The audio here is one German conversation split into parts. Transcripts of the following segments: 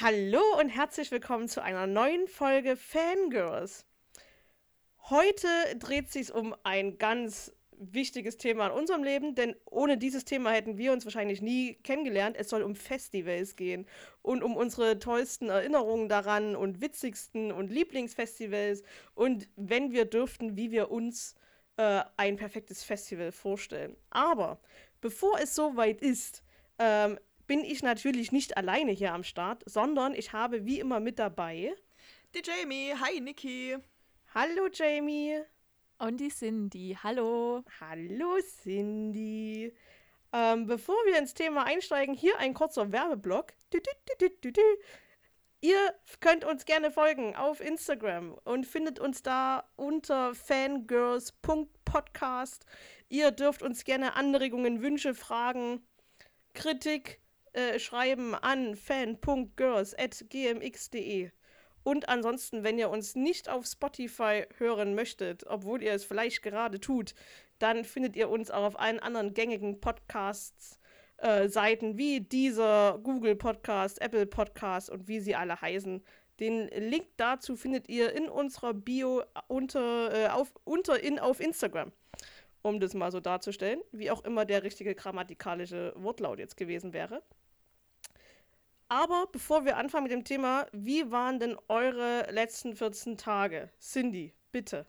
Hallo und herzlich willkommen zu einer neuen Folge Fangirls. Heute dreht sich um ein ganz wichtiges Thema in unserem Leben, denn ohne dieses Thema hätten wir uns wahrscheinlich nie kennengelernt. Es soll um Festivals gehen und um unsere tollsten Erinnerungen daran und witzigsten und Lieblingsfestivals und wenn wir dürften, wie wir uns äh, ein perfektes Festival vorstellen. Aber bevor es soweit ist, ähm, bin ich natürlich nicht alleine hier am Start, sondern ich habe wie immer mit dabei die Jamie. Hi, Niki. Hallo, Jamie. Und die Cindy. Hallo. Hallo, Cindy. Ähm, bevor wir ins Thema einsteigen, hier ein kurzer Werbeblock. Du, du, du, Ihr könnt uns gerne folgen auf Instagram und findet uns da unter fangirls.podcast. Ihr dürft uns gerne Anregungen, Wünsche, Fragen, Kritik äh, schreiben an fan.girls.gmx.de. Und ansonsten, wenn ihr uns nicht auf Spotify hören möchtet, obwohl ihr es vielleicht gerade tut, dann findet ihr uns auch auf allen anderen gängigen Podcasts äh, Seiten wie dieser Google Podcast, Apple Podcast und wie sie alle heißen. Den Link dazu findet ihr in unserer Bio unter, äh, auf, unter in, auf Instagram. Um das mal so darzustellen, wie auch immer der richtige grammatikalische Wortlaut jetzt gewesen wäre. Aber bevor wir anfangen mit dem Thema, wie waren denn eure letzten 14 Tage? Cindy, bitte.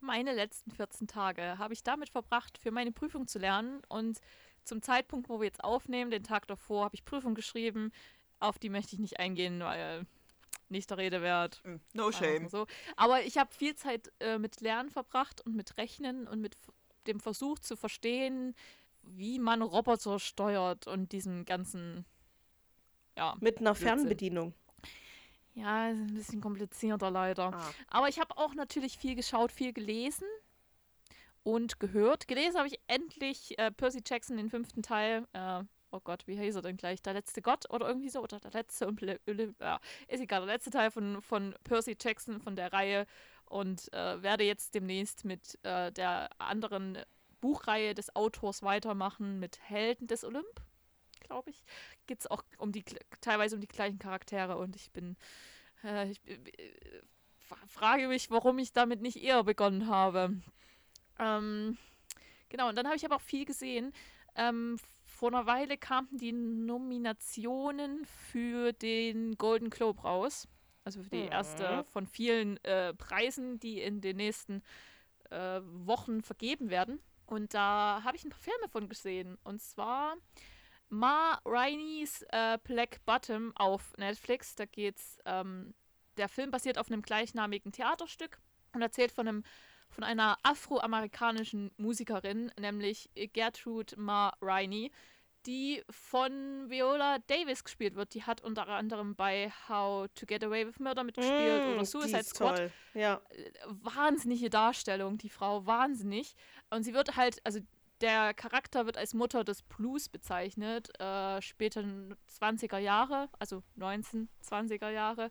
Meine letzten 14 Tage habe ich damit verbracht, für meine Prüfung zu lernen und zum Zeitpunkt, wo wir jetzt aufnehmen, den Tag davor, habe ich Prüfung geschrieben. Auf die möchte ich nicht eingehen, weil nicht der Rede wert. Mm, no shame. So. Aber ich habe viel Zeit äh, mit Lernen verbracht und mit Rechnen und mit dem Versuch zu verstehen, wie man Roboter steuert und diesen ganzen. Ja, mit einer Blödsinn. Fernbedienung. Ja, ist ein bisschen komplizierter leider. Ah. Aber ich habe auch natürlich viel geschaut, viel gelesen und gehört. Gelesen habe ich endlich äh, Percy Jackson, den fünften Teil. Äh, oh Gott, wie heißt er denn gleich? Der letzte Gott oder irgendwie so? Oder der letzte Olymp ja, ist egal, der letzte Teil von, von Percy Jackson von der Reihe. Und äh, werde jetzt demnächst mit äh, der anderen Buchreihe des Autors weitermachen, mit Helden des Olymp, glaube ich. Geht es auch um die teilweise um die gleichen Charaktere und ich bin. Äh, ich äh, frage mich, warum ich damit nicht eher begonnen habe. Ähm, genau, und dann habe ich aber auch viel gesehen. Ähm, vor einer Weile kamen die Nominationen für den Golden Globe raus. Also für die erste mhm. von vielen äh, Preisen, die in den nächsten äh, Wochen vergeben werden. Und da habe ich ein paar Filme von gesehen. Und zwar Ma Rainey's äh, Black Bottom auf Netflix. Da geht's, ähm, der Film basiert auf einem gleichnamigen Theaterstück und erzählt von einem von einer afroamerikanischen Musikerin, nämlich Gertrude Ma Rainey, die von Viola Davis gespielt wird. Die hat unter anderem bei How to Get Away with Murder mitgespielt mm, oder Suicide Squad. Toll. Ja. Wahnsinnige Darstellung, die Frau, wahnsinnig. Und sie wird halt, also der Charakter wird als Mutter des Blues bezeichnet, äh, später 20er Jahre, also 19, 20er Jahre.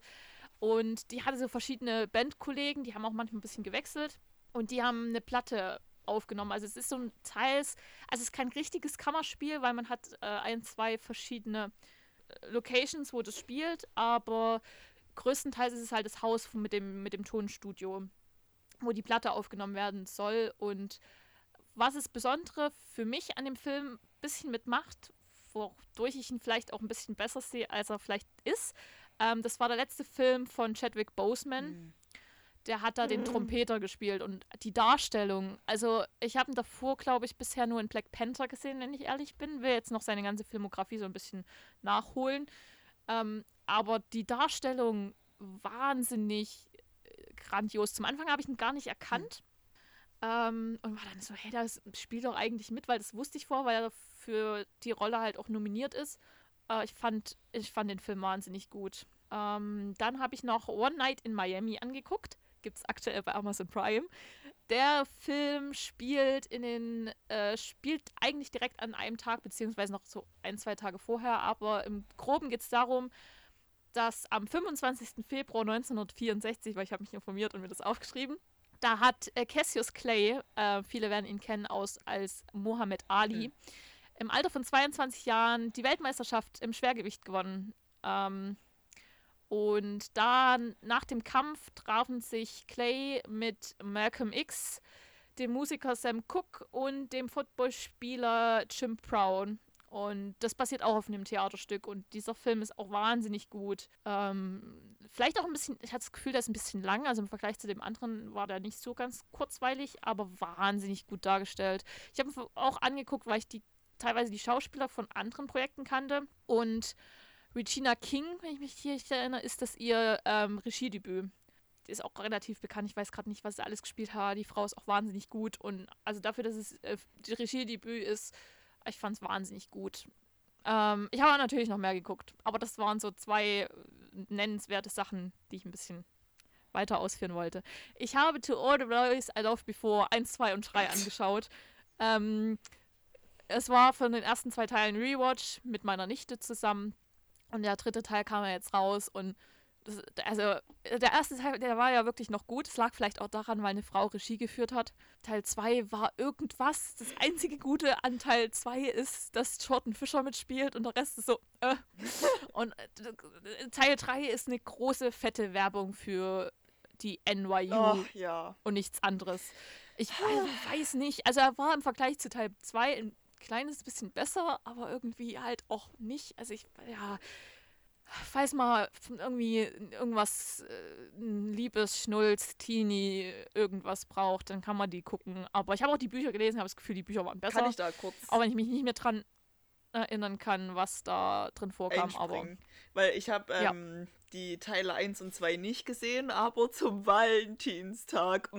Und die hatte so verschiedene Bandkollegen, die haben auch manchmal ein bisschen gewechselt. Und die haben eine Platte aufgenommen. Also es ist so ein Teils, also es ist kein richtiges Kammerspiel, weil man hat äh, ein, zwei verschiedene äh, Locations, wo das spielt, aber größtenteils ist es halt das Haus mit dem, mit dem Tonstudio, wo die Platte aufgenommen werden soll. Und was es Besondere für mich an dem Film ein bisschen mitmacht, wodurch ich ihn vielleicht auch ein bisschen besser sehe, als er vielleicht ist, ähm, das war der letzte Film von Chadwick Boseman. Mhm der hat da den mhm. Trompeter gespielt und die Darstellung, also ich habe ihn davor, glaube ich, bisher nur in Black Panther gesehen, wenn ich ehrlich bin, will jetzt noch seine ganze Filmografie so ein bisschen nachholen. Ähm, aber die Darstellung wahnsinnig äh, grandios. Zum Anfang habe ich ihn gar nicht erkannt. Mhm. Ähm, und war dann so, hey, das spielt doch eigentlich mit, weil das wusste ich vor, weil er für die Rolle halt auch nominiert ist. Äh, ich, fand, ich fand den Film wahnsinnig gut. Ähm, dann habe ich noch One Night in Miami angeguckt gibt es aktuell bei Amazon Prime. Der Film spielt in den, äh, spielt eigentlich direkt an einem Tag, beziehungsweise noch so ein, zwei Tage vorher, aber im Groben geht es darum, dass am 25. Februar 1964, weil ich habe mich informiert und mir das aufgeschrieben, da hat äh, Cassius Clay, äh, viele werden ihn kennen aus als Muhammad Ali, mhm. im Alter von 22 Jahren die Weltmeisterschaft im Schwergewicht gewonnen Ähm, und da nach dem Kampf trafen sich Clay mit Malcolm X, dem Musiker Sam Cooke und dem Footballspieler Jim Brown. Und das basiert auch auf einem Theaterstück und dieser Film ist auch wahnsinnig gut. Ähm, vielleicht auch ein bisschen, ich hatte das Gefühl, der ist ein bisschen lang, also im Vergleich zu dem anderen war der nicht so ganz kurzweilig, aber wahnsinnig gut dargestellt. Ich habe auch angeguckt, weil ich die teilweise die Schauspieler von anderen Projekten kannte und Regina King, wenn ich mich hier erinnere, ist das ihr ähm, Regiedebüt. Die ist auch relativ bekannt. Ich weiß gerade nicht, was sie alles gespielt hat. Die Frau ist auch wahnsinnig gut. Und also dafür, dass es äh, Regiedebüt ist, ich fand es wahnsinnig gut. Ähm, ich habe natürlich noch mehr geguckt. Aber das waren so zwei äh, nennenswerte Sachen, die ich ein bisschen weiter ausführen wollte. Ich habe To All the Boys I Loved Before 1, 2 und 3 angeschaut. Ähm, es war von den ersten zwei Teilen Rewatch mit meiner Nichte zusammen. Und der dritte Teil kam ja jetzt raus und das, also der erste Teil, der war ja wirklich noch gut. Es lag vielleicht auch daran, weil eine Frau Regie geführt hat. Teil 2 war irgendwas. Das einzige Gute an Teil 2 ist, dass Jordan Fischer mitspielt und der Rest ist so, äh. Und äh, Teil 3 ist eine große, fette Werbung für die NYU Oh, ja. und nichts anderes. Ich weiß, weiß nicht. Also er war im Vergleich zu Teil 2 ein kleines bisschen besser, aber irgendwie halt auch nicht. Also ich, ja, falls mal irgendwie irgendwas, äh, ein Liebes, Schnulz, Teenie, irgendwas braucht, dann kann man die gucken. Aber ich habe auch die Bücher gelesen, habe das Gefühl, die Bücher waren besser. Kann ich da kurz auch wenn ich mich nicht mehr dran erinnern kann, was da drin vorkam. Aber? Weil ich habe Ja. Die Teile 1 und 2 nicht gesehen, aber zum Valentinstag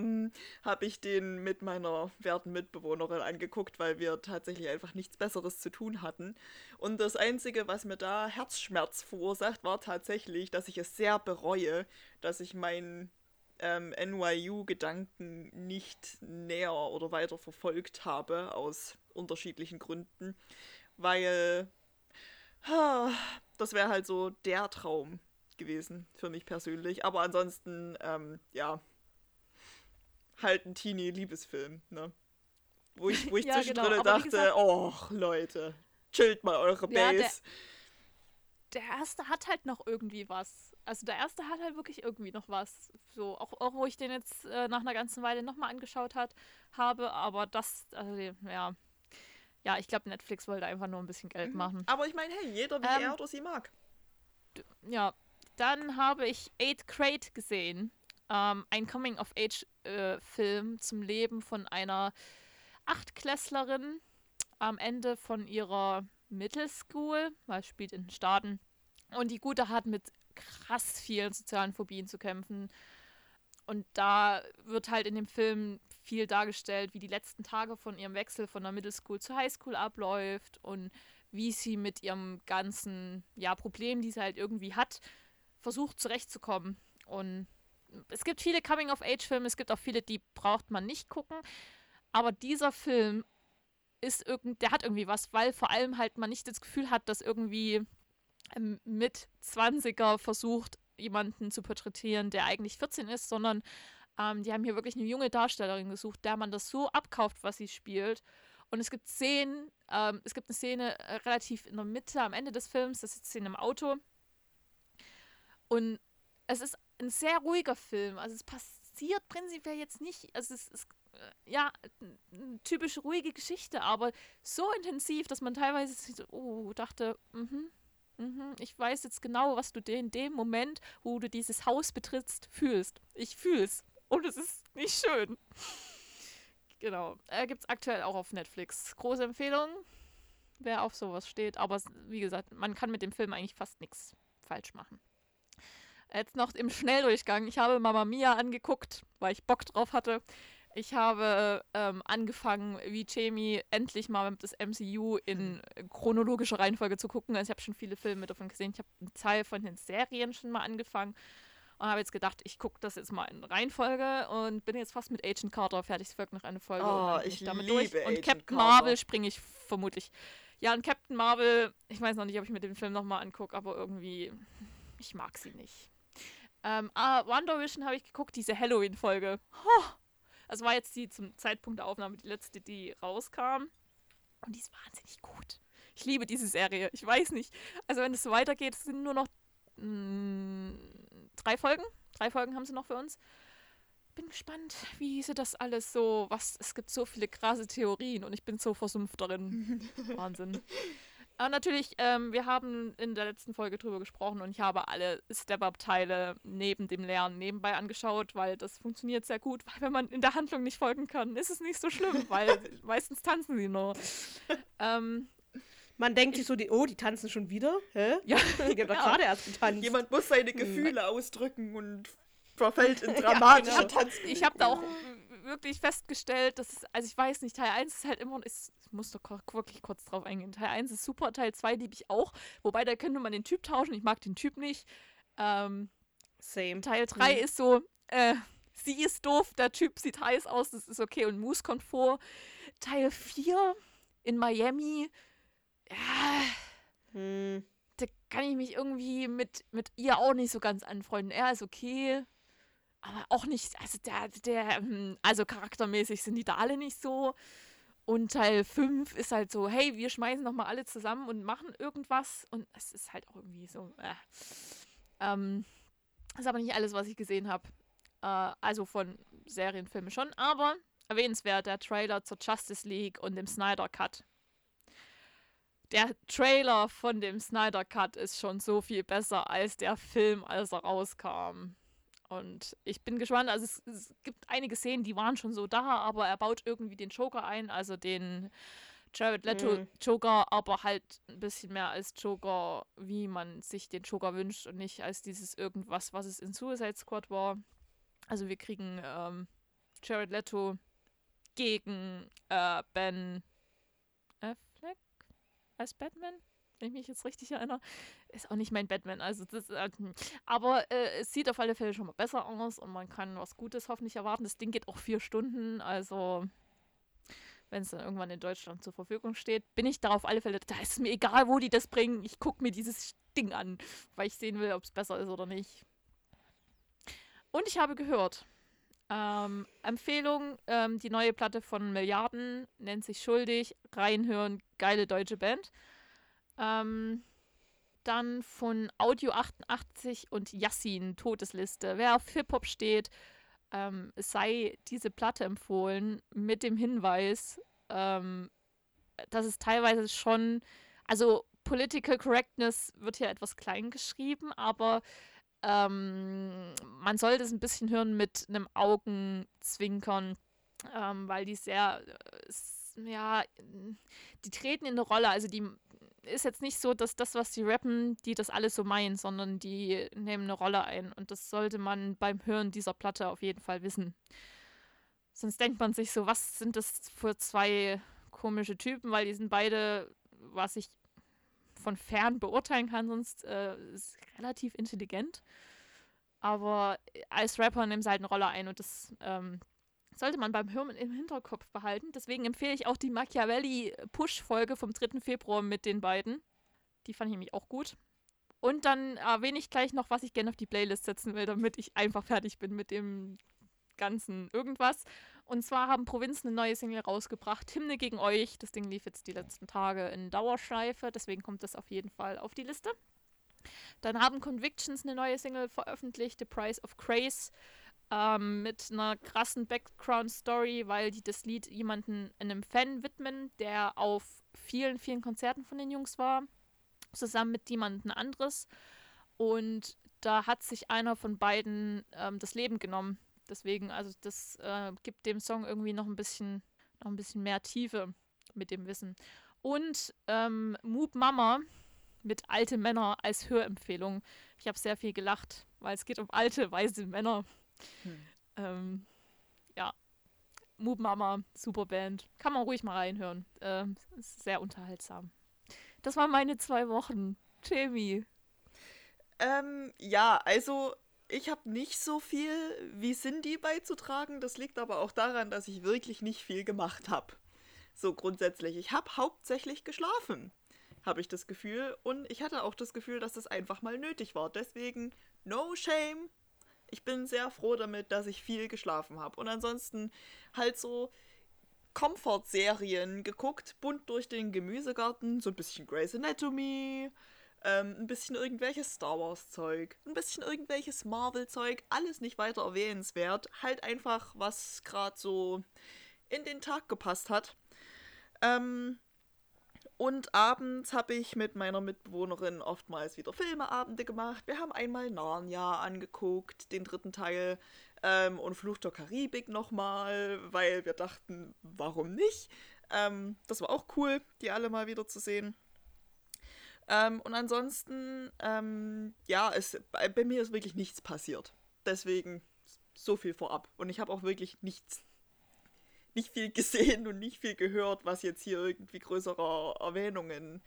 habe ich den mit meiner werten Mitbewohnerin angeguckt, weil wir tatsächlich einfach nichts Besseres zu tun hatten. Und das Einzige, was mir da Herzschmerz verursacht, war tatsächlich, dass ich es sehr bereue, dass ich meinen ähm, NYU-Gedanken nicht näher oder weiter verfolgt habe, aus unterschiedlichen Gründen, weil das wäre halt so der Traum gewesen für mich persönlich. Aber ansonsten, ähm, ja, halt ein Teenie-Liebesfilm, ne? Wo ich, wo ich Ja, genau, zwischendrin wie dachte, gesagt- oh, Leute, chillt mal eure Ja, der- Base. der erste hat halt noch irgendwie was. Also der erste hat halt wirklich irgendwie noch was. So, auch, auch wo ich den jetzt äh, nach einer ganzen Weile nochmal angeschaut hat, habe, aber das, also, ja. Ja, ich glaube, Netflix wollte einfach nur ein bisschen Geld machen. Aber ich meine, hey, jeder wie Ähm, er oder sie mag. Ja, dann habe ich Eighth Grade gesehen. Ähm, ein Coming-of-Age-Film zum Leben von einer Achtklässlerin am Ende von ihrer Middle School, weil spielt in den Staaten. Und die Gute hat mit krass vielen sozialen Phobien zu kämpfen. Und da wird halt in dem Film viel dargestellt, wie die letzten Tage von ihrem Wechsel von der Middle School zur High School abläuft und wie sie mit ihrem ganzen ja, Problem, die sie halt irgendwie hat, versucht zurechtzukommen. Und es gibt viele Coming-of-Age-Filme, es gibt auch viele, die braucht man nicht gucken. Aber dieser Film ist irgend, der hat irgendwie was, weil vor allem halt man nicht das Gefühl hat, dass irgendwie ähm, mit 20er versucht, jemanden zu porträtieren, der eigentlich 14 ist, sondern ähm, die haben hier wirklich eine junge Darstellerin gesucht, der man das so abkauft, was sie spielt. Und es gibt Szenen, ähm, es gibt eine Szene äh, relativ in der Mitte, am Ende des Films, das ist Szene im Auto. Und es ist ein sehr ruhiger Film. Also es passiert prinzipiell jetzt nicht. Also es ist äh, ja eine typisch ruhige Geschichte, aber so intensiv, dass man teilweise oh, dachte, mhm, mhm, ich weiß jetzt genau, was du in dem Moment, wo du dieses Haus betrittst, fühlst. Ich fühl's. Und es ist nicht schön. Genau. Äh, Gibt es aktuell auch auf Netflix. Große Empfehlung, wer auf sowas steht. Aber wie gesagt, man kann mit dem Film eigentlich fast nichts falsch machen. Jetzt noch im Schnelldurchgang. Ich habe Mama Mia angeguckt, weil ich Bock drauf hatte. Ich habe ähm, angefangen, wie Jamie endlich mal das MCU in chronologischer Reihenfolge zu gucken. Also ich habe schon viele Filme davon gesehen. Ich habe einen Teil von den Serien schon mal angefangen und habe jetzt gedacht, ich gucke das jetzt mal in Reihenfolge und bin jetzt fast mit Agent Carter fertig. Es folgt noch eine Folge und Oh, ich damit liebe durch. Und Agent Captain Carter. Marvel springe ich vermutlich. Ja, und Captain Marvel, ich weiß noch nicht, ob ich mir den Film nochmal angucke, aber irgendwie, ich mag sie nicht. Ähm, ah, Wonder Vision habe ich geguckt, diese Halloween-Folge. Oh, das war jetzt die zum Zeitpunkt der Aufnahme die letzte, die rauskam. Und die ist wahnsinnig gut. Ich liebe diese Serie. Ich weiß nicht. Also wenn es so weitergeht, es sind nur noch mh, mm, drei Folgen. Drei Folgen haben sie noch für uns. Bin gespannt, wie sie das alles so. Was, es gibt so viele krasse Theorien und ich bin so versumpft darin. Wahnsinn. Aber natürlich, ähm, wir haben in der letzten Folge drüber gesprochen und ich habe alle Step-Up-Teile neben dem Lernen nebenbei angeschaut, weil das funktioniert sehr gut, weil wenn man in der Handlung nicht folgen kann, ist es nicht so schlimm, weil meistens tanzen sie nur. Ähm, man denkt sich so, die, oh, die tanzen schon wieder? Hä? Ja. Die haben doch Ja. gerade erst getanzt. Jemand muss Hm. seine Gefühle ausdrücken und verfällt in dramatische genau. Tanz. ich habe da auch wirklich festgestellt, dass es, also ich weiß nicht, Teil 1 ist halt immer, ist, ich muss doch wirklich kurz drauf eingehen. Teil 1 ist super, Teil 2 liebe ich auch, wobei da könnte man den Typ tauschen, ich mag den Typ nicht. Ähm, Same. Teil 3 Mhm. ist so, äh, sie ist doof, der Typ sieht heiß aus, das ist okay und Moose kommt vor. Teil 4 in Miami, ja, Hm. da kann ich mich irgendwie mit, mit ihr auch nicht so ganz anfreunden. Er ist okay, aber auch nicht, also der, der, hm, also charaktermäßig sind die da alle nicht so. Und Teil 5 ist halt so, hey, wir schmeißen nochmal alle zusammen und machen irgendwas. Und es ist halt auch irgendwie so, äh. Ähm, ist aber nicht alles, was ich gesehen habe. Äh, also von Serienfilmen schon, aber erwähnenswert der Trailer zur Justice League und dem Snyder Cut. Der Trailer von dem Snyder Cut ist schon so viel besser als der Film, als er rauskam. Und ich bin gespannt, also es, es gibt einige Szenen, die waren schon so da, aber er baut irgendwie den Joker ein, also den Jared Leto Mhm. Joker, aber halt ein bisschen mehr als Joker, wie man sich den Joker wünscht und nicht als dieses irgendwas, was es in Suicide Squad war. Also wir kriegen ähm, Jared Leto gegen äh, Ben Affleck als Batman, wenn ich mich jetzt richtig erinnere. Ist auch nicht mein Batman, also das, äh, hm. aber äh, es sieht auf alle Fälle schon mal besser aus und man kann was Gutes hoffentlich erwarten. Das Ding geht auch vier Stunden, also wenn es dann irgendwann in Deutschland zur Verfügung steht, bin ich da auf alle Fälle, da ist mir egal, wo die das bringen. Ich gucke mir dieses Ding an, weil ich sehen will, ob es besser ist oder nicht. Und ich habe gehört, ähm, Empfehlung, ähm, die neue Platte von Milliarden nennt sich Schuldig, reinhören, geile deutsche Band. Ähm, dann von Audio 88 und Yassin, Todesliste. Wer auf Hip-Hop steht, ähm, sei diese Platte empfohlen mit dem Hinweis, ähm, dass es teilweise schon, also Political Correctness wird hier etwas klein geschrieben, aber ähm, man sollte es ein bisschen hören mit einem Augenzwinkern, ähm, weil die sehr, äh, ja, die treten in eine Rolle. Also die ist jetzt nicht so, dass das, was die rappen, die das alles so meinen, sondern die nehmen eine Rolle ein. Und das sollte man beim Hören dieser Platte auf jeden Fall wissen. Sonst denkt man sich so, was sind das für zwei komische Typen, weil die sind beide, was ich von fern beurteilen kann, sonst äh, ist relativ intelligent. Aber als Rapper nehmen sie halt eine Rolle ein und das ähm, sollte man beim Hören im Hinterkopf behalten. Deswegen empfehle ich auch die Machiavelli-Push-Folge vom 3. Februar mit den beiden. Die fand ich nämlich auch gut. Und dann erwähne ich gleich noch, was ich gerne auf die Playlist setzen will, damit ich einfach fertig bin mit dem ganzen irgendwas. Und zwar haben Provinzen eine neue Single rausgebracht, Hymne gegen euch. Das Ding lief jetzt die letzten Tage in Dauerschleife, deswegen kommt das auf jeden Fall auf die Liste. Dann haben Convictions eine neue Single veröffentlicht, The Price of Grace, ähm, mit einer krassen Background-Story, weil die das Lied jemanden, einem Fan widmen, der auf vielen, vielen Konzerten von den Jungs war, zusammen mit jemandem anderes. Und da hat sich einer von beiden ähm, das Leben genommen. Deswegen, also das äh, gibt dem Song irgendwie noch ein bisschen, noch ein bisschen mehr Tiefe mit dem Wissen. Und ähm, Moop Mama mit alte Männer als Hörempfehlung. Ich habe sehr viel gelacht, weil es geht um alte, weise Männer. Hm. Ähm, ja. Moop Mama, super Band. Kann man ruhig mal reinhören. Ähm, ist sehr unterhaltsam. Das waren meine zwei Wochen. Jamie. Ähm, ja, also ich habe nicht so viel wie Cindy beizutragen. Das liegt aber auch daran, dass ich wirklich nicht viel gemacht habe. So grundsätzlich. Ich habe hauptsächlich geschlafen, habe ich das Gefühl. Und ich hatte auch das Gefühl, dass das einfach mal nötig war. Deswegen, no shame. Ich bin sehr froh damit, dass ich viel geschlafen habe. Und ansonsten halt so Comfort-Serien geguckt, bunt durch den Gemüsegarten, so ein bisschen Grey's Anatomy, ähm, ein bisschen irgendwelches Star Wars-Zeug, ein bisschen irgendwelches Marvel-Zeug, alles nicht weiter erwähnenswert. Halt einfach, was gerade so in den Tag gepasst hat. Ähm, und abends habe ich mit meiner Mitbewohnerin oftmals wieder Filmeabende gemacht. Wir haben einmal Narnia angeguckt, den dritten Teil, ähm, und Fluch der Karibik nochmal, weil wir dachten, warum nicht? Ähm, das war auch cool, die alle mal wieder zu sehen. Ähm, und ansonsten, ähm, ja, es, bei, bei mir ist wirklich nichts passiert. Deswegen so viel vorab. Und ich habe auch wirklich nichts, nicht viel gesehen und nicht viel gehört, was jetzt hier irgendwie größerer Erwähnungen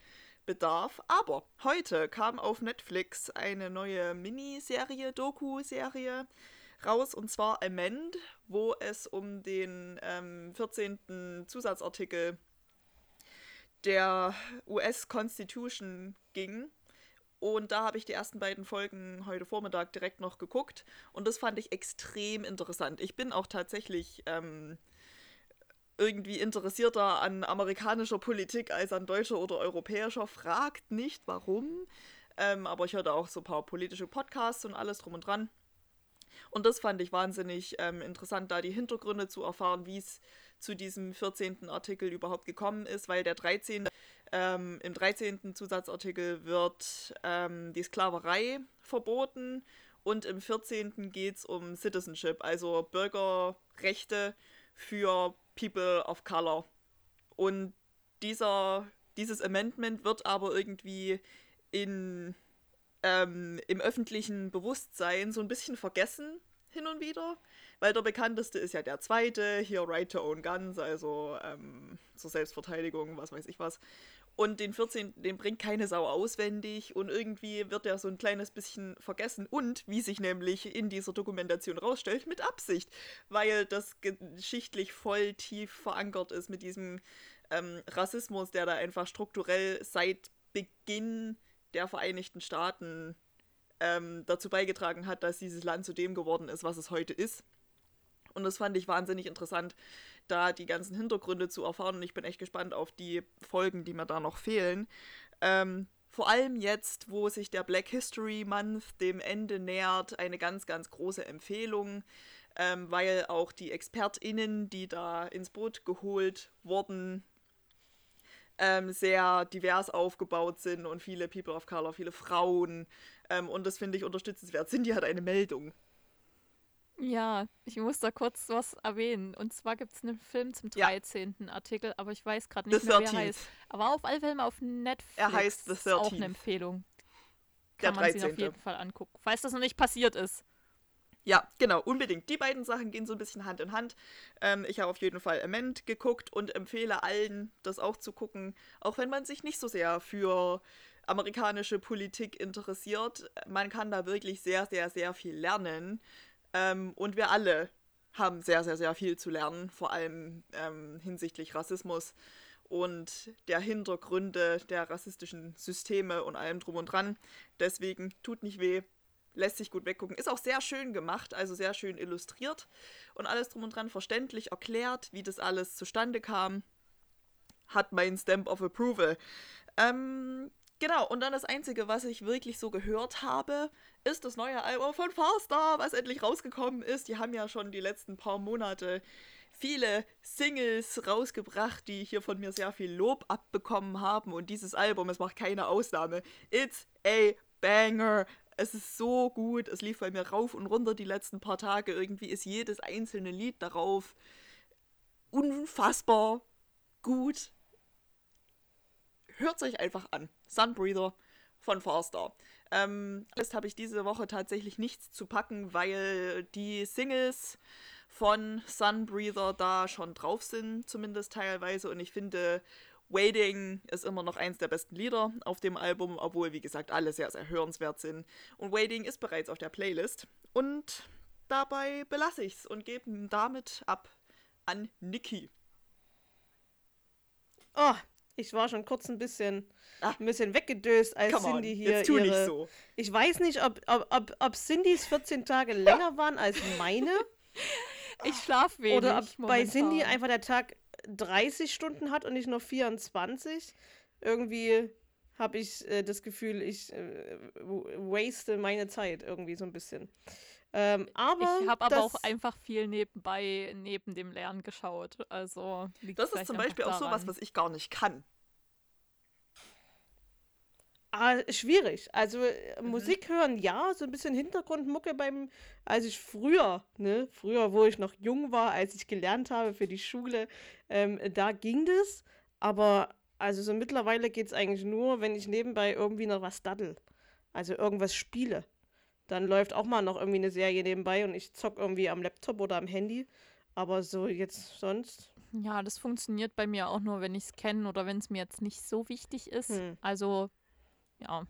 bedarf. Aber heute kam auf Netflix eine neue Miniserie, Doku-Serie raus, und zwar Amend, wo es um den ähm, 14. Zusatzartikel der US Constitution ging. Und da habe ich die ersten beiden Folgen heute Vormittag direkt noch geguckt. Und das fand ich extrem interessant. Ich bin auch tatsächlich ähm, irgendwie interessierter an amerikanischer Politik als an deutscher oder europäischer. Fragt nicht warum. Ähm, aber ich hörte auch so ein paar politische Podcasts und alles drum und dran. Und das fand ich wahnsinnig ähm, interessant, da die Hintergründe zu erfahren, wie es zu diesem 14. Artikel überhaupt gekommen ist, weil der 13. Ähm, im 13. Zusatzartikel wird ähm, die Sklaverei verboten und im 14. geht es um Citizenship, also Bürgerrechte für People of Color. Und dieser, dieses Amendment wird aber irgendwie in, ähm, im öffentlichen Bewusstsein so ein bisschen vergessen hin und wieder. Weil der bekannteste ist ja der zweite, hier Right to Own Guns, also ähm, zur Selbstverteidigung, was weiß ich was. Und den 14. den bringt keine Sau auswendig und irgendwie wird er so ein kleines bisschen vergessen. Und, wie sich nämlich in dieser Dokumentation rausstellt, mit Absicht. Weil das geschichtlich voll tief verankert ist mit diesem ähm, Rassismus, der da einfach strukturell seit Beginn der Vereinigten Staaten ähm, dazu beigetragen hat, dass dieses Land zu dem geworden ist, was es heute ist. Und das fand ich wahnsinnig interessant, da die ganzen Hintergründe zu erfahren. Und ich bin echt gespannt auf die Folgen, die mir da noch fehlen. Ähm, vor allem jetzt, wo sich der Black History Month dem Ende nähert, eine ganz, ganz große Empfehlung, ähm, weil auch die ExpertInnen, die da ins Boot geholt wurden, ähm, sehr divers aufgebaut sind und viele People of Color, viele Frauen. Ähm, und das finde ich unterstützenswert. Cindy hat eine Meldung. Ja, ich muss da kurz was erwähnen. Und zwar gibt es einen Film zum 13. Ja. Artikel, aber ich weiß gerade nicht mehr, wie er heißt. Aber auf alle Fälle auf Netflix er heißt The 13. auch eine Empfehlung. Kann Der man 13. sich auf jeden Fall angucken, falls das noch nicht passiert ist. Ja, genau, unbedingt. Die beiden Sachen gehen so ein bisschen Hand in Hand. Ähm, ich habe auf jeden Fall Amend geguckt und empfehle allen, das auch zu gucken, auch wenn man sich nicht so sehr für amerikanische Politik interessiert. Man kann da wirklich sehr, sehr, sehr viel lernen. Ähm, und wir alle haben sehr, sehr, sehr viel zu lernen, vor allem ähm, hinsichtlich Rassismus und der Hintergründe der rassistischen Systeme und allem drum und dran. Deswegen tut nicht weh, lässt sich gut weggucken. Ist auch sehr schön gemacht, also sehr schön illustriert und alles drum und dran verständlich erklärt, wie das alles zustande kam. Hat mein Stamp of Approval. Ähm, Genau, und dann das Einzige, was ich wirklich so gehört habe, ist das neue Album von Farstar, was endlich rausgekommen ist. Die haben ja schon die letzten paar Monate viele Singles rausgebracht, die hier von mir sehr viel Lob abbekommen haben. Und dieses Album, es macht keine Ausnahme. It's a banger. Es ist so gut. Es lief bei mir rauf und runter die letzten paar Tage. Irgendwie ist jedes einzelne Lied darauf unfassbar gut hört euch einfach an. Sunbreather von Farstar. Ähm, jetzt habe ich diese Woche tatsächlich nichts zu packen, weil die Singles von Sunbreather da schon drauf sind, zumindest teilweise. Und ich finde, Waiting ist immer noch eins der besten Lieder auf dem Album, obwohl, wie gesagt, alle sehr, sehr hörenswert sind. Und Waiting ist bereits auf der Playlist. Und dabei belasse ich es und gebe damit ab an Niki. Oh, ich war schon kurz ein bisschen, Ach, ein bisschen weggedöst, als Cindy on, hier jetzt tu ihre... Nicht so. Ich weiß nicht, ob, ob, ob, ob Cindys 14 Tage länger waren als meine. Ich schlafe wenig Oder ob momentan. bei Cindy einfach der Tag 30 Stunden hat und nicht nur 24. Irgendwie habe ich äh, das Gefühl, ich äh, waste meine Zeit irgendwie so ein bisschen. Ähm, aber ich habe aber auch einfach viel nebenbei, neben dem Lernen geschaut. Also das ist zum Beispiel auch sowas, was ich gar nicht kann. Ah, schwierig. Also mhm. Musik hören, ja, so ein bisschen Hintergrundmucke beim, als ich früher, ne, früher, wo ich noch jung war, als ich gelernt habe für die Schule, ähm, da ging das. Aber also so mittlerweile geht es eigentlich nur, wenn ich nebenbei irgendwie noch was daddel. Also irgendwas spiele. Dann läuft auch mal noch irgendwie eine Serie nebenbei und ich zock irgendwie am Laptop oder am Handy. Aber so jetzt sonst. Ja, das funktioniert bei mir auch nur, wenn ich es kenne oder wenn es mir jetzt nicht so wichtig ist. Hm. Also ja.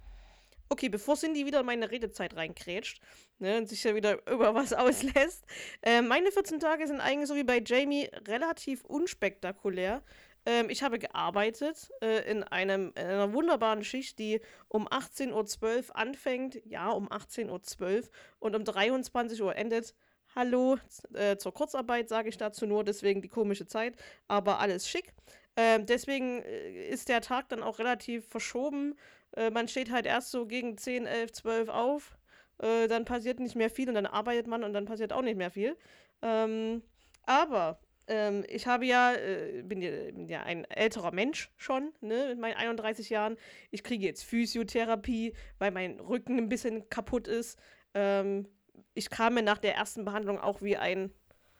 Okay, bevor Cindy wieder in meine Redezeit reinkrätscht ne, und sich ja wieder über was auslässt. Äh, meine 14 Tage sind eigentlich so wie bei Jamie relativ unspektakulär. Ähm, ich habe gearbeitet äh, in, einem, in einer wunderbaren Schicht, die um 18.12 Uhr anfängt. Ja, um 18.12 Uhr und um 23 Uhr endet. Hallo, äh, zur Kurzarbeit sage ich dazu nur, deswegen die komische Zeit, aber alles schick. Ähm, deswegen äh, ist der Tag dann auch relativ verschoben äh, man steht halt erst so gegen 10, 11, 12 auf. Äh, dann passiert nicht mehr viel und dann arbeitet man und dann passiert auch nicht mehr viel. Ähm, aber ähm, ich habe ja, äh, bin ja, bin ja ein älterer Mensch schon, ne, mit meinen 31 Jahren. Ich kriege jetzt Physiotherapie, weil mein Rücken ein bisschen kaputt ist. Ähm, ich kam mir nach der ersten Behandlung auch wie ein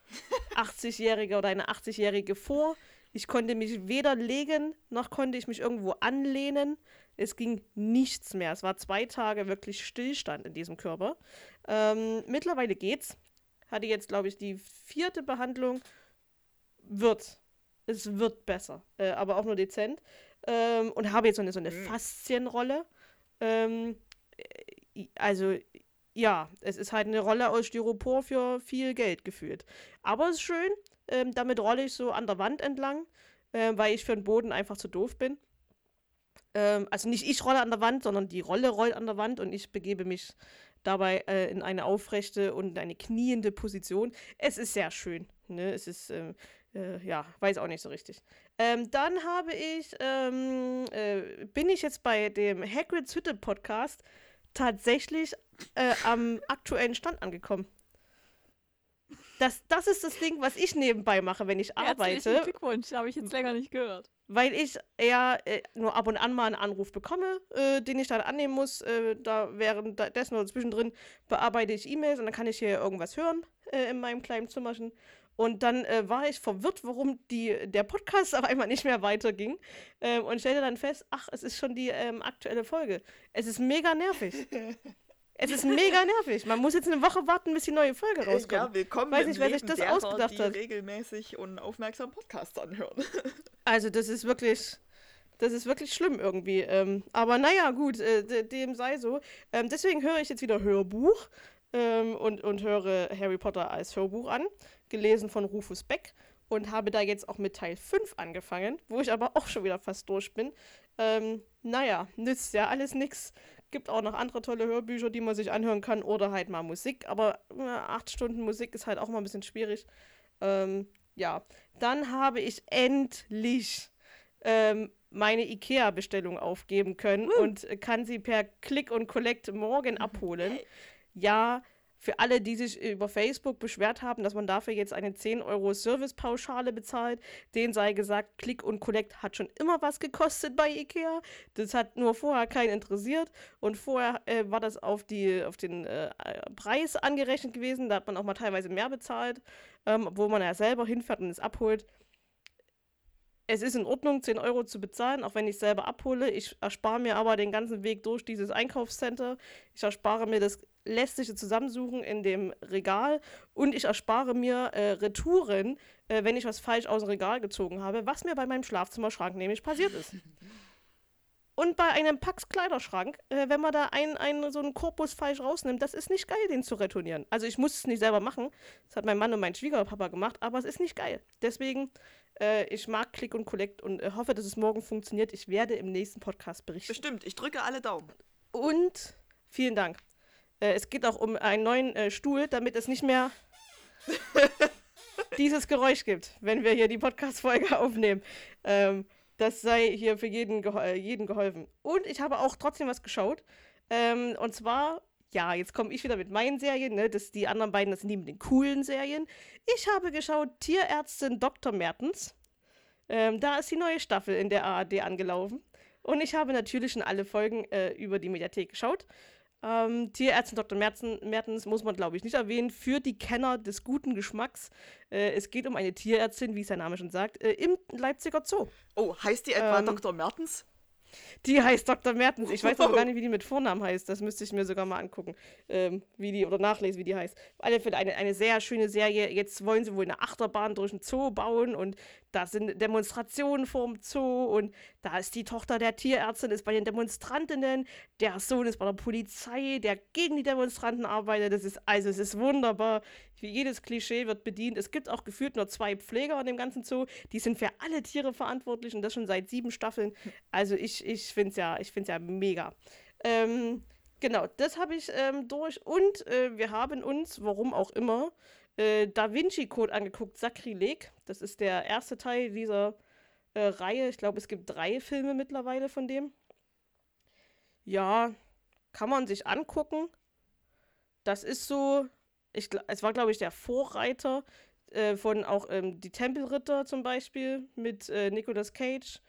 80-Jähriger oder eine 80-Jährige vor. Ich konnte mich weder legen, noch konnte ich mich irgendwo anlehnen. Es ging nichts mehr. Es war zwei Tage wirklich Stillstand in diesem Körper. Ähm, mittlerweile geht's. Hatte jetzt, glaube ich, die vierte Behandlung. Wird. Es wird besser. Äh, aber auch nur dezent. Ähm, und habe jetzt so eine, so eine mhm. Faszienrolle. Ähm, äh, also, ja, es ist halt eine Rolle aus Styropor für viel Geld gefühlt. Aber es ist schön. Ähm, damit rolle ich so an der Wand entlang, äh, weil ich für den Boden einfach zu doof bin. Ähm, also nicht ich rolle an der Wand, sondern die Rolle rollt an der Wand und ich begebe mich dabei äh, in eine aufrechte und eine kniende Position. Es ist sehr schön. Ne? Es ist, äh, äh, ja, weiß auch nicht so richtig. Ähm, dann habe ich, ähm, äh, bin ich jetzt bei dem Hagrid's Hütte Podcast tatsächlich äh, am aktuellen Stand angekommen. Das, das ist das Ding, was ich nebenbei mache, wenn ich arbeite. Herzlichen Glückwunsch, habe ich jetzt länger nicht gehört weil ich eher äh, nur ab und an mal einen Anruf bekomme, äh, den ich dann annehmen muss. Äh, da währenddessen oder zwischendrin bearbeite ich E-Mails und dann kann ich hier irgendwas hören äh, in meinem kleinen Zimmerchen. Und dann äh, war ich verwirrt, warum die, der Podcast auf einmal nicht mehr weiterging. Ähm, und stellte dann fest, ach, es ist schon die ähm, aktuelle Folge. Es ist mega nervig. Es ist mega nervig. Man muss jetzt eine Woche warten, bis die neue Folge äh, rauskommt. Ja, willkommen Weiß nicht, wer sich das derer, ausgedacht die hat. regelmäßig und aufmerksam Podcasts anhören. Also das ist wirklich, das ist wirklich schlimm irgendwie. Ähm, aber naja, gut, äh, dem sei so. Ähm, deswegen höre ich jetzt wieder Hörbuch ähm, und, und höre Harry Potter als Hörbuch an, gelesen von Rufus Beck und habe da jetzt auch mit Teil 5 angefangen, wo ich aber auch schon wieder fast durch bin. Ähm, naja, nützt ja alles nichts. Gibt auch noch andere tolle Hörbücher, die man sich anhören kann oder halt mal Musik. Aber äh, acht Stunden Musik ist halt auch mal ein bisschen schwierig. Ähm, ja, dann habe ich endlich ähm, meine IKEA-Bestellung aufgeben können uh. und kann sie per Click und Collect morgen abholen. Ja, für alle, die sich über Facebook beschwert haben, dass man dafür jetzt eine 10 Euro Servicepauschale bezahlt, denen sei gesagt, Click und Collect hat schon immer was gekostet bei Ikea. Das hat nur vorher keinen interessiert und vorher äh, war das auf, die, auf den äh, Preis angerechnet gewesen. Da hat man auch mal teilweise mehr bezahlt, ähm, wo man ja selber hinfährt und es abholt es ist in Ordnung, 10 Euro zu bezahlen, auch wenn ich selber abhole. Ich erspare mir aber den ganzen Weg durch dieses Einkaufscenter. Ich erspare mir das lästige Zusammensuchen in dem Regal und ich erspare mir äh, Retouren, äh, wenn ich was falsch aus dem Regal gezogen habe, was mir bei meinem Schlafzimmerschrank nämlich passiert ist. Und bei einem Pax Kleiderschrank, äh, wenn man da einen, einen, so einen Korpus falsch rausnimmt, das ist nicht geil, den zu retournieren. Also ich muss es nicht selber machen. Das hat mein Mann und mein Schwiegerpapa gemacht, aber es ist nicht geil. Deswegen, äh, ich mag Click und Collect und äh, hoffe, dass es morgen funktioniert. Ich werde im nächsten Podcast berichten. Bestimmt, ich drücke alle Daumen. Und vielen Dank. Äh, es geht auch um einen neuen äh, Stuhl, damit es nicht mehr dieses Geräusch gibt, wenn wir hier die Podcast-Folge aufnehmen. Ähm, das sei hier für jeden, geho äh, jeden geholfen. Und ich habe auch trotzdem was geschaut. Ähm, und zwar, ja, jetzt komme ich wieder mit meinen Serien, ne? Das, die anderen beiden, das sind die mit den coolen Serien. Ich habe geschaut Tierärztin Dr. Mertens. Ähm, da ist die neue Staffel in der ARD angelaufen. Und ich habe natürlich schon alle Folgen äh, über die Mediathek geschaut. Ähm, Tierärztin Dr. Merzen, Mertens muss man, glaube ich, nicht erwähnen. Für die Kenner des guten Geschmacks. Äh, es geht um eine Tierärztin, wie sein Name schon sagt, äh, im Leipziger Zoo. Oh, heißt die etwa Ähm, Dr. Mertens? Die heißt Dr. Mertens. Ich weiß aber gar nicht, wie die mit Vornamen heißt. Das müsste ich mir sogar mal angucken, ähm, wie die oder nachlesen, wie die heißt. Auf alle Fälle eine, eine sehr schöne Serie. Jetzt wollen sie wohl eine Achterbahn durch den Zoo bauen und da sind Demonstrationen vorm Zoo und da ist die Tochter der Tierärztin, ist bei den Demonstrantinnen, der Sohn ist bei der Polizei, der gegen die Demonstranten arbeitet. Das ist also es ist wunderbar. Wie jedes Klischee wird bedient. Es gibt auch gefühlt nur zwei Pfleger in dem ganzen Zoo. Die sind für alle Tiere verantwortlich und das schon seit sieben Staffeln. Also ich, ich finde es ja, ich find's ja mega. Ähm, genau, das habe ich ähm, durch. Und äh, wir haben uns, warum auch immer, äh, Da Vinci Code angeguckt, Sakrileg. Das ist der erste Teil dieser äh, Reihe. Ich glaube, es gibt drei Filme mittlerweile von dem. Ja, kann man sich angucken. Das ist so, ich, es war, glaube ich, der Vorreiter äh, von auch ähm, Die Tempelritter zum Beispiel mit äh, Nicolas Cage.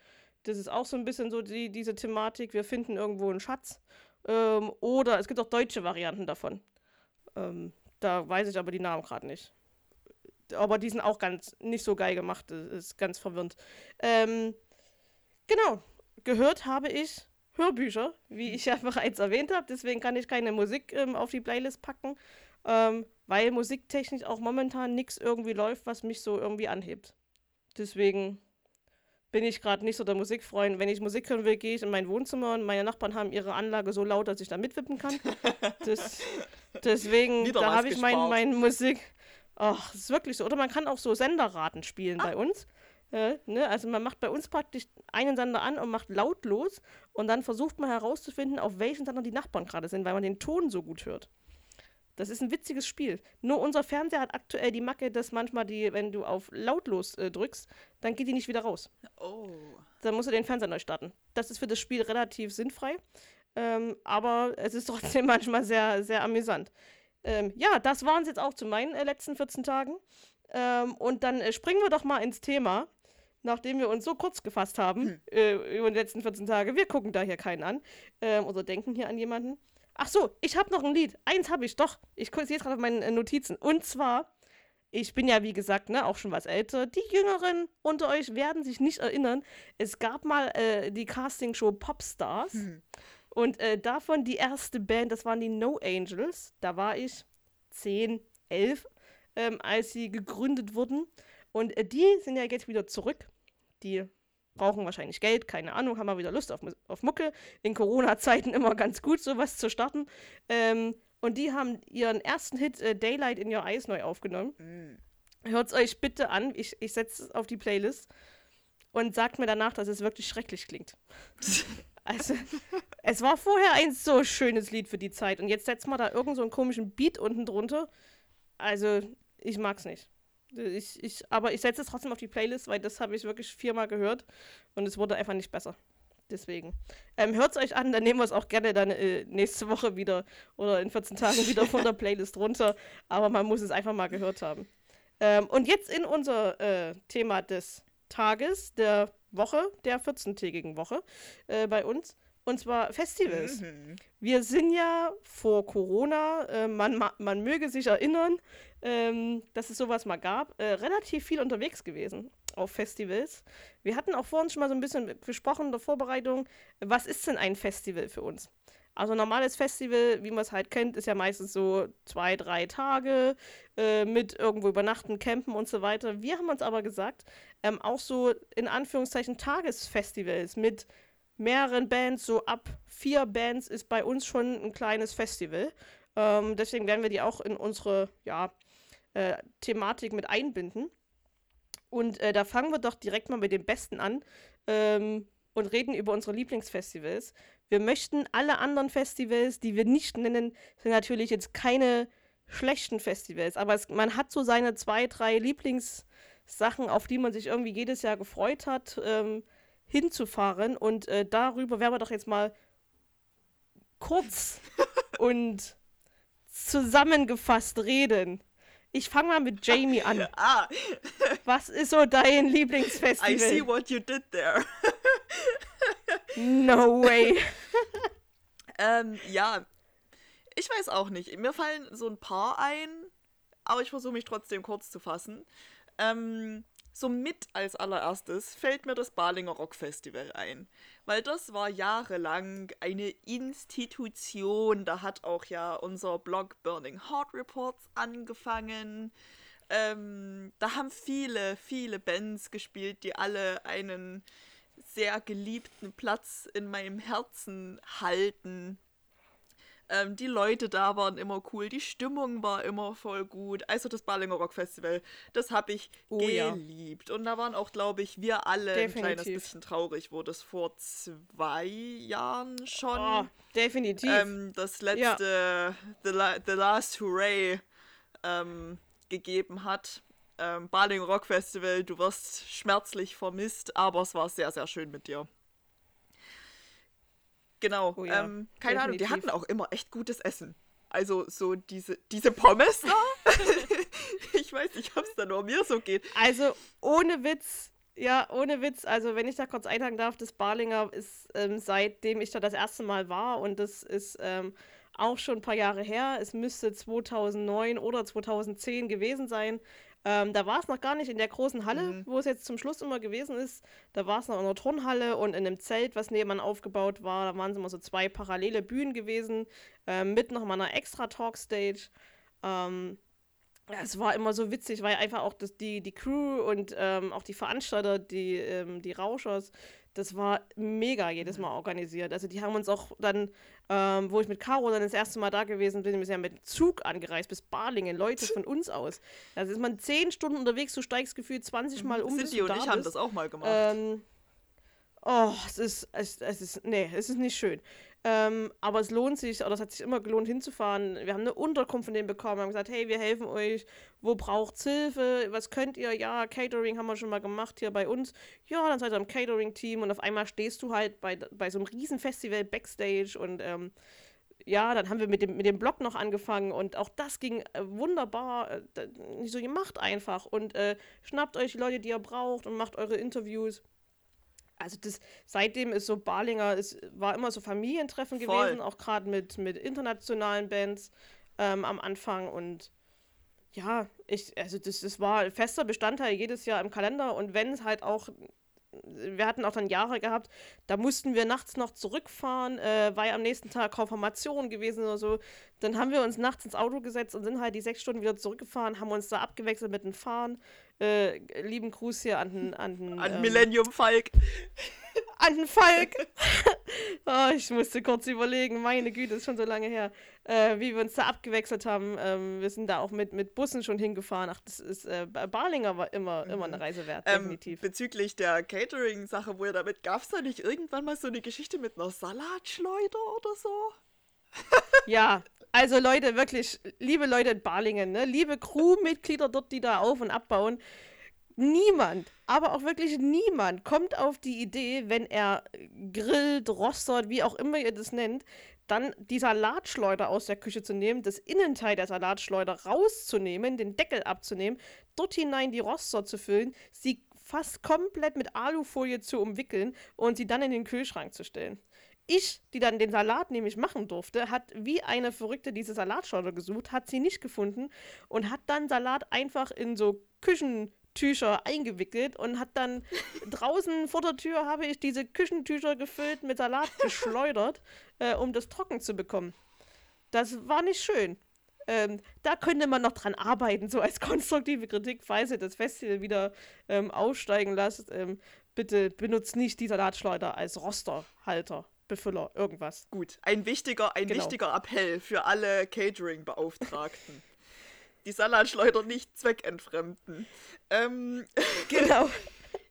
Das ist auch so ein bisschen so die, diese Thematik, wir finden irgendwo einen Schatz. Ähm, oder es gibt auch deutsche Varianten davon. Ähm, da weiß ich aber die Namen gerade nicht. Aber die sind auch ganz nicht so geil gemacht. Das ist ganz verwirrend. Ähm, genau. Gehört habe ich Hörbücher, wie ich ja bereits erwähnt habe. Deswegen kann ich keine Musik ähm, auf die Playlist packen, ähm, weil musiktechnisch auch momentan nichts irgendwie läuft, was mich so irgendwie anhebt. Deswegen bin ich gerade nicht so der Musikfreund. Wenn ich Musik hören will, gehe ich in mein Wohnzimmer und meine Nachbarn haben ihre Anlage so laut, dass ich da mitwippen kann. Das, deswegen, Wieder da habe ich mein, gespart. mein Musik. Ach, ist wirklich so. Oder man kann auch so Senderraten spielen bei uns. Äh, ne? Also man macht bei uns praktisch einen Sender an und macht lautlos und dann versucht man herauszufinden, auf welchen Sender die Nachbarn gerade sind, weil man den Ton so gut hört. Das ist ein witziges Spiel. Nur unser Fernseher hat aktuell die Macke, dass manchmal die, wenn du auf lautlos äh, drückst, dann geht die nicht wieder raus. Oh. Dann musst du den Fernseher neu starten. Das ist für das Spiel relativ sinnfrei, ähm, aber es ist trotzdem manchmal sehr, sehr amüsant. Ähm, ja, das waren es jetzt auch zu meinen äh, letzten 14 Tagen. Ähm, und dann äh, springen wir doch mal ins Thema, nachdem wir uns so kurz gefasst haben äh, über die letzten 14 Tage. Wir gucken da hier keinen an ähm, oder denken hier an jemanden. Ach so, ich habe noch ein Lied. Eins habe ich doch. Ich sehe jetzt gerade auf meinen äh, Notizen. Und zwar, ich bin ja wie gesagt, ne, auch schon was älter. Die Jüngeren unter euch werden sich nicht erinnern. Es gab mal äh, die Castingshow Popstars. Und äh, davon die erste Band, das waren die No Angels. Da war ich 10, 11, ähm, als sie gegründet wurden. Und äh, die sind ja jetzt wieder zurück. Die brauchen wahrscheinlich Geld, keine Ahnung, haben mal wieder Lust auf, auf Mucke. In Corona-Zeiten immer ganz gut, sowas zu starten. Ähm, und die haben ihren ersten Hit äh, Daylight in Your Eyes neu aufgenommen. Hört es euch bitte an. Ich, ich setze es auf die Playlist. Und sagt mir danach, dass es wirklich schrecklich klingt. Also, es war vorher ein so schönes Lied für die Zeit. Und jetzt setzt man da irgend so einen komischen Beat unten drunter. Also, ich mag's nicht. Ich, ich, aber ich setze es trotzdem auf die Playlist, weil das habe ich wirklich viermal gehört und es wurde einfach nicht besser. Deswegen. Ähm, Hört es euch an, dann nehmen wir es auch gerne dann äh, nächste Woche wieder oder in 14 Tagen wieder von der Playlist runter. Aber man muss es einfach mal gehört haben. Ähm, und jetzt in unser äh, Thema des Tages, der Woche, der 14-tägigen Woche äh, bei uns. Und zwar Festivals. Mhm. Wir sind ja vor Corona, äh, man, ma- man möge sich erinnern, ähm, dass es sowas mal gab, äh, relativ viel unterwegs gewesen auf Festivals. Wir hatten auch vor uns schon mal so ein bisschen besprochen in der Vorbereitung, was ist denn ein Festival für uns? Also ein normales Festival, wie man es halt kennt, ist ja meistens so zwei, drei Tage äh, mit irgendwo übernachten, campen und so weiter. Wir haben uns aber gesagt, ähm, auch so in Anführungszeichen Tagesfestivals mit mehreren Bands, so ab vier Bands ist bei uns schon ein kleines Festival. Ähm, deswegen werden wir die auch in unsere ja, äh, Thematik mit einbinden. Und äh, da fangen wir doch direkt mal mit dem Besten an ähm, und reden über unsere Lieblingsfestivals. Wir möchten alle anderen Festivals, die wir nicht nennen, sind natürlich jetzt keine schlechten Festivals. Aber es, man hat so seine zwei, drei Lieblingssachen, auf die man sich irgendwie jedes Jahr gefreut hat, ähm, hinzufahren. Und äh, darüber werden wir doch jetzt mal kurz und zusammengefasst reden. Ich fange mal mit Jamie an. Ah, Was ist so dein I see Lieblingsfestival? what you did there. No way. ähm, ja, ich weiß auch nicht. Mir fallen so ein paar ein, aber ich versuche mich trotzdem kurz zu fassen. Ähm, so mit als allererstes fällt mir das Balinger Rock Festival ein. Weil das war jahrelang eine Institution. Da hat auch ja unser Blog Burning Heart Reports angefangen. Ähm, da haben viele, viele Bands gespielt, die alle einen sehr geliebten Platz in meinem Herzen halten. Ähm, die Leute da waren immer cool, die Stimmung war immer voll gut. Also das Balinger Rock Festival, das habe ich Oh ja. geliebt. Und da waren auch, glaube ich, wir alle ein kleines Definitiv. bisschen traurig, wo das vor zwei Jahren schon Oh, definitiv. ähm, das letzte The, La The Last Hooray ähm, gegeben hat. Ähm, Baling Rock Festival, du wirst schmerzlich vermisst, aber es war sehr, sehr schön mit dir. Genau, Oh ja, ähm, keine Ahnung, die hatten auch immer echt gutes Essen. Also so diese, diese Pommes da. ich weiß nicht, ob es da nur mir so geht. Also ohne Witz, ja, ohne Witz, also wenn ich da kurz einhaken darf, das Barlinger ist ähm, seitdem ich da das erste Mal war und das ist ähm, auch schon ein paar Jahre her. Es müsste 2009 oder 2010 gewesen sein. Ähm, da war es noch gar nicht in der großen Halle, Mhm. wo es jetzt zum Schluss immer gewesen ist. Da war es noch in der Turnhalle und in einem Zelt, was nebenan aufgebaut war. Da waren es immer so zwei parallele Bühnen gewesen, ähm, mit noch mal einer extra Talkstage. Ähm, ja, es war immer so witzig, weil einfach auch das, die, die Crew und ähm, auch die Veranstalter, die, ähm, die Rauschers, das war mega jedes Mal organisiert. Also die haben uns auch dann, ähm, wo ich mit Caro dann das erste Mal da gewesen bin, wir sind ja mit dem Zug angereist bis Balingen, Leute von uns aus. Da ist man zehn Stunden unterwegs, du steigst gefühlt 20 Mal um, Cindy und ich haben bist. das auch mal gemacht. Ähm, oh, es ist, es, es ist, nee, es ist nicht schön. Ähm, aber es lohnt sich, oder es hat sich immer gelohnt hinzufahren. Wir haben eine Unterkunft von denen bekommen, haben gesagt, hey, wir helfen euch, wo braucht's Hilfe, was könnt ihr? Ja, Catering haben wir schon mal gemacht hier bei uns. Ja, dann seid ihr im Catering-Team und auf einmal stehst du halt bei, bei so einem Riesenfestival Backstage und ähm, ja, dann haben wir mit dem, mit dem Blog noch angefangen und auch das ging äh, wunderbar. Äh, so, ihr macht einfach und äh, schnappt euch die Leute, die ihr braucht und macht eure Interviews. Also das, seitdem ist so Barlinger, es war immer so Familientreffen Voll. gewesen, auch gerade mit, mit internationalen Bands ähm, am Anfang und ja, ich, also das, das war ein fester Bestandteil jedes Jahr im Kalender und wenn es halt auch, wir hatten auch dann Jahre gehabt, da mussten wir nachts noch zurückfahren, äh, weil am nächsten Tag Konfirmation gewesen oder so, dann haben wir uns nachts ins Auto gesetzt und sind halt die sechs Stunden wieder zurückgefahren, haben uns da abgewechselt mit dem Fahren. Äh, lieben Gruß hier an den, an den, An ähm, Millennium Falk. an den Falk. oh, ich musste kurz überlegen, meine Güte, ist schon so lange her, äh, wie wir uns da abgewechselt haben. Ähm, wir sind da auch mit, mit Bussen schon hingefahren. Ach, das ist, äh, Ba- Barlinger war immer, immer eine Reise wert, Ähm, definitiv. bezüglich der Catering-Sache, wo ihr damit gab es da nicht irgendwann mal so eine Geschichte mit einer Salatschleuder oder so? Ja, also Leute, wirklich, liebe Leute in Balingen, ne, liebe Crewmitglieder dort, die da auf- und abbauen, niemand, aber auch wirklich niemand kommt auf die Idee, wenn er grillt, rostert, wie auch immer ihr das nennt, dann die Salatschleuder aus der Küche zu nehmen, das Innenteil der Salatschleuder rauszunehmen, den Deckel abzunehmen, dort hinein die Roster zu füllen, sie fast komplett mit Alufolie zu umwickeln und sie dann in den Kühlschrank zu stellen. Ich, die dann den Salat nämlich machen durfte, hat wie eine Verrückte diese Salatschleuder gesucht, hat sie nicht gefunden und hat dann Salat einfach in so Küchentücher eingewickelt und hat dann draußen vor der Tür habe ich diese Küchentücher gefüllt mit Salat geschleudert, äh, um das trocken zu bekommen. Das war nicht schön. Ähm, da könnte man noch dran arbeiten, so als konstruktive Kritik, falls ihr das Festival wieder ähm, aufsteigen lasst. Ähm, bitte benutzt nicht die Salatschleuder als Rosterhalter, Befüller, irgendwas. Gut, ein wichtiger, ein Genau. wichtiger Appell für alle Catering-Beauftragten. Die Salatschleuder nicht zweckentfremden. Ähm, Genau.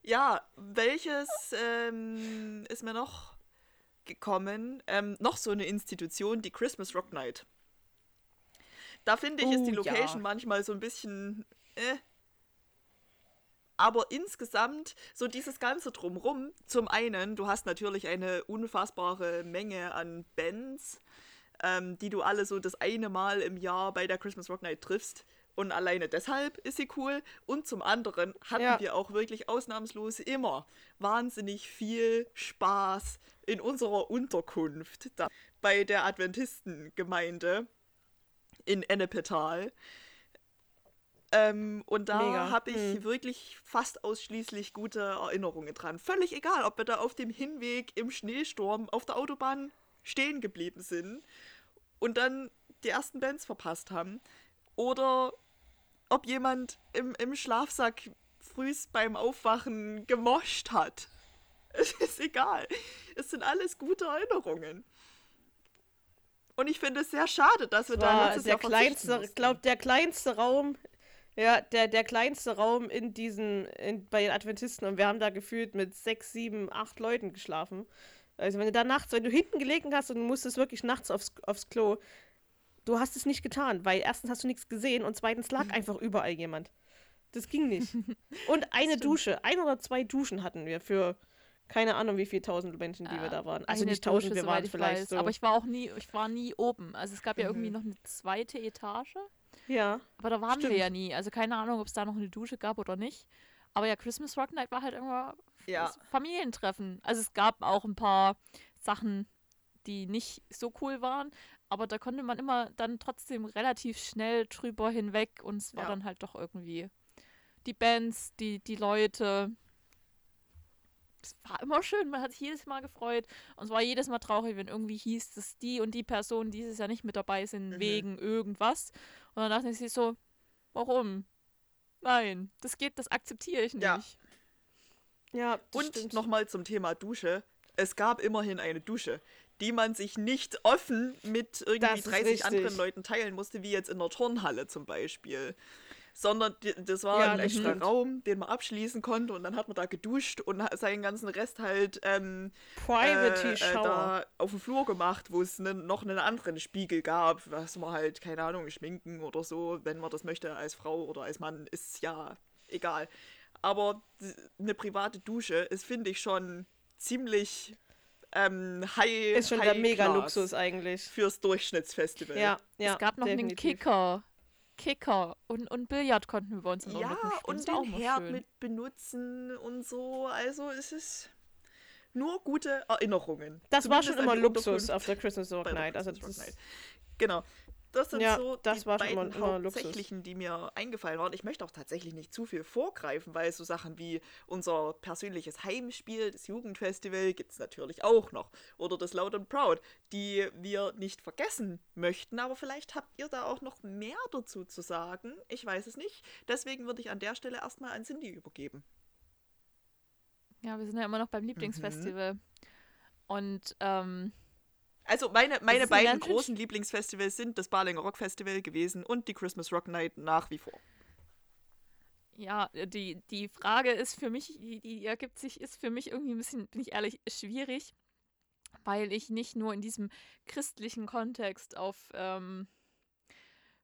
ja, welches ähm, ist mir noch gekommen? Ähm, noch so eine Institution, die Christmas Rock Night. Da finde ich, ist die Oh, ja. Location manchmal so ein bisschen. Äh. Aber insgesamt, so dieses Ganze drumrum, zum einen, du hast natürlich eine unfassbare Menge an Bands, ähm, die du alle so das eine Mal im Jahr bei der Christmas Rock Night triffst. Und alleine deshalb ist sie cool. Und zum anderen hatten Ja. wir auch wirklich ausnahmslos immer wahnsinnig viel Spaß in unserer Unterkunft da, bei der Adventistengemeinde in Ennepetal. Ähm, und da habe ich Hm. wirklich fast ausschließlich gute Erinnerungen dran. Völlig egal, ob wir da auf dem Hinweg im Schneesturm auf der Autobahn stehen geblieben sind und dann die ersten Bands verpasst haben. Oder ob jemand im, im Schlafsack frühs beim Aufwachen gemoscht hat. Es ist egal. Es sind alles gute Erinnerungen. Und ich finde es sehr schade, dass wir da letztes der Jahr kleinste, der kleinste Raum, ja, der, der kleinste Raum in diesen, in, bei den Adventisten und wir haben da gefühlt mit sechs, sieben, acht Leuten geschlafen. Also wenn du da nachts, wenn du hinten gelegen hast und du musstest wirklich nachts aufs, aufs Klo, du hast es nicht getan, weil erstens hast du nichts gesehen und zweitens lag einfach überall jemand. Das ging nicht. Und eine. Dusche, ein oder zwei Duschen hatten wir für keine Ahnung, wie viele tausend Menschen, die wir Äh, da waren. Also nicht tausend, Dusche, wir waren ich vielleicht weiß. so. Aber ich war auch nie, ich war nie oben. Also es gab ja irgendwie Mhm. noch eine zweite Etage. Ja. Aber da waren Stimmt. wir ja nie. Also keine Ahnung, ob es da noch eine Dusche gab oder nicht. Aber ja, Christmas Rock Night war halt immer Ja. das Familientreffen. Also es gab auch ein paar Sachen, die nicht so cool waren. Aber da konnte man immer dann trotzdem relativ schnell drüber hinweg. Und es war Ja. dann halt doch irgendwie die Bands, die, die Leute. Es war immer schön, man hat sich jedes Mal gefreut. Und es war jedes Mal traurig, wenn irgendwie hieß, dass die und die Personen dieses Jahr nicht mit dabei sind, Mhm. wegen irgendwas. Und dann dachte ich sich so, warum? Nein, das geht, das akzeptiere ich nicht. Ja. Ja, das Und nochmal zum Thema Dusche. Es gab immerhin eine Dusche, die man sich nicht offen mit irgendwie Das ist 30 richtig. anderen Leuten teilen musste, wie jetzt in der Turnhalle zum Beispiel. Sondern die, das war Ja, ein das extra stimmt. Raum, den man abschließen konnte und dann hat man da geduscht und seinen ganzen Rest halt ähm, Private äh, äh, da auf dem Flur gemacht, wo es ne, noch einen anderen Spiegel gab, was man halt, keine Ahnung, schminken oder so, wenn man das möchte als Frau oder als Mann, ist ja egal. Aber eine private Dusche ist, finde ich, schon ziemlich ähm, high ist schon high der Mega-Luxus eigentlich. fürs Durchschnittsfestival. Ja, ja. es gab noch definitiv. einen Kicker. Kicker und, und Billard konnten wir bei uns in der Ja, und war den Herd schön. mit benutzen und so. Also es ist nur gute Erinnerungen. Das war Zumindest schon an immer Luxus auf der Christmas Rock Night. Also Christmas das Rock Night. Genau. Das sind Ja, so das die war schon beiden immer Luxus. hauptsächlichen, die mir eingefallen waren. Ich möchte auch tatsächlich nicht zu viel vorgreifen, weil so Sachen wie unser persönliches Heimspiel, das Jugendfestival, gibt es natürlich auch noch. Oder das Loud and Proud, die wir nicht vergessen möchten. Aber vielleicht habt ihr da auch noch mehr dazu zu sagen. Ich weiß es nicht. Deswegen würde ich an der Stelle erstmal an Cindy übergeben. Ja, wir sind ja immer noch beim Mhm. Lieblingsfestival. Und ähm, Also meine, meine beiden großen Lieblingsfestivals sind das Balinger Rock Festival gewesen und die Christmas Rock Night nach wie vor. ja, die, die Frage ist für mich, die, die ergibt sich, ist für mich irgendwie ein bisschen, bin ich ehrlich, schwierig, weil ich nicht nur in diesem christlichen Kontext auf ähm,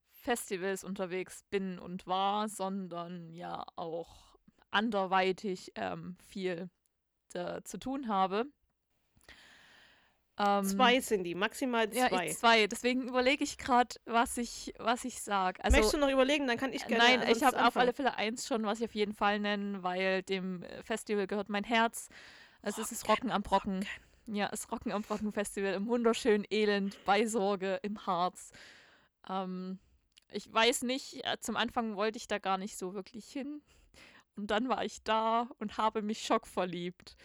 Festivals unterwegs bin und war, sondern ja auch anderweitig ähm, viel äh, zu tun habe. Ähm, Zwei sind die, maximal Ja, zwei. ich zwei. Deswegen überlege ich gerade, was ich, was ich sage. Also, Möchtest du noch überlegen? Dann kann ich gerne. Nein, ich habe auf alle Fälle eins schon, was ich auf jeden Fall nennen, weil dem äh, Festival gehört mein Herz. Es ist das Rocken am Brocken. Ja, das Rocken am Brocken Festival im wunderschönen Elend bei Sorge im Harz. Ähm, ich weiß nicht, äh, zum Anfang wollte ich da gar nicht so wirklich hin. Und dann war ich da und habe mich schockverliebt.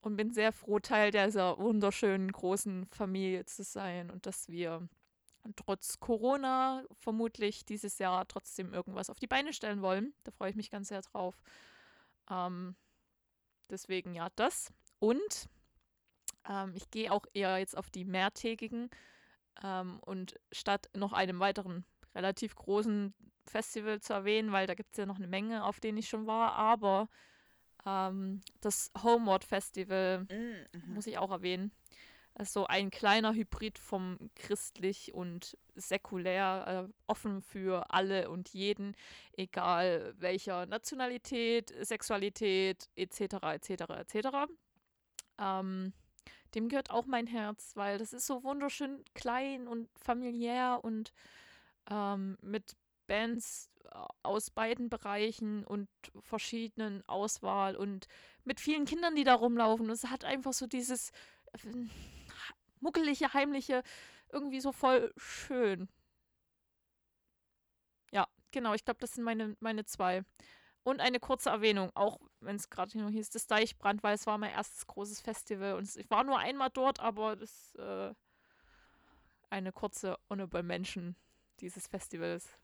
Und bin sehr froh, Teil dieser wunderschönen großen Familie zu sein und dass wir trotz Corona vermutlich dieses Jahr trotzdem irgendwas auf die Beine stellen wollen. Da freue ich mich ganz sehr drauf. Ähm, deswegen ja das. Und ähm, ich gehe auch eher jetzt auf die mehrtägigen ähm, und statt noch einem weiteren relativ großen Festival zu erwähnen, weil da gibt es ja noch eine Menge, auf denen ich schon war, aber ähm, das Homeward Festival muss ich auch erwähnen. Also ein kleiner Hybrid vom christlich und säkulär, äh, offen für alle und jeden, egal welcher Nationalität, Sexualität etc. etc. etc. Ähm, dem gehört auch mein Herz, weil das ist so wunderschön klein und familiär und ähm, mit Bands aus beiden Bereichen und verschiedenen Auswahl und mit vielen Kindern, die da rumlaufen. Und es hat einfach so dieses äh, muckelige, heimliche, irgendwie so voll schön. Ja, genau, ich glaube, das sind meine, meine zwei. Und eine kurze Erwähnung, auch wenn es gerade nur hieß, das Deichbrand, weil es war mein erstes großes Festival und ich war nur einmal dort, aber das äh, eine kurze Honorable Mention dieses Festivals.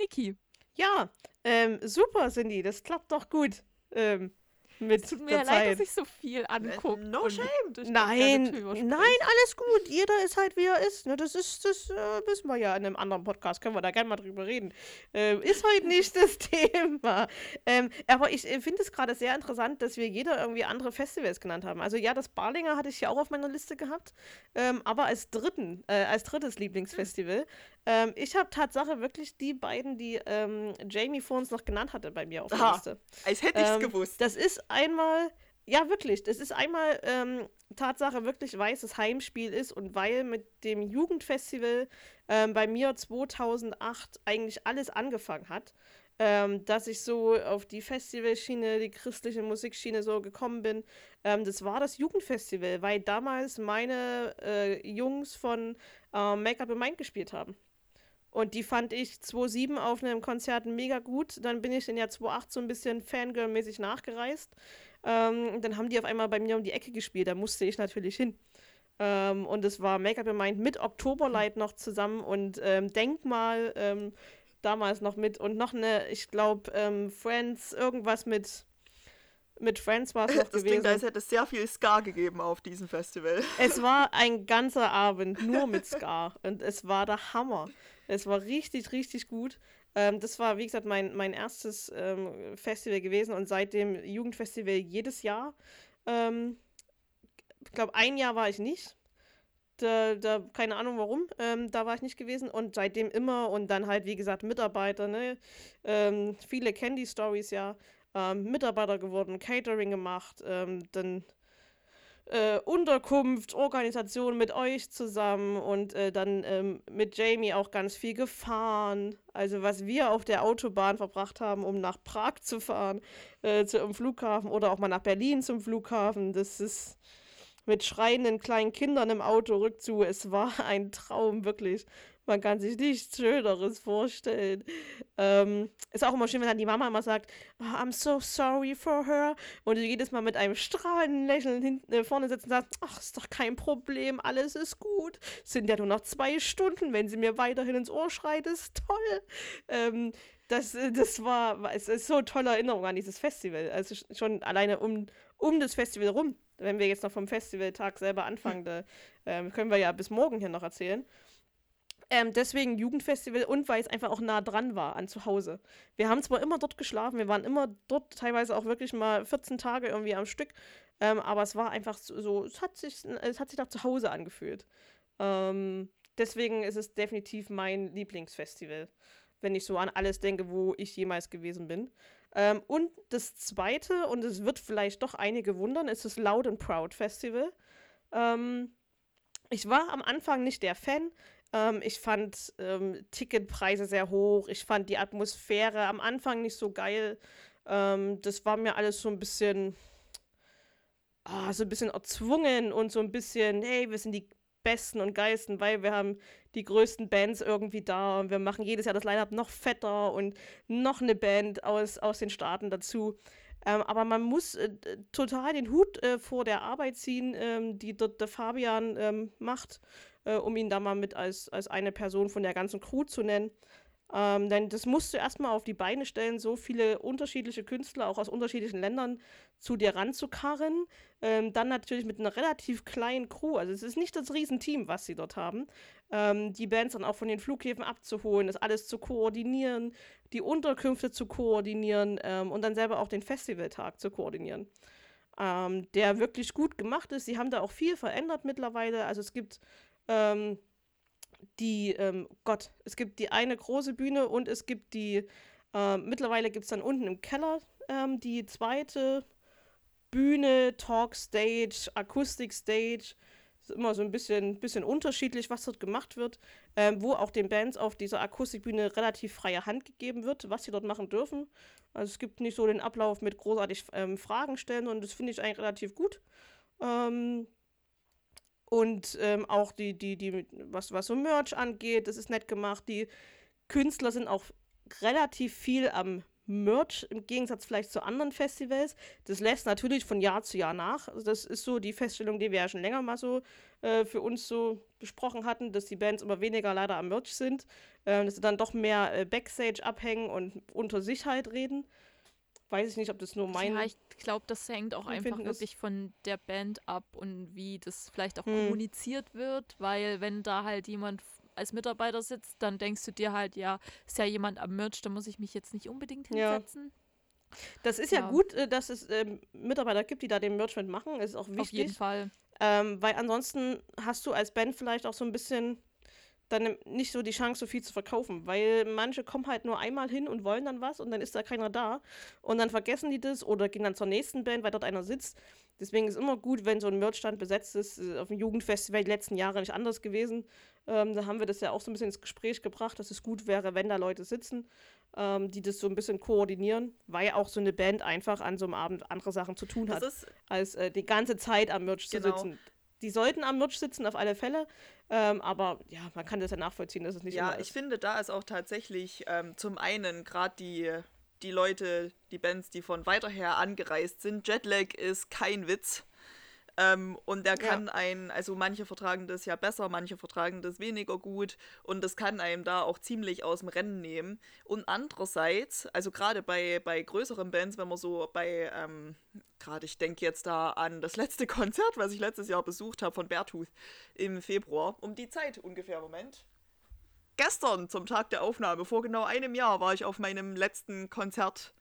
Niki. Ja, ähm, super, Cindy, das klappt doch gut. Ähm, mit Tut mir der leid, dass ich so viel angucke. no shame. Nein, nein, alles gut. Jeder ist halt, wie er ist. Ne, das ist, das äh, wissen wir ja in einem anderen Podcast. Können wir da gerne mal drüber reden. Ähm, ist heute nicht das Thema. Ähm, aber ich äh, finde es gerade sehr interessant, dass wir jeder irgendwie andere Festivals genannt haben. Also ja, das Barlinger hatte ich ja auch auf meiner Liste gehabt. Ähm, aber als dritten, äh, als drittes Lieblingsfestival. Ähm, ich habe Tatsache wirklich die beiden, die ähm, Jamie vor uns noch genannt hatte, bei mir auf der Aha. Liste. Als hätte ich es Ähm, gewusst. Das ist einmal, ja wirklich, das ist einmal ähm, Tatsache wirklich, weil es das Heimspiel ist und weil mit dem Jugendfestival ähm, bei mir 2008 eigentlich alles angefangen hat, ähm, dass ich so auf die Festivalschiene, die christliche Musikschiene so gekommen bin. Ähm, das war das Jugendfestival, weil damals meine äh, Jungs von äh, Make Up in Mind gespielt haben. Und die fand ich 2007 auf einem Konzert mega gut. Dann bin ich in Jahr 2008 so ein bisschen Fangirl-mäßig nachgereist. Ähm, dann haben die auf einmal bei mir um die Ecke gespielt. Da musste ich natürlich hin. Ähm, und es war Make-up Mind mit Oktoberlight noch zusammen und ähm, Denkmal ähm, damals noch mit und noch eine, ich glaube, ähm, Friends, irgendwas mit, mit Friends war es noch Das gewesen. klingt, als hätte es sehr viel Ska gegeben auf diesem Festival. Es war ein ganzer Abend nur mit Ska und es war der Hammer. Es war richtig, richtig gut. Ähm, das war, wie gesagt, mein, mein erstes ähm, Festival gewesen und seitdem Jugendfestival jedes Jahr. Ähm, ich glaube, ein Jahr war ich nicht. Da, da, keine Ahnung warum, ähm, da war ich nicht gewesen und seitdem immer und dann halt, wie gesagt, Mitarbeiter, ne? Ähm, viele die Stories ja. Ähm, Mitarbeiter geworden, Catering gemacht, ähm, dann äh, Unterkunft, Organisation mit euch zusammen und äh, dann ähm, mit Jamie auch ganz viel gefahren. Also was wir auf der Autobahn verbracht haben, um nach Prag zu fahren, äh, zum Flughafen oder auch mal nach Berlin zum Flughafen. Das ist mit schreienden kleinen Kindern im Auto rückzu. Es war ein Traum, wirklich. Man kann sich nichts Schöneres vorstellen. Ähm, ist auch immer schön, wenn dann die Mama immer sagt, "Oh, I'm so sorry for her. Und du jedes Mal mit einem strahlenden Lächeln hinten, äh, vorne sitzt und sagst, ach, ist doch kein Problem, alles ist gut. Es sind ja nur noch zwei Stunden, wenn sie mir weiterhin ins Ohr schreit, ist toll. Ähm, das, äh, das war, es ist so eine tolle Erinnerung an dieses Festival. Also sch- schon alleine um, um das Festival rum. Wenn wir jetzt noch vom Festivaltag selber anfangen, da, ähm, können wir ja bis morgen hier noch erzählen. Ähm, deswegen Jugendfestival und weil es einfach auch nah dran war an zu Hause. Wir haben zwar immer dort geschlafen, wir waren immer dort, teilweise auch wirklich mal 14 Tage irgendwie am Stück, ähm, aber es war einfach so, es, hat sich, es hat sich nach zu Hause angefühlt. Ähm, deswegen ist es definitiv mein Lieblingsfestival, wenn ich so an alles denke, wo ich jemals gewesen bin. Ähm, und das zweite, und es wird vielleicht doch einige wundern, ist das Loud and Proud Festival. Ähm, ich war am Anfang nicht der Fan. Ähm, ich fand ähm, Ticketpreise sehr hoch. Ich fand die Atmosphäre am Anfang nicht so geil. Ähm, das war mir alles so ein bisschen, ah, so ein bisschen erzwungen und so ein bisschen, hey, wir sind die Besten und Geilsten, weil wir haben die größten Bands irgendwie da und wir machen jedes Jahr das Line-Up noch fetter und noch eine Band aus, aus den Staaten dazu. Ähm, aber man muss äh, total den Hut äh, vor der Arbeit ziehen, ähm, die dort der Fabian ähm, macht, äh, um ihn da mal mit als, als eine Person von der ganzen Crew zu nennen. Ähm, denn das musst du erstmal auf die Beine stellen, so viele unterschiedliche Künstler, auch aus unterschiedlichen Ländern, zu dir ranzukarren. Ähm, dann natürlich mit einer relativ kleinen Crew. Also es ist nicht das Riesenteam, was sie dort haben. Ähm, die Bands dann auch von den Flughäfen abzuholen, das alles zu koordinieren, die Unterkünfte zu koordinieren ähm, und dann selber auch den Festivaltag zu koordinieren. ähm, der wirklich gut gemacht ist. Sie haben da auch viel verändert mittlerweile. Also es gibt ähm, die, ähm, Gott, es gibt die eine große Bühne und es gibt die, äh, mittlerweile gibt es dann unten im Keller ähm, die zweite Bühne, Talkstage, Akustikstage. Ist immer so ein bisschen, bisschen unterschiedlich, was dort gemacht wird, ähm, wo auch den Bands auf dieser Akustikbühne relativ freie Hand gegeben wird, was sie dort machen dürfen. Also es gibt nicht so den Ablauf mit großartig ähm, Fragen stellen und das finde ich eigentlich relativ gut. Ähm, und ähm, auch die, die, die, was, was so Merch angeht, das ist nett gemacht. Die Künstler sind auch relativ viel am Merch im Gegensatz vielleicht zu anderen Festivals. Das lässt natürlich von Jahr zu Jahr nach. Also das ist so die Feststellung, die wir ja schon länger mal so äh, für uns so besprochen hatten, dass die Bands immer weniger leider am Merch sind, äh, dass sie dann doch mehr äh, Backstage abhängen und unter Sicherheit reden. Weiß ich nicht, ob das nur mein. Ja, ich glaube, das hängt auch einfach ist. wirklich von der Band ab und wie das vielleicht auch Hm. kommuniziert wird, weil wenn da halt jemand als Mitarbeiter sitzt, dann denkst du dir halt, ja, ist ja jemand am Merch, da muss ich mich jetzt nicht unbedingt Ja. hinsetzen. Das ist ja, Ja. gut, äh, dass es ähm, Mitarbeiter gibt, die da den Merch mitmachen. Das ist auch Auf jeden wichtig. Fall. Ähm, weil ansonsten hast du als Band vielleicht auch so ein bisschen dann nicht so die Chance, so viel zu verkaufen. Weil manche kommen halt nur einmal hin und wollen dann was und dann ist da keiner da. Und dann vergessen die das oder gehen dann zur nächsten Band, weil dort einer sitzt. Deswegen ist immer gut, wenn so ein Merchstand besetzt ist. Äh, Auf dem Jugendfestival die letzten Jahre nicht anders gewesen. Ähm, da haben wir das ja auch so ein bisschen ins Gespräch gebracht, dass es gut wäre, wenn da Leute sitzen, ähm, die das so ein bisschen koordinieren, weil auch so eine Band einfach an so einem Abend andere Sachen zu tun hat als äh, die ganze Zeit am Merch Genau. zu sitzen. Die sollten am Merch sitzen, auf alle Fälle. Ähm, aber ja, man kann das ja nachvollziehen, dass es nicht ja, immer ich ist. finde, da ist auch tatsächlich ähm, zum einen gerade die, die Leute, die Bands, die von weiter her angereist sind. Jetlag ist kein Witz. Ähm, und der Ja. kann einen, also manche vertragen das ja besser, manche vertragen das weniger gut und das kann einem da auch ziemlich aus dem Rennen nehmen. Und andererseits, also gerade bei, bei größeren Bands, wenn man so bei, ähm, gerade ich denke jetzt da an das letzte Konzert, was ich letztes Jahr besucht habe von Beartooth im Februar, um die Zeit ungefähr, Moment. Gestern zum Tag der Aufnahme, vor genau einem Jahr, war ich auf meinem letzten Konzert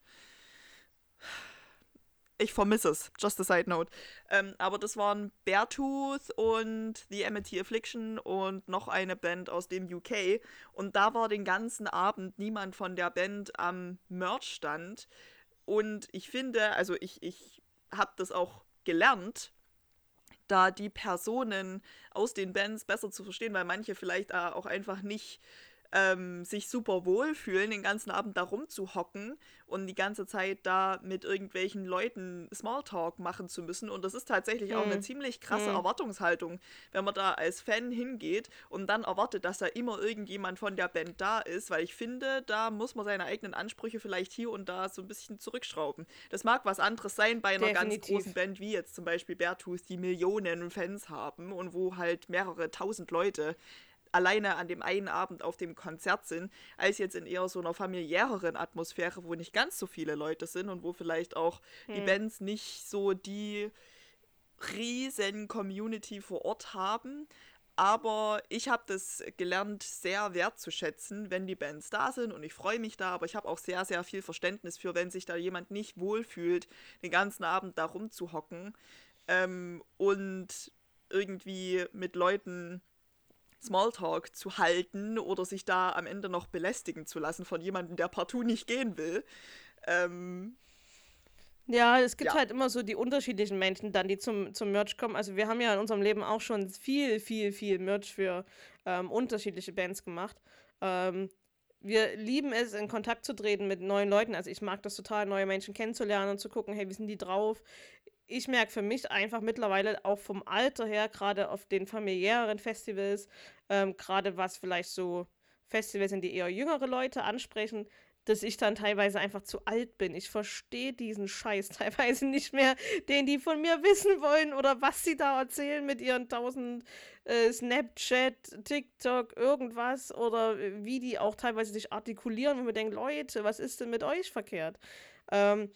ich vermisse es, just a side note. Ähm, aber das waren Beartooth und The Amity Affliction und noch eine Band aus dem UK. Und da war den ganzen Abend niemand von der Band am Merchstand. Und ich finde, also ich, ich habe das auch gelernt, da die Personen aus den Bands besser zu verstehen, weil manche vielleicht auch einfach nicht ähm, sich super wohlfühlen, den ganzen Abend da rumzuhocken und die ganze Zeit da mit irgendwelchen Leuten Smalltalk machen zu müssen. Und das ist tatsächlich auch eine Hm. ziemlich krasse Hm. Erwartungshaltung, wenn man da als Fan hingeht und dann erwartet, dass da immer irgendjemand von der Band da ist, weil ich finde, da muss man seine eigenen Ansprüche vielleicht hier und da so ein bisschen zurückschrauben. Das mag was anderes sein bei einer ganz Definitiv. großen Band wie jetzt zum Beispiel Beartooth, die Millionen Fans haben und wo halt mehrere tausend Leute alleine an dem einen Abend auf dem Konzert sind, als jetzt in eher so einer familiäreren Atmosphäre, wo nicht ganz so viele Leute sind und wo vielleicht auch die Hm. Bands nicht so die riesen Community vor Ort haben. Aber ich habe das gelernt, sehr wertzuschätzen, wenn die Bands da sind und ich freue mich da, aber ich habe auch sehr, sehr viel Verständnis für, wenn sich da jemand nicht wohlfühlt, den ganzen Abend da rumzuhocken ähm, und irgendwie mit Leuten Smalltalk zu halten oder sich da am Ende noch belästigen zu lassen von jemandem, der partout nicht gehen will. Ähm, Ja, es gibt Ja. halt immer so die unterschiedlichen Menschen dann, die zum, zum Merch kommen. Also wir haben ja in unserem Leben auch schon viel, viel, viel Merch für ähm, unterschiedliche Bands gemacht. Ähm, wir lieben es, in Kontakt zu treten mit neuen Leuten. Also ich mag das total, neue Menschen kennenzulernen und zu gucken, hey, wie sind die drauf? Ich merke für mich einfach mittlerweile auch vom Alter her, gerade auf den familiäreren Festivals, ähm, gerade was vielleicht so Festivals sind, die eher jüngere Leute ansprechen, dass ich dann teilweise einfach zu alt bin. Ich verstehe diesen Scheiß teilweise nicht mehr, den die von mir wissen wollen oder was sie da erzählen mit ihren tausend äh, Snapchat, TikTok, irgendwas oder wie die auch teilweise sich artikulieren, wo man denkt, Leute, was ist denn mit euch verkehrt? Ähm,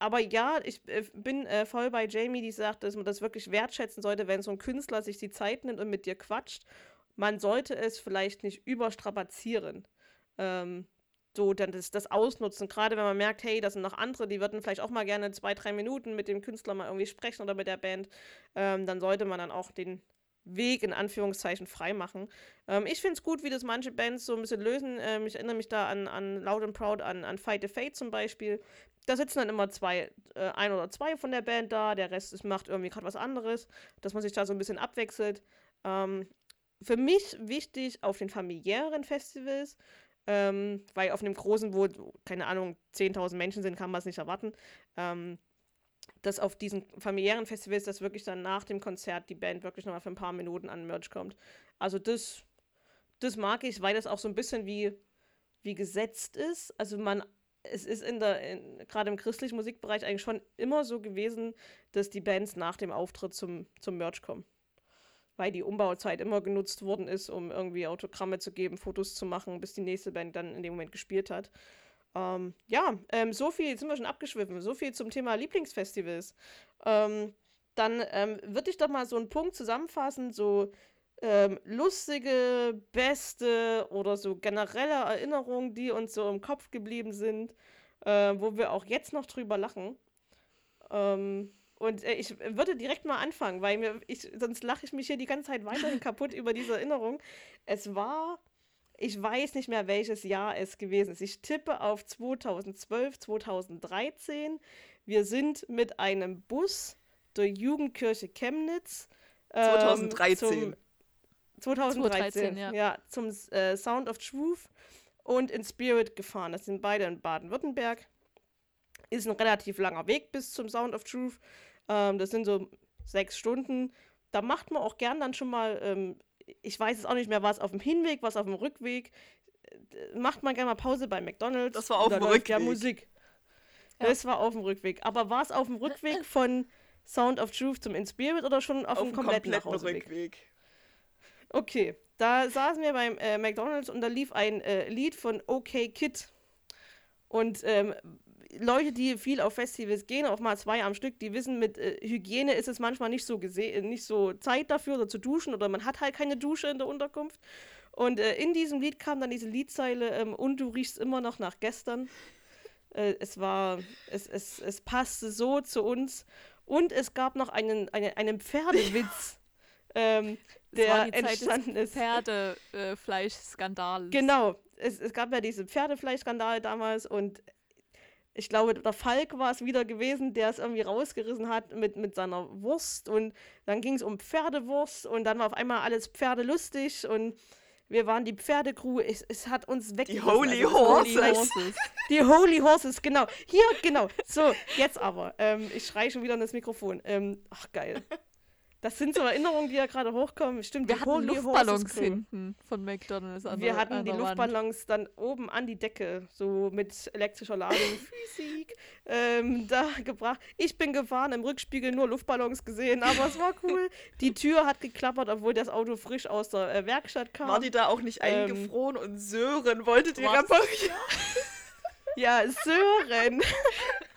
aber ja, ich äh, bin äh, voll bei Jamie, die sagt, dass man das wirklich wertschätzen sollte, wenn so ein Künstler sich die Zeit nimmt und mit dir quatscht. Man sollte es vielleicht nicht überstrapazieren. Ähm, so dann das, das ausnutzen, gerade wenn man merkt, hey, das sind noch andere, die würden vielleicht auch mal gerne zwei, drei Minuten mit dem Künstler mal irgendwie sprechen oder mit der Band, ähm, dann sollte man dann auch den Weg in Anführungszeichen freimachen. Ähm, ich finde es gut, wie das manche Bands so ein bisschen lösen. Ähm, ich erinnere mich da an, an Loud and Proud, an, an Fight the Fate zum Beispiel. Da sitzen dann immer zwei, äh, ein oder zwei von der Band da, der Rest ist, macht irgendwie gerade was anderes, dass man sich da so ein bisschen abwechselt. Ähm, für mich wichtig auf den familiären Festivals, ähm, weil auf einem großen, wo, keine Ahnung, 10.000 Menschen sind, kann man es nicht erwarten. Ähm, dass auf diesen familiären Festivals, dass wirklich dann nach dem Konzert die Band wirklich nochmal für ein paar Minuten an Merch kommt. Also das, das mag ich, weil das auch so ein bisschen wie, wie gesetzt ist. Also man, es ist in der, gerade im christlichen Musikbereich eigentlich schon immer so gewesen, dass die Bands nach dem Auftritt zum, zum Merch kommen. Weil die Umbauzeit immer genutzt worden ist, um irgendwie Autogramme zu geben, Fotos zu machen, bis die nächste Band dann in dem Moment gespielt hat. Ähm, ja, ähm, so viel, jetzt sind wir schon abgeschwiffen, so viel zum Thema Lieblingsfestivals. Ähm, dann ähm, würde ich doch mal so einen Punkt zusammenfassen, so ähm, lustige, beste oder so generelle Erinnerungen, die uns so im Kopf geblieben sind, äh, wo wir auch jetzt noch drüber lachen. Ähm, und äh, ich würde direkt mal anfangen, weil mir, ich, sonst lache ich mich hier die ganze Zeit weiterhin kaputt über diese Erinnerung. Es war ich weiß nicht mehr, welches Jahr es gewesen ist. Ich tippe auf 2012, 2013. Wir sind mit einem Bus der Jugendkirche Chemnitz. Ähm, 2013. Zum, 2013, 2013 ja. ja. Zum äh, Sound of Truth und in Spirit gefahren. Das sind beide in Baden-Württemberg. Ist ein relativ langer Weg bis zum Sound of Truth. Ähm, das sind so sechs Stunden. Da macht man auch gern dann schon mal ähm, ich weiß es auch nicht mehr, war es auf dem Hinweg, was auf dem Rückweg. Äh, macht man gerne mal Pause bei McDonalds. Das war auf dem Rückweg. Ja, Musik. Ja. Das war auf dem Rückweg. Aber war es auf dem Rückweg von Sound of Truth zum In Spirit oder schon auf, auf dem kompletten, kompletten Rückweg? Okay, da saßen wir beim äh, McDonalds und da lief ein äh, Lied von OK Kid. Und ähm, Leute, die viel auf Festivals gehen, auch mal zwei am Stück, die wissen, mit äh, Hygiene ist es manchmal nicht so gesehen, nicht so Zeit dafür oder zu duschen oder man hat halt keine Dusche in der Unterkunft. Und äh, in diesem Lied kam dann diese Liedzeile ähm, und du riechst immer noch nach gestern. Äh, es war, es, es, es passte so zu uns. Und es gab noch einen, einen, einen Pferdewitz. ähm, der entstanden ist. Pferdefleischskandal. Genau. Es, es gab ja diese Pferdefleischskandale damals und ich glaube, der Falk war es wieder gewesen, der es irgendwie rausgerissen hat mit, mit seiner Wurst. Und dann ging es um Pferdewurst und dann war auf einmal alles pferdelustig und wir waren die Pferdecrew. Es, es hat uns weg. Die Holy also, Horses. Holy Horses. Die Holy Horses, genau. Hier, genau. So, jetzt aber. Ähm, ich schreie schon wieder in das Mikrofon. Ähm, ach, geil. Das sind so Erinnerungen, die ja gerade hochkommen. Stimmt, wir hatten Luftballons hinten von McDonalds. An wir hatten die Luftballons dann oben an die Decke, so mit elektrischer Ladung, Physik, ähm, da gebracht. Ich bin gefahren, im Rückspiegel nur Luftballons gesehen, aber es war cool. Die Tür hat geklappert, obwohl das Auto frisch aus der äh, Werkstatt kam. War die da auch nicht ähm, eingefroren und Sören wollte die reparieren? ja, Sören.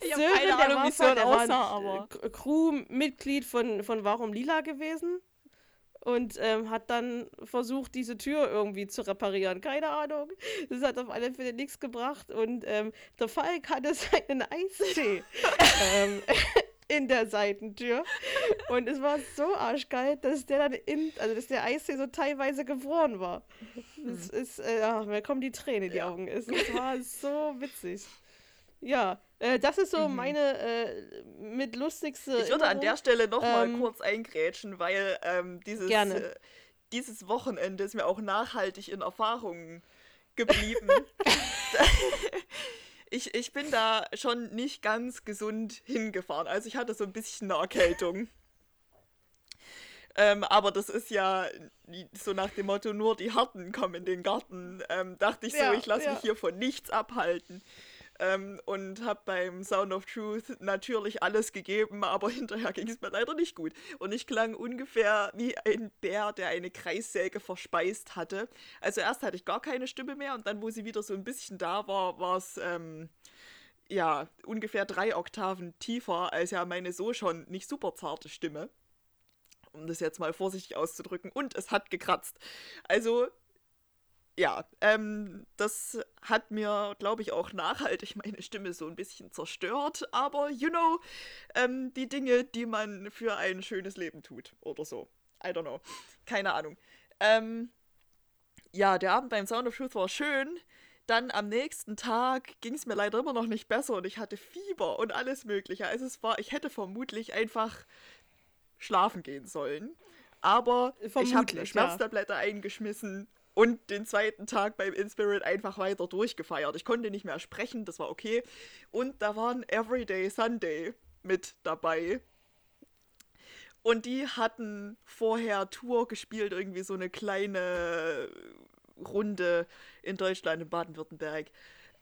Ich habe keine Ahnung, wie Sören aussah, aber. Crewmitglied von, von Warum Lila gewesen und ähm, hat dann versucht, diese Tür irgendwie zu reparieren. Keine Ahnung. Das hat auf alle Fälle nichts gebracht. Und ähm, der Falk hatte seinen Eistee ähm, in der Seitentür. Und es war so arschgeil, dass der dann in, also dass der Eistee so teilweise gefroren war. Es hm. ist, äh, ja, mir kommen die Tränen in die Augen. Es, es war so witzig. Ja, äh, das ist so mhm. meine äh, mit lustigste. Ich würde an der Stelle noch ähm, kurz eingrätschen, weil ähm, dieses, äh, dieses Wochenende ist mir auch nachhaltig in Erfahrung geblieben. ich, ich bin da schon nicht ganz gesund hingefahren. Also ich hatte so ein bisschen eine Erkältung. Ähm, aber das ist ja so nach dem Motto, nur die Harten kommen in den Garten. Ähm, dachte ich so, ja, ich lasse ja. mich hier von nichts abhalten. Ähm, und habe beim Sound of Truth natürlich alles gegeben, aber hinterher ging es mir leider nicht gut. Und ich klang ungefähr wie ein Bär, der eine Kreissäge verspeist hatte. Also erst hatte ich gar keine Stimme mehr und dann, wo sie wieder so ein bisschen da war, war es ähm, ja ungefähr drei Oktaven tiefer als ja meine so schon nicht super zarte Stimme. Um das jetzt mal vorsichtig auszudrücken. Und es hat gekratzt. Also ja, ähm, das hat mir, glaube ich, auch nachhaltig meine Stimme so ein bisschen zerstört. Aber, you know, ähm, die Dinge, die man für ein schönes Leben tut oder so. I don't know. Keine Ahnung. Ähm, ja, der Abend beim Sound of Truth war schön. Dann am nächsten Tag ging es mir leider immer noch nicht besser und ich hatte Fieber und alles Mögliche. Also es war, ich hätte vermutlich einfach schlafen gehen sollen. Aber ich habe eine Schmerztablette ja. eingeschmissen und den zweiten Tag beim Inspirit einfach weiter durchgefeiert. Ich konnte nicht mehr sprechen, das war okay. Und da waren Everyday Sunday mit dabei. Und die hatten vorher Tour gespielt, irgendwie so eine kleine Runde in Deutschland, in Baden-Württemberg.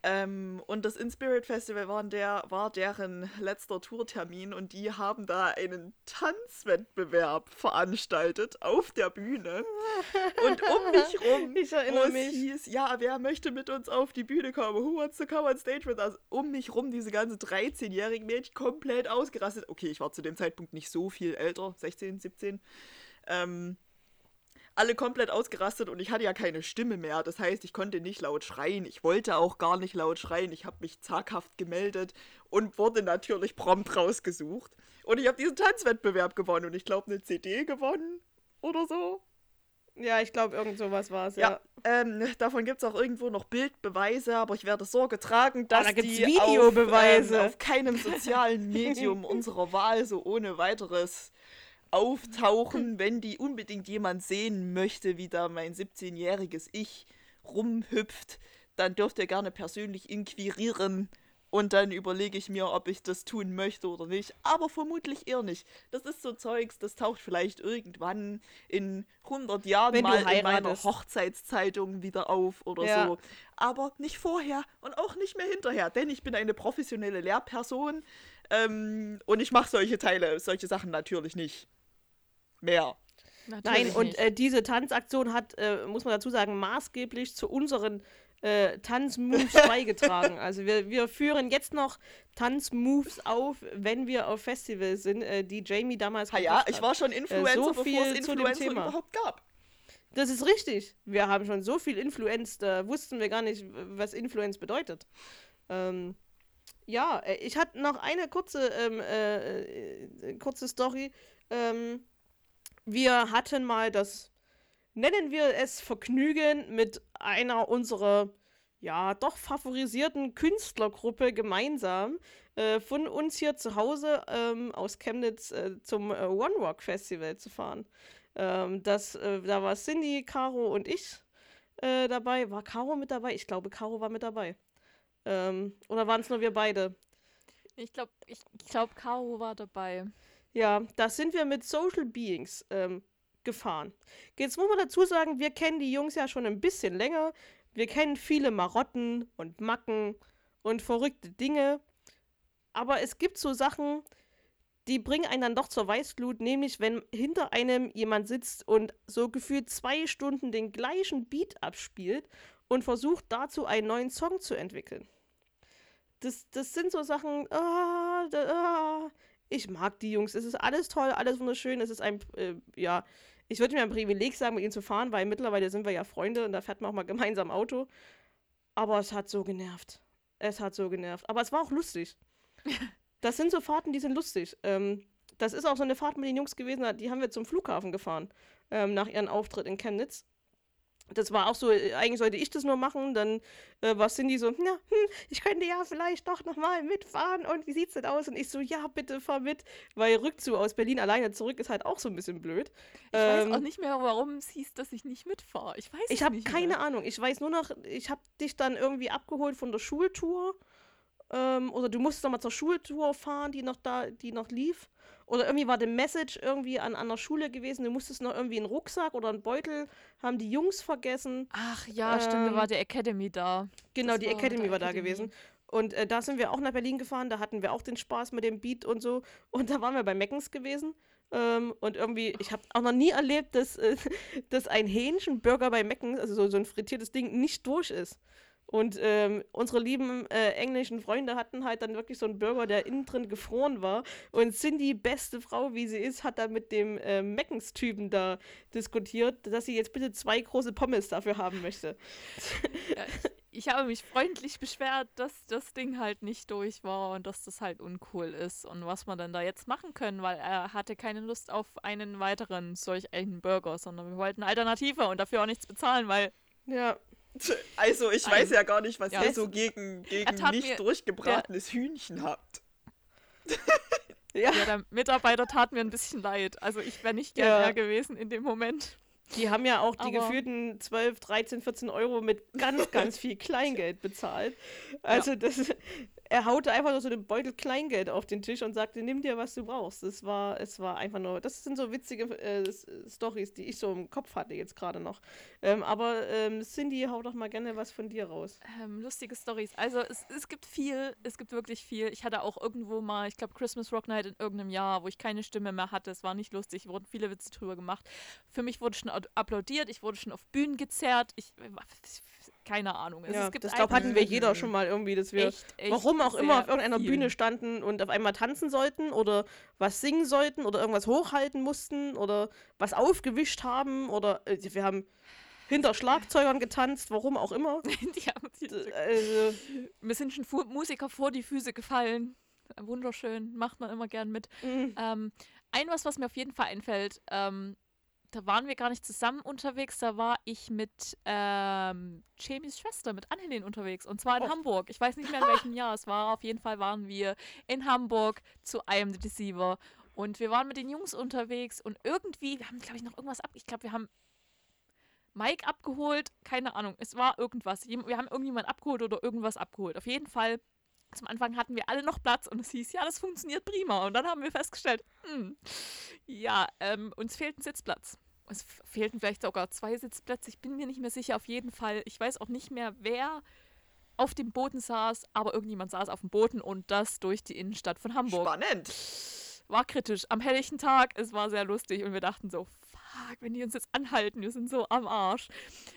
Ähm, und das In-Spirit Festival war, der, war deren letzter Tourtermin und die haben da einen Tanzwettbewerb veranstaltet auf der Bühne. Und um mich rum, ich erinnere mich. hieß, ja, wer möchte mit uns auf die Bühne kommen? Who wants to come on stage with us? Um mich rum diese ganze 13-jährigen Mädchen komplett ausgerastet. Okay, ich war zu dem Zeitpunkt nicht so viel älter, 16, 17. Ähm, alle komplett ausgerastet und ich hatte ja keine Stimme mehr. Das heißt, ich konnte nicht laut schreien. Ich wollte auch gar nicht laut schreien. Ich habe mich zaghaft gemeldet und wurde natürlich prompt rausgesucht. Und ich habe diesen Tanzwettbewerb gewonnen und ich glaube eine CD gewonnen oder so. Ja, ich glaube, irgend sowas war es, ja. ja. Ähm, davon gibt es auch irgendwo noch Bildbeweise, aber ich werde Sorge tragen, dass ah, da die Videobeweise. Auf, ähm, auf keinem sozialen Medium unserer Wahl so ohne weiteres auftauchen, wenn die unbedingt jemand sehen möchte, wie da mein 17-jähriges Ich rumhüpft, dann dürft ihr gerne persönlich inquirieren und dann überlege ich mir, ob ich das tun möchte oder nicht. Aber vermutlich eher nicht. Das ist so Zeugs, das taucht vielleicht irgendwann in 100 Jahren mal in meiner Hochzeitszeitung wieder auf oder ja. so. Aber nicht vorher und auch nicht mehr hinterher, denn ich bin eine professionelle Lehrperson ähm, und ich mache solche Teile, solche Sachen natürlich nicht mehr. Natürlich Nein, und äh, diese Tanzaktion hat, äh, muss man dazu sagen, maßgeblich zu unseren äh, Tanzmoves beigetragen. Also wir, wir führen jetzt noch Tanzmoves auf, wenn wir auf Festivals sind, äh, die Jamie damals ha, ja, ich war schon äh, Influencer, so bevor es Influencer überhaupt gab. Das ist richtig. Wir haben schon so viel Influenz, da wussten wir gar nicht, was Influenz bedeutet. Ähm, ja, äh, ich hatte noch eine kurze, ähm, äh, kurze Story. Ähm, wir hatten mal das, nennen wir es Vergnügen, mit einer unserer, ja, doch favorisierten Künstlergruppe gemeinsam äh, von uns hier zu Hause ähm, aus Chemnitz äh, zum äh, One Rock Festival zu fahren. Ähm, das, äh, da war Cindy, Caro und ich äh, dabei. War Caro mit dabei? Ich glaube, Caro war mit dabei. Ähm, oder waren es nur wir beide? Ich glaube, ich glaub, Caro war dabei. Ja, da sind wir mit Social Beings ähm, gefahren. Jetzt muss man dazu sagen, wir kennen die Jungs ja schon ein bisschen länger. Wir kennen viele Marotten und Macken und verrückte Dinge. Aber es gibt so Sachen, die bringen einen dann doch zur Weißglut, nämlich wenn hinter einem jemand sitzt und so gefühlt zwei Stunden den gleichen Beat abspielt und versucht dazu einen neuen Song zu entwickeln. Das, das sind so Sachen, ah, da, ah, ich mag die Jungs. Es ist alles toll, alles wunderschön. Es ist ein, äh, ja, ich würde mir ein Privileg sagen, mit ihnen zu fahren, weil mittlerweile sind wir ja Freunde und da fährt man auch mal gemeinsam Auto. Aber es hat so genervt. Es hat so genervt. Aber es war auch lustig. Das sind so Fahrten, die sind lustig. Ähm, das ist auch so eine Fahrt mit den Jungs gewesen, die haben wir zum Flughafen gefahren, ähm, nach ihrem Auftritt in Chemnitz das war auch so, äh, eigentlich sollte ich das nur machen. Dann äh, war Cindy so, na, hm, ich könnte ja vielleicht doch nochmal mitfahren. Und wie sieht's denn aus? Und ich so, ja, bitte fahr mit. Weil Rückzug aus Berlin alleine zurück ist halt auch so ein bisschen blöd. Ich ähm, weiß auch nicht mehr, warum es hieß, dass ich nicht mitfahre. Ich weiß Ich habe keine. Ahnung. Ich weiß nur noch, ich habe dich dann irgendwie abgeholt von der Schultour. Ähm, oder du musstest nochmal zur Schultour fahren, die noch da, die noch lief. Oder irgendwie war der Message irgendwie an, an der Schule gewesen, du musstest noch irgendwie einen Rucksack oder einen Beutel, haben die Jungs vergessen. Ach ja, ähm, stimmt, da war die Academy da. Genau, das die war Academy war da gewesen. Und äh, da sind wir auch nach Berlin gefahren, da hatten wir auch den Spaß mit dem Beat und so. Und da waren wir bei Meckens gewesen. Ähm, und irgendwie, ich habe auch noch nie erlebt, dass, äh, dass ein Hähnchenburger bei Meckens, also so, so ein frittiertes Ding, nicht durch ist. Und ähm, unsere lieben äh, englischen Freunde hatten halt dann wirklich so einen Burger, der innen drin gefroren war. Und Cindy, beste Frau wie sie ist, hat dann mit dem äh, Meckens-Typen da diskutiert, dass sie jetzt bitte zwei große Pommes dafür haben möchte. Ja, ich, ich habe mich freundlich beschwert, dass das Ding halt nicht durch war und dass das halt uncool ist und was wir dann da jetzt machen können, weil er hatte keine Lust auf einen weiteren solch einen Burger, sondern wir wollten Alternative und dafür auch nichts bezahlen, weil Ja, Also, ich weiß ja gar nicht, was Ja, ihr so gegen, gegen nicht durchgebratenes Hühnchen habt. ja. ja, der Mitarbeiter tat mir ein bisschen leid. Also ich wäre nicht gern Ja. gewesen in dem Moment. Die haben ja auch die Aber- geführten 12, 13, 14 Euro mit ganz, ganz viel Kleingeld bezahlt. Also das, er haute einfach nur so einen Beutel Kleingeld auf den Tisch und sagte, nimm dir, was du brauchst. Das war, es war einfach nur, das sind so witzige äh, Stories, die ich so im Kopf hatte jetzt gerade noch. Ähm, aber ähm, Cindy, hau doch mal gerne was von dir raus. Ähm, lustige Stories. Also es, es gibt viel, es gibt wirklich viel. Ich hatte auch irgendwo mal, ich glaube Christmas Rock Night in irgendeinem Jahr, wo ich keine Stimme mehr hatte. Es war nicht lustig, wurden viele Witze drüber gemacht. Für mich wurde schon applaudiert, ich wurde schon auf Bühnen gezerrt. Ich, keine Ahnung. Also ja, es gibt das glaube hatten wir jeder schon mal irgendwie, dass wir echt, echt warum auch immer auf irgendeiner viel. Bühne standen und auf einmal tanzen sollten oder was singen sollten oder irgendwas hochhalten mussten oder was aufgewischt haben oder äh, wir haben hinter Schlagzeugern getanzt, warum auch immer. die haben Also, mir sind schon Musiker vor die Füße gefallen. Wunderschön, macht man immer gern mit. mh, Ähm, ein was, was mir auf jeden Fall einfällt, ähm, da waren wir gar nicht zusammen unterwegs, da war ich mit ähm, Jamies Schwester, mit Annelien unterwegs. Und zwar in Oh. Hamburg. Ich weiß nicht mehr in welchem Jahr es war. Auf jeden Fall waren wir in Hamburg zu I Am the Deceiver. Und wir waren mit den Jungs unterwegs und irgendwie, wir haben, glaube ich, noch irgendwas ab. Ich glaube, wir haben Mike abgeholt. Keine Ahnung. Es war irgendwas. Wir haben irgendjemand abgeholt oder irgendwas abgeholt. Auf jeden Fall zum Anfang hatten wir alle noch Platz und es hieß, ja, das funktioniert prima. Und dann haben wir festgestellt, hm, ja, ähm, uns fehlt ein Sitzplatz. Es fehlten vielleicht sogar zwei Sitzplätze. Ich bin mir nicht mehr sicher. Auf jeden Fall. Ich weiß auch nicht mehr, wer auf dem Boden saß, aber irgendjemand saß auf dem Boden und das durch die Innenstadt von Hamburg. Spannend. War kritisch. Am helllichten Tag, es war sehr lustig und wir dachten so, fuck, wenn die uns jetzt anhalten, wir sind so am Arsch.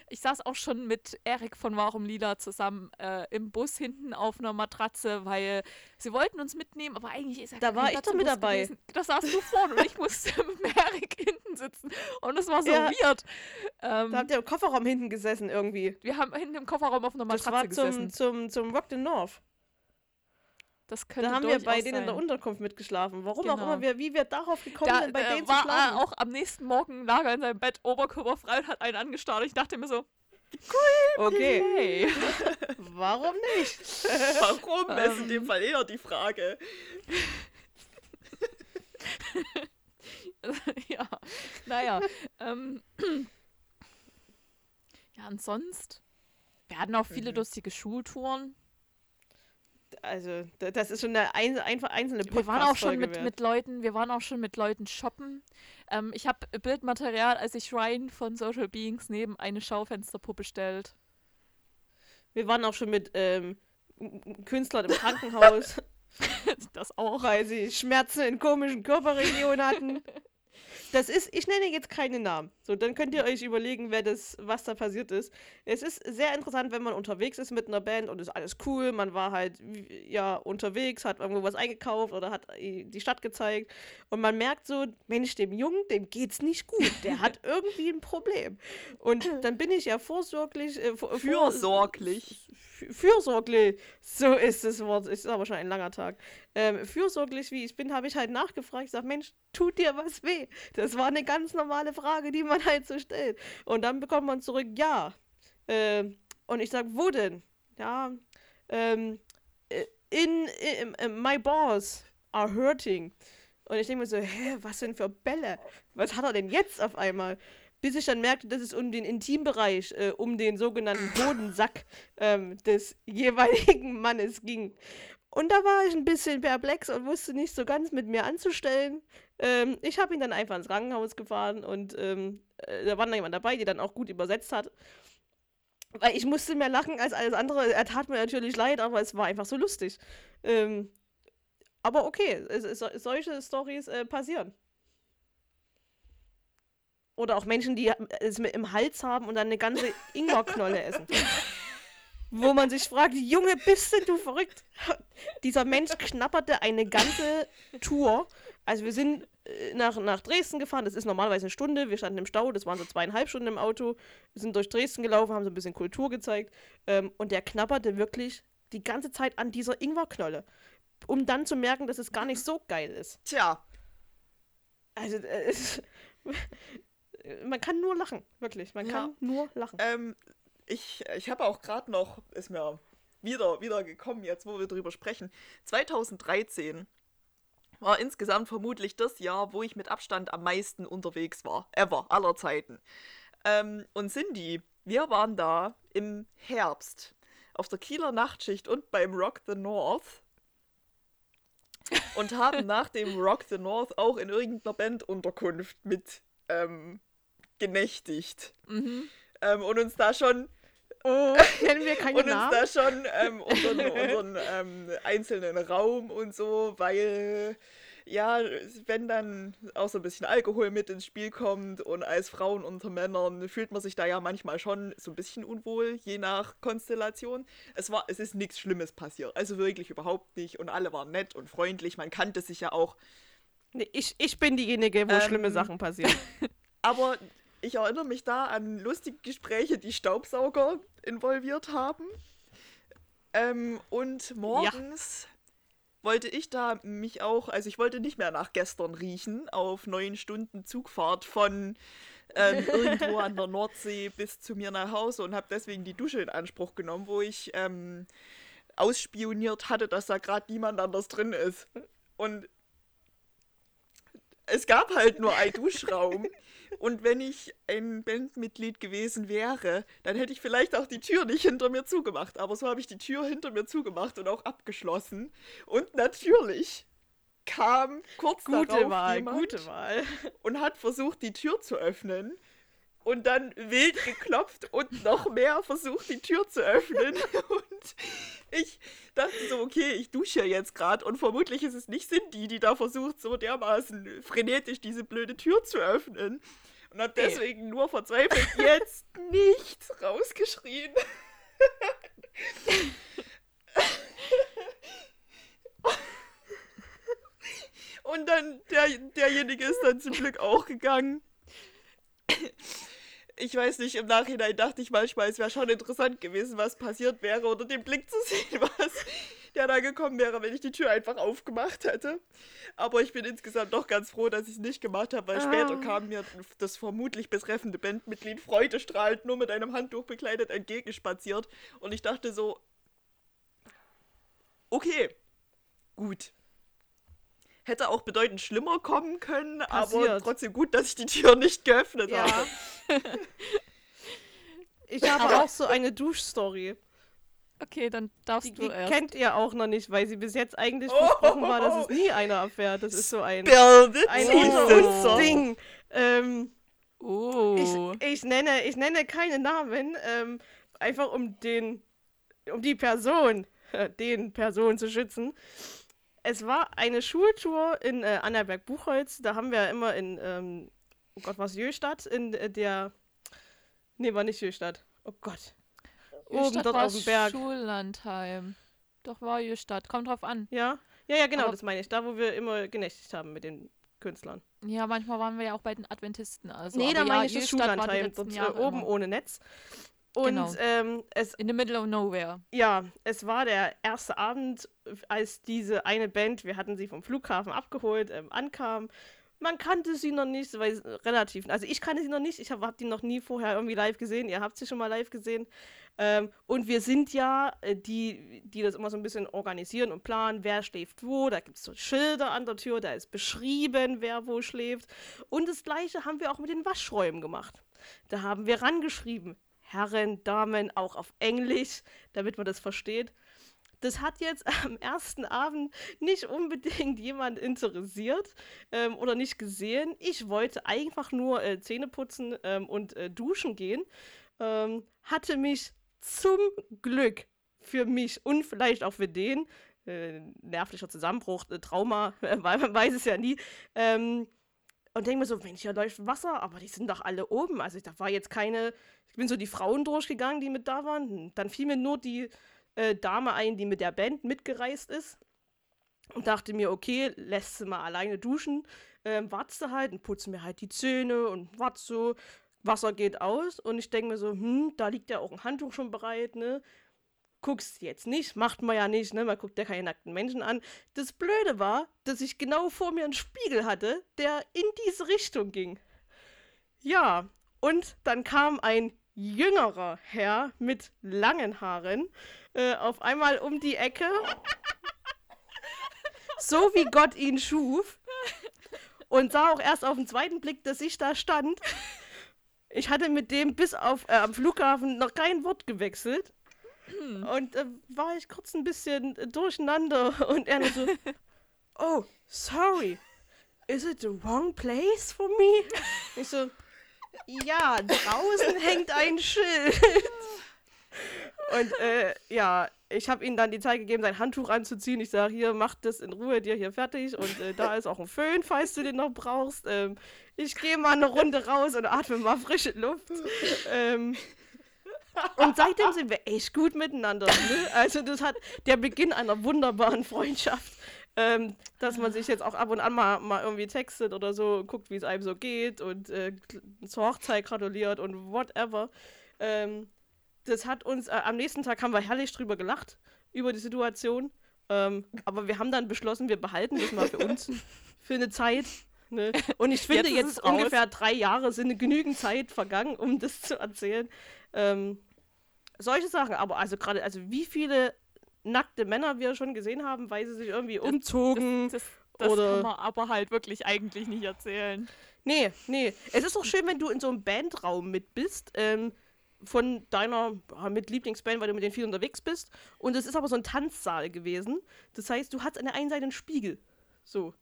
Ich saß auch schon mit Erik von Warum Lila zusammen äh, im Bus hinten auf einer Matratze, weil sie wollten uns mitnehmen, aber eigentlich ist ja Da war ich doch mit dabei. Gewesen. Da saß du vorne und ich musste mit Erik hinten sitzen und es war so Ja. weird. Ähm, da habt ihr im Kofferraum hinten gesessen irgendwie. wir haben hinten im Kofferraum auf einer Das Matratze war zum, gesessen. zum, zum Rock the North. Das könnte Da haben wir bei denen in der sein. Unterkunft mitgeschlafen. Warum auch Genau. immer, wir, wie wir darauf gekommen Da sind, bei äh, denen zu war schlafen. er auch am nächsten Morgen lag er in seinem Bett oberkörperfrei und hat einen angestarrt. Ich dachte mir so, Okay, hey. warum nicht? Warum? ist in Ähm. dem Fall eher die Frage. ja, naja. Ähm, ja, und sonst, wir hatten auch viele Mhm. lustige Schultouren. Also, da- das ist schon eine ein, einfach einzelne Wir waren auch schon mit, mit Leuten, wir waren auch schon mit Leuten shoppen. Ähm, ich habe Bildmaterial, als ich Ryan von Social Beings neben eine Schaufensterpuppe stellt. Wir waren auch schon mit ähm, Künstlern im Krankenhaus, das auch. weil sie Schmerzen in komischen Körperregionen hatten. Das ist, ich nenne jetzt keine Namen. So, dann könnt ihr euch überlegen, wer das, was da passiert ist. Es ist sehr interessant, wenn man unterwegs ist mit einer Band und ist alles cool. Man war halt ja unterwegs, hat irgendwo was eingekauft oder hat die Stadt gezeigt und man merkt so, Mensch, dem Jungen, dem geht's nicht gut. Der hat irgendwie ein Problem. Und dann bin ich ja vorsorglich, äh, vor- Fürsorglich. Fürsorglich, so ist das Wort, ist aber schon ein langer Tag. Ähm, fürsorglich, wie ich bin, habe ich halt nachgefragt. Ich sage, Mensch, tut dir was weh? Das war eine ganz normale Frage, die man halt so stellt. Und dann bekommt man zurück, ja. Ähm, und ich sage, wo denn? Ja, ähm, äh, in, in, in, my balls are hurting. Und ich denke mir so, hä, was denn für Bälle? Was hat er denn jetzt auf einmal? Bis ich dann merkte, dass es um den Intimbereich, äh, um den sogenannten Hodensack ähm, des jeweiligen Mannes ging. Und da war ich ein bisschen perplex und wusste nicht so ganz mit mir anzustellen. Ähm, ich habe ihn dann einfach ins Krankenhaus gefahren und ähm, äh, da war dann jemand dabei, die dann auch gut übersetzt hat. Weil ich musste mehr lachen als alles andere. Er tat mir natürlich leid, aber es war einfach so lustig. Ähm, aber okay, es, es, solche Stories äh, passieren. Oder auch Menschen, die es mit im Hals haben und dann eine ganze Ingwerknolle essen. wo man sich fragt, Junge, bist denn du verrückt? Dieser Mensch knapperte eine ganze Tour. Also wir sind äh, nach, nach Dresden gefahren, das ist normalerweise eine Stunde, wir standen im Stau, das waren so zweieinhalb Stunden im Auto, wir sind durch Dresden gelaufen, haben so ein bisschen Kultur gezeigt ähm, und der knapperte wirklich die ganze Zeit an dieser Ingwerknolle, um dann zu merken, dass es gar nicht so geil ist. Tja, Also äh, es, man kann nur lachen, wirklich, man Ja. kann nur lachen. ähm, ich, ich habe auch gerade noch, ist mir wieder, wieder gekommen, jetzt wo wir drüber sprechen. 2013 war insgesamt vermutlich das Jahr, wo ich mit Abstand am meisten unterwegs war. Ever, aller Zeiten. Ähm, und Cindy, wir waren da im Herbst auf der Kieler Nachtschicht und beim Rock the North und haben nach dem Rock the North auch in irgendeiner Bandunterkunft mit ähm, genächtigt. Mhm. Ähm, und uns da schon Oh, nennen wir keine und uns Namen? da schon ähm, unseren, unseren ähm, einzelnen Raum und so, weil ja, wenn dann auch so ein bisschen Alkohol mit ins Spiel kommt und als Frauen unter Männern fühlt man sich da ja manchmal schon so ein bisschen unwohl, je nach Konstellation. Es war, es ist nichts Schlimmes passiert, also wirklich überhaupt nicht und alle waren nett und freundlich, man kannte sich ja auch, Nee, ich, ich bin diejenige, wo Ähm, schlimme Sachen passieren. aber ich erinnere mich da an lustige Gespräche, die Staubsauger involviert haben. Ähm, und morgens wollte ich da mich auch, also ich wollte nicht mehr nach gestern riechen, auf neun Stunden Zugfahrt von ähm, irgendwo an der Nordsee bis zu mir nach Hause und habe deswegen die Dusche in Anspruch genommen, wo ich ähm, ausspioniert hatte, dass da gerade niemand anders drin ist. Und es gab halt nur einen Duschraum. Und wenn ich ein Bandmitglied gewesen wäre, dann hätte ich vielleicht auch die Tür nicht hinter mir zugemacht. Aber so habe ich die Tür hinter mir zugemacht und auch abgeschlossen. Und natürlich kam kurz Gute darauf Wahl, jemand gute Wahl. und hat versucht, die Tür zu öffnen. Und dann wild geklopft und noch mehr versucht, die Tür zu öffnen. Und ich dachte so, okay, ich dusche jetzt gerade und vermutlich ist es nicht Cindy, die da versucht, so dermaßen frenetisch diese blöde Tür zu öffnen. Und habe deswegen nur verzweifelt jetzt nicht rausgeschrien. Und dann, der, derjenige ist dann zum Glück auch gegangen. Ich weiß nicht, im Nachhinein dachte ich manchmal, es wäre schon interessant gewesen, was passiert wäre oder den Blick zu sehen, was der da gekommen wäre, wenn ich die Tür einfach aufgemacht hätte. Aber ich bin insgesamt doch ganz froh, dass ich es nicht gemacht habe, weil Ah. später kam mir das vermutlich betreffende Bandmitglied freudestrahlend nur mit einem Handtuch bekleidet entgegenspaziert und ich dachte so, okay, gut. Hätte auch bedeutend schlimmer kommen können, aber Passiert. trotzdem gut, dass ich die Tür nicht geöffnet Ja. habe. Ich habe auch so eine Duschstory. Okay, dann darfst Die, du die erst. kennt ihr auch noch nicht, weil sie bis jetzt eigentlich Oh. versprochen war, dass es nie einer erfährt. Das ist so ein, ein Oh. Ding. Ähm, Oh. ich, ich, nenne, ich nenne keine Namen, ähm, einfach um den, um die Person, den Person zu schützen. Es war eine Schultour in äh, Annaberg-Buchholz. Da haben wir immer in, ähm, oh Gott, was Jöstadt, in äh, der, nee, war nicht Jöstadt. Oh Gott. Oben Jöstadt dort war auf dem Berg. Schullandheim. Doch war Jöstadt. Kommt drauf an. Ja, ja, ja, genau, Aber- das meine ich. Da, wo wir immer genächtigt haben mit den Künstlern. Ja, manchmal waren wir ja auch bei den Adventisten. Also, nee, aber da ja, meine ich das Schullandheim, dort äh, oben immer. ohne Netz. Und Genau. ähm, es, In the middle of nowhere. ja, es war der erste Abend, als diese eine Band, wir hatten sie vom Flughafen abgeholt, ähm, ankam. Man kannte sie noch nicht, weil relativ, also ich kannte sie noch nicht, ich habe hab die noch nie vorher irgendwie live gesehen, ihr habt sie schon mal live gesehen. Ähm, und wir sind ja äh, die, die das immer so ein bisschen organisieren und planen, wer schläft wo. Da gibt es so Schilder an der Tür, da ist beschrieben, wer wo schläft. Und das gleiche haben wir auch mit den Waschräumen gemacht. Da haben wir rangeschrieben, Herren, Damen, auch auf Englisch, damit man das versteht. Das hat jetzt am ersten Abend nicht unbedingt jemand interessiert ähm, oder nicht gesehen. Ich wollte einfach nur äh, Zähne putzen ähm, und äh, duschen gehen. Ähm, hatte mich zum Glück für mich und vielleicht auch für den, äh, nervlicher Zusammenbruch, äh, Trauma, weil man weiß es ja nie, ähm, und denke mir so, Mensch, hier läuft Wasser, aber die sind doch alle oben. Also da war jetzt keine, ich bin so die Frauen durchgegangen, die mit da waren. Dann fiel mir nur die äh, Dame ein, die mit der Band mitgereist ist. Und dachte mir, okay, lässt sie mal alleine duschen, ähm, wartest halt und putze mir halt die Zähne und warte so. Wasser geht aus und ich denke mir so, hm, da liegt ja auch ein Handtuch schon bereit, ne? Guckst jetzt nicht, macht man ja nicht, ne? Man guckt ja keine nackten Menschen an. Das Blöde war, dass ich genau vor mir einen Spiegel hatte, der in diese Richtung ging. Ja, und dann kam ein jüngerer Herr mit langen Haaren äh, auf einmal um die Ecke. so wie Gott ihn schuf. Und sah auch erst auf den zweiten Blick, dass ich da stand. Ich hatte mit dem bis auf äh, am Flughafen noch kein Wort gewechselt. Und äh, war ich kurz ein bisschen durcheinander und er nur so, oh, sorry, is it the wrong place for me? Ich so, ja, draußen hängt ein Schild. Und äh, ja, ich habe ihm dann die Zeit gegeben, sein Handtuch anzuziehen. Ich sage, hier, mach das in Ruhe, dir hier fertig. Und äh, da ist auch ein Föhn, falls du den noch brauchst. Ähm, ich gehe mal eine Runde raus und atme mal frische Luft. Ähm, und seitdem sind wir echt gut miteinander. Ne? Also das hat der Beginn einer wunderbaren Freundschaft. Ähm, dass man sich jetzt auch ab und an mal, mal irgendwie textet oder so, guckt, wie es einem so geht und äh, zur Hochzeit gratuliert und whatever. Ähm, das hat uns, äh, am nächsten Tag haben wir herrlich drüber gelacht, über die Situation. Ähm, aber wir haben dann beschlossen, wir behalten das mal für uns, für eine Zeit. Ne? Und ich finde, Jetzt jetzt, es aus. ungefähr drei Jahre sind genügend Zeit vergangen, um das zu erzählen. Ähm, solche Sachen, aber also gerade, also wie viele nackte Männer wir schon gesehen haben, weil sie sich irgendwie umzogen. Das, das Oder- kann man aber halt wirklich eigentlich nicht erzählen. Nee, nee. Es ist doch schön, wenn du in so einem Bandraum mit bist, ähm, von deiner ja, mit Lieblingsband, weil du mit den vielen unterwegs bist. Und es ist aber so ein Tanzsaal gewesen. Das heißt, du hast an der einen Seite einen Spiegel. So.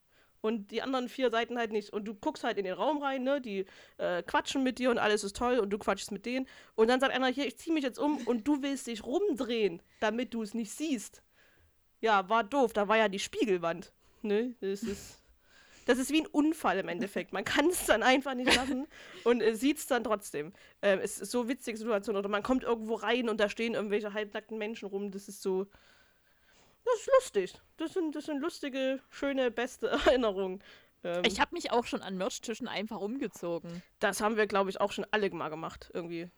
Und die anderen vier Seiten halt nicht. Und du guckst halt in den Raum rein, ne? Die äh, quatschen mit dir und alles ist toll und du quatschst mit denen. Und dann sagt einer, hier, ich zieh mich jetzt um und du willst dich rumdrehen, damit du es nicht siehst. Ja, war doof. Da war ja die Spiegelwand. Ne? Das ist. Das ist wie ein Unfall im Endeffekt. Man kann es dann einfach nicht lassen und äh, sieht es dann trotzdem. Ähm, es ist so witzige Situation. Oder man kommt irgendwo rein und da stehen irgendwelche halbnackten Menschen rum. Das ist so. Das ist lustig. Das sind, das sind lustige, schöne, beste Erinnerungen. Ähm, Ich habe mich auch schon an Merchtischen einfach umgezogen. das haben wir, glaube ich, auch schon alle mal gemacht. Irgendwie.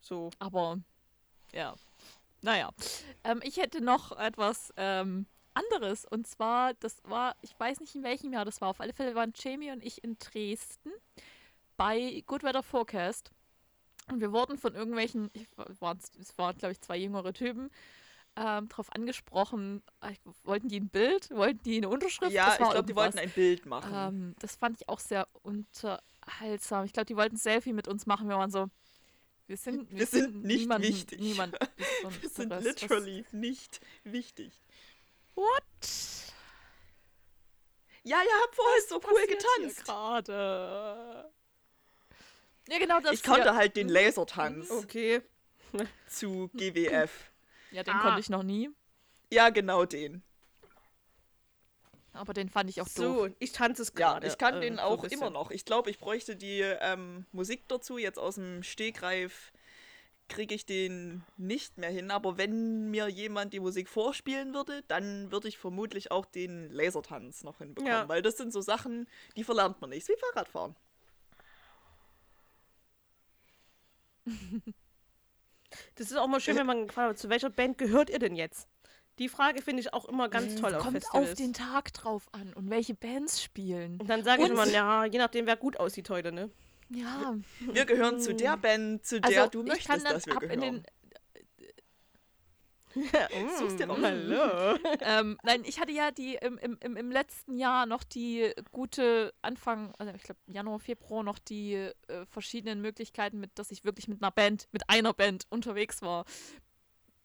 So. Aber ja, naja. Ähm, ich hätte noch etwas ähm, anderes. Und zwar, das war, ich weiß nicht in welchem Jahr das war. Auf alle Fälle waren Jamie und ich in Dresden bei Good Weather Forecast. Und wir wurden von irgendwelchen, ich, waren's- es waren, glaube ich, zwei jüngere Typen, ähm, darauf angesprochen, äh, wollten die ein Bild, wollten die eine Unterschrift? Ja, Das ich war glaube, die wollten ein Bild machen. Ähm, das fand ich auch sehr unterhaltsam. Ich glaube, die wollten ein Selfie mit uns machen. Wir waren so, wir sind, Wir sind nicht niemanden- wichtig. Niemand Wir sind literally nicht wichtig. What? Ja, ihr habt vorher so cool getanzt. Gerade. Ja, genau das. Ich konnte ja, halt den Lasertanz Okay. zu GWF. ja, den Ah. konnte ich noch nie. Ja, genau den. Aber den fand ich auch doof. So, ich tanze es Ja, gerade. ich kann äh, den so auch bisschen. immer noch. Ich glaube, ich bräuchte die ähm, Musik dazu. Jetzt aus dem Stegreif kriege ich den nicht mehr hin. Aber wenn mir jemand die Musik vorspielen würde, dann würde ich vermutlich auch den Lasertanz noch hinbekommen. Ja. Weil das sind so Sachen, die verlernt man nicht. Wie Fahrradfahren. Das ist auch mal schön, wenn man gefragt wird, zu welcher Band gehört ihr denn jetzt? Die Frage finde ich auch immer ganz toll auf Kommt Festivals. auf den Tag drauf an und welche Bands spielen. Und dann sage ich immer, ja, je nachdem, wer gut aussieht heute, ne? Ja, Wir gehören zu der Band, zu der also du ich kann möchtest, dann dass wir ab in gehören. den Such's dir. Mm, Hallo. ähm, nein, ich hatte ja die im, im, im, letzten Jahr noch die gute Anfang, also ich glaube Januar, Februar noch die äh, verschiedenen Möglichkeiten, mit, dass ich wirklich mit einer Band, mit einer Band unterwegs war.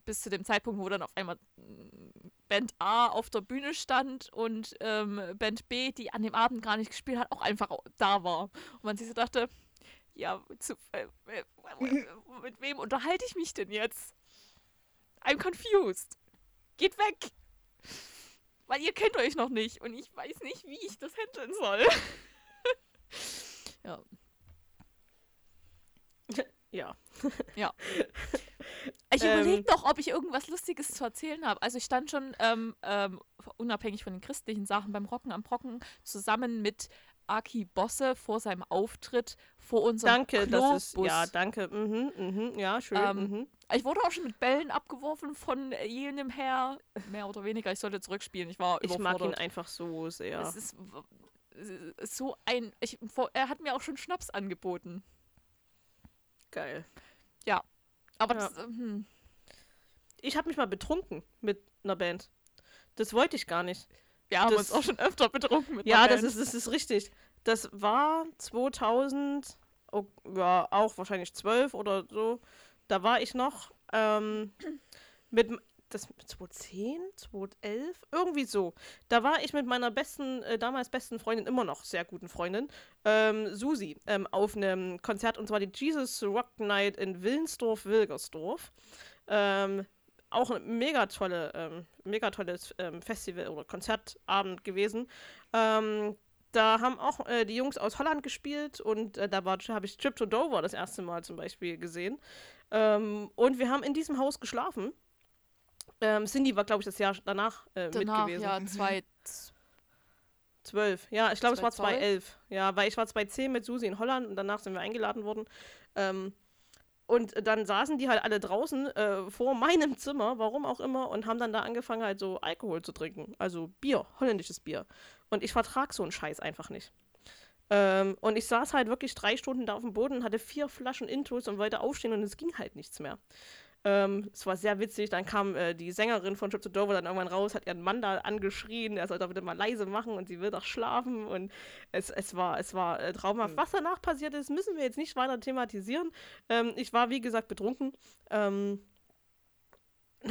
Bis zu dem Zeitpunkt, wo dann auf einmal mm, Band A auf der Bühne stand und ähm, Band B, die an dem Abend gar nicht gespielt hat, auch einfach da war. Und man sich so dachte, ja, zu, äh, äh, mit wem unterhalte ich mich denn jetzt? I'm confused. Geht weg. weil ihr kennt euch noch nicht und ich weiß nicht, wie ich das handeln soll. ja. Ja. Ja. Ich Ähm. überlege noch, ob ich irgendwas Lustiges zu erzählen habe. Also ich stand schon ähm, ähm, unabhängig von den christlichen Sachen beim Rocken am Brocken zusammen mit Aki Bosse vor seinem Auftritt vor unserem Danke, das ist. Ja, danke. Mhm, mhm, ja, schön. Ähm, mhm. Ich wurde auch schon mit Bällen abgeworfen von jenem Herr. Mehr oder weniger. Ich sollte zurückspielen. Ich war Ich mag ihn überfordert. einfach so sehr. Es ist ist so ein. Ich, er hat mir auch schon Schnaps angeboten. Geil. Aber Ja. das, hm, Ich habe mich mal betrunken mit einer Band. Das wollte ich gar nicht. Wir haben Das- uns auch schon öfter betrunken mit Ja, das ist, das ist richtig. Das war 2000, oh, ja, auch wahrscheinlich 12 oder so. Da war ich noch ähm, mit, das 2010, 2011, irgendwie so. Da war ich mit meiner besten, äh, damals besten Freundin, immer noch sehr guten Freundin, ähm, Susi, ähm, auf einem Konzert und zwar die Jesus Rock Night in Willensdorf-Wilgersdorf. Ähm, auch ein mega tolle, ähm, mega tolles ähm, Festival oder Konzertabend gewesen. Ähm, da haben auch äh, die Jungs aus Holland gespielt und äh, da war- habe ich Trip to Dover das erste Mal zum Beispiel gesehen. Ähm, und wir haben in diesem Haus geschlafen. Ähm, Cindy war, glaube ich, das Jahr danach, äh, mit Danach, gewesen. ja, zwei. Zwölf. Ja, ich glaube, es war 2012? 2011. Ja, weil ich war 2010 mit Susi in Holland und danach sind wir eingeladen worden. Ähm, und dann saßen die halt alle draußen äh, vor meinem Zimmer, warum auch immer, und haben dann da angefangen, halt so Alkohol zu trinken. Also Bier, holländisches Bier. Und ich vertrag so einen Scheiß einfach nicht. Ähm, und ich saß halt wirklich drei Stunden da auf dem Boden, hatte vier Flaschen Intus und wollte aufstehen und es ging halt nichts mehr. Ähm, es war sehr witzig. Dann kam äh, die Sängerin von Trip to Dover dann irgendwann raus, hat ihren Mann da angeschrien, er soll doch bitte mal leise machen und sie will doch schlafen. Und es, es war, es war äh, traumhaft. Mhm. Was danach passiert ist, müssen wir jetzt nicht weiter thematisieren. Ähm, ich war, wie gesagt, betrunken. Ähm,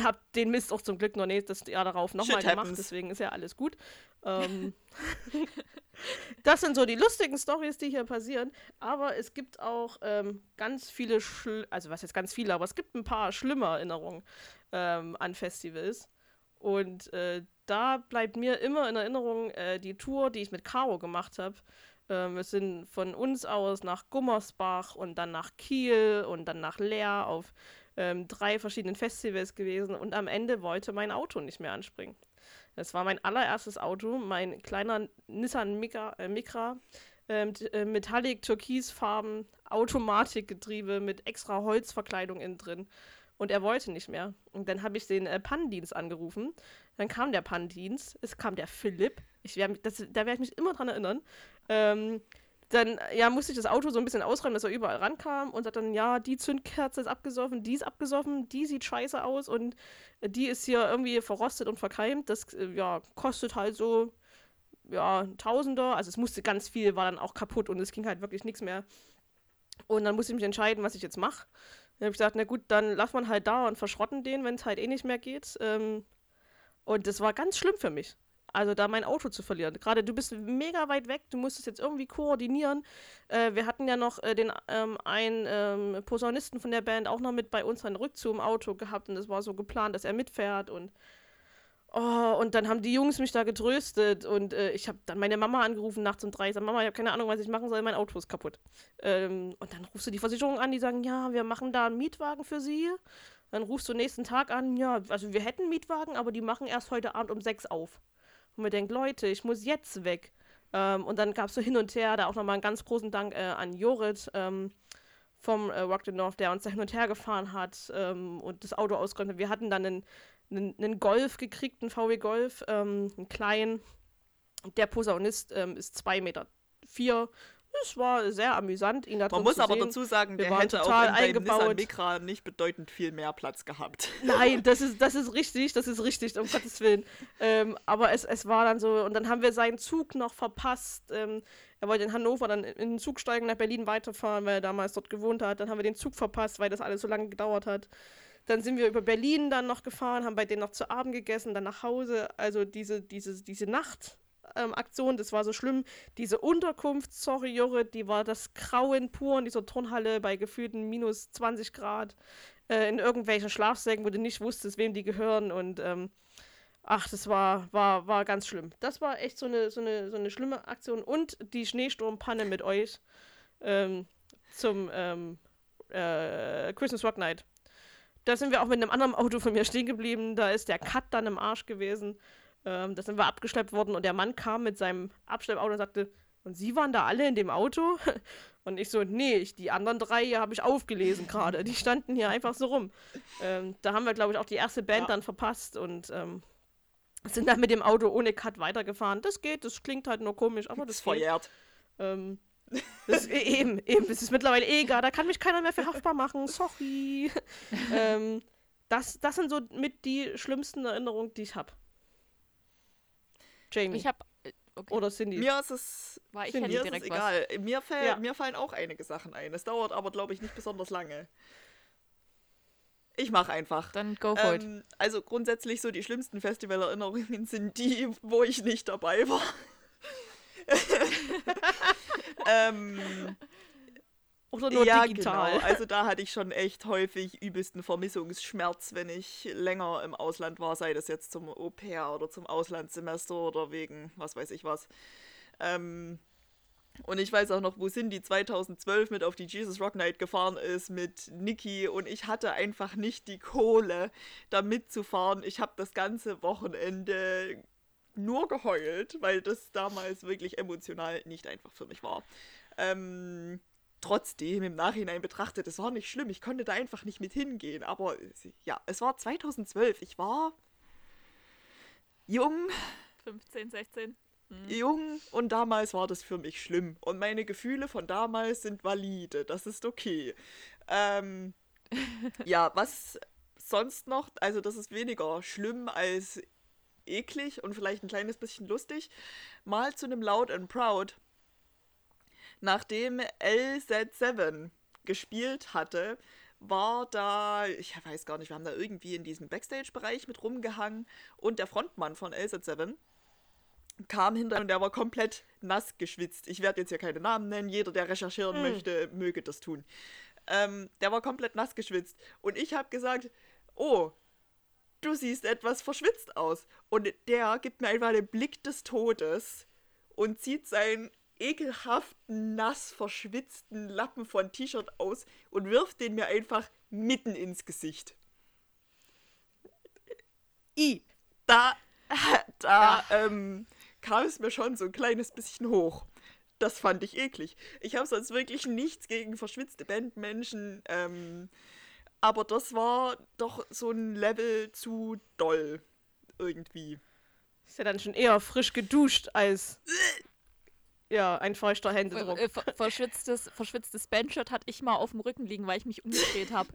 hab den Mist auch zum Glück noch nächstes Jahr darauf nochmal gemacht, deswegen ist ja alles gut. Ähm, das sind so die lustigen Stories, die hier passieren. Aber es gibt auch ähm, ganz viele, Schl also was jetzt ganz viele, aber es gibt ein paar schlimme Erinnerungen ähm, an Festivals. Und äh, da bleibt mir immer in Erinnerung äh, die Tour, die ich mit Caro gemacht habe. Ähm, wir sind von uns aus nach Gummersbach und dann nach Kiel und dann nach Leer auf ähm, drei verschiedenen Festivals gewesen und am Ende wollte mein Auto nicht mehr anspringen. Das war mein allererstes Auto, mein kleiner Nissan Micra, äh, Micra ähm, äh, Metallic Türkisfarben Automatikgetriebe mit extra Holzverkleidung innen drin. Und er wollte nicht mehr. Und dann habe ich den äh, Pannendienst angerufen. Dann kam der Pannendienst. Es kam der Philipp. Ich wär, das, da werde ich mich immer dran erinnern. Ähm, dann ja, musste ich das Auto so ein bisschen ausräumen, dass er überall rankam und sagt dann, ja, die Zündkerze ist abgesoffen, die ist abgesoffen, die sieht scheiße aus und äh, die ist hier irgendwie verrostet und verkeimt. Das äh, ja, kostet halt so ja, Tausender. Also es musste ganz viel, war dann auch kaputt und es ging halt wirklich nichts mehr. Und dann musste ich mich entscheiden, was ich jetzt mache. Dann habe ich gesagt, na gut, dann lass man halt da und verschrotten den, wenn es halt eh nicht mehr geht. Ähm, und das war ganz schlimm für mich. Also da mein Auto zu verlieren. Gerade du bist mega weit weg, du musst es jetzt irgendwie koordinieren. Äh, wir hatten ja noch äh, den ähm, einen ähm, Posaunisten von der Band auch noch mit bei uns einen Rückzug im Auto gehabt und es war so geplant, dass er mitfährt und Oh, und dann haben die Jungs mich da getröstet und äh, ich habe dann meine Mama angerufen nachts um drei. Ich sag, Mama, ich habe keine Ahnung, was ich machen soll, mein Auto ist kaputt. Ähm, und dann rufst du die Versicherung an, die sagen, ja, wir machen da einen Mietwagen für sie. Dann rufst du nächsten Tag an, ja, also wir hätten einen Mietwagen, aber die machen erst heute Abend um sechs auf. Und mir denkt, Leute, ich muss jetzt weg. Ähm, und dann gab es so hin und her, da auch nochmal einen ganz großen Dank äh, an Jorit ähm, vom äh, Rock the North, der uns da hin und her gefahren hat ähm, und das Auto ausgeräumt hat. Wir hatten dann einen, einen, einen Golf gekriegt, einen VW Golf, ähm, einen kleinen. Der Posaunist ähm, ist zwei Meter vier. Es war sehr amüsant, ihn da Man muss aber sehen. dazu sagen, Wir der hätte auch total in deinem eingebaut. Nissan Micra nicht bedeutend viel mehr Platz gehabt. Nein, das ist, das ist richtig, das ist richtig, um Gottes Willen. Ähm, aber es, es war dann so, und dann haben wir seinen Zug noch verpasst. Ähm, er wollte in Hannover dann in den Zug steigen, nach Berlin weiterfahren, weil er damals dort gewohnt hat. Dann haben wir den Zug verpasst, weil das alles so lange gedauert hat. Dann sind wir über Berlin dann noch gefahren, haben bei denen noch zu Abend gegessen, dann nach Hause. Also diese, diese, diese Nacht. Ähm, Aktion, das war so schlimm. Diese Unterkunft, sorry Jorrit, die war das Grauen pur in dieser Turnhalle bei gefühlten minus 20 Grad äh, in irgendwelchen Schlafsäcken, wo du nicht wusstest, wem die gehören. Und ähm, Ach, das war, war, war ganz schlimm. Das war echt so eine, so eine, so eine schlimme Aktion. Und die Schneesturmpanne mit euch ähm, zum ähm, äh, Christmas Rock Night. Da sind wir auch mit einem anderen Auto von mir stehen geblieben. Da ist der Cut dann im Arsch gewesen. Ähm, da sind wir abgeschleppt worden und der Mann kam mit seinem Abschleppauto und sagte, und Sie waren da alle in dem Auto? Und ich so, nee, ich, die anderen drei habe ich aufgelesen gerade. Die standen hier einfach so rum. Ähm, da haben wir, glaube ich, auch die erste Band ja. dann verpasst und ähm, sind dann mit dem Auto ohne Cut weitergefahren. Das geht, das klingt halt nur komisch, aber das, das verjährt. Ähm, das, eben, eben, es ist mittlerweile eh egal, da kann mich keiner mehr für haftbar machen, sorry. ähm, das, das sind so mit die schlimmsten Erinnerungen, die ich habe. Jamie. Ich habe äh, okay. Oder Cindy. Mir ist es, War ich mir ist es egal. Mir, fäll, ja. mir fallen auch einige Sachen ein. Es dauert aber, glaube ich, nicht besonders lange. Ich mache einfach. Dann go for ähm, it. Also grundsätzlich so die schlimmsten Festivalerinnerungen sind die, wo ich nicht dabei war. ähm, Oder nur ja, digital. Genau. Also da hatte ich schon echt häufig übelsten Vermissungsschmerz, wenn ich länger im Ausland war, sei das jetzt zum Au-pair oder zum Auslandssemester oder wegen was weiß ich was. Ähm, und ich weiß auch noch, wo Cindy 2012 mit auf die Jesus Rock Night gefahren ist mit Niki und ich hatte einfach nicht die Kohle, da mitzufahren. Ich habe das ganze Wochenende nur geheult, weil das damals wirklich emotional nicht einfach für mich war. Ähm, trotzdem im Nachhinein betrachtet, es war nicht schlimm. Ich konnte da einfach nicht mit hingehen. Aber ja, es war 2012. Ich war jung. 15, 16. Hm. Jung und damals war das für mich schlimm. Und meine Gefühle von damals sind valide. Das ist okay. Ähm, ja, was sonst noch, also das ist weniger schlimm als eklig und vielleicht ein kleines bisschen lustig. Mal zu einem Loud and Proud. Nachdem LZ7 gespielt hatte, war da, ich weiß gar nicht, wir haben da irgendwie in diesem Backstage-Bereich mit rumgehangen und der Frontmann von LZ7 kam hinter und der war komplett nass geschwitzt. Ich werde jetzt hier keine Namen nennen, jeder, der recherchieren hm. möchte, möge das tun. Ähm, der war komplett nass geschwitzt und ich habe gesagt, oh, du siehst etwas verschwitzt aus. Und der gibt mir einfach den Blick des Todes und zieht seinen ekelhaften, nass verschwitzten Lappen von T-Shirt aus und wirft den mir einfach mitten ins Gesicht. I. Da, da, ja. ähm, kam es mir schon so ein kleines bisschen hoch. Das fand ich eklig. Ich habe sonst wirklich nichts gegen verschwitzte Bandmenschen. Ähm, aber das war doch so ein Level zu doll. Irgendwie. Ist ja dann schon eher frisch geduscht als. ja, ein feuchter Händedruck. Äh, verschwitztes, verschwitztes Bandshirt hatte ich mal auf dem Rücken liegen, weil ich mich umgedreht habe.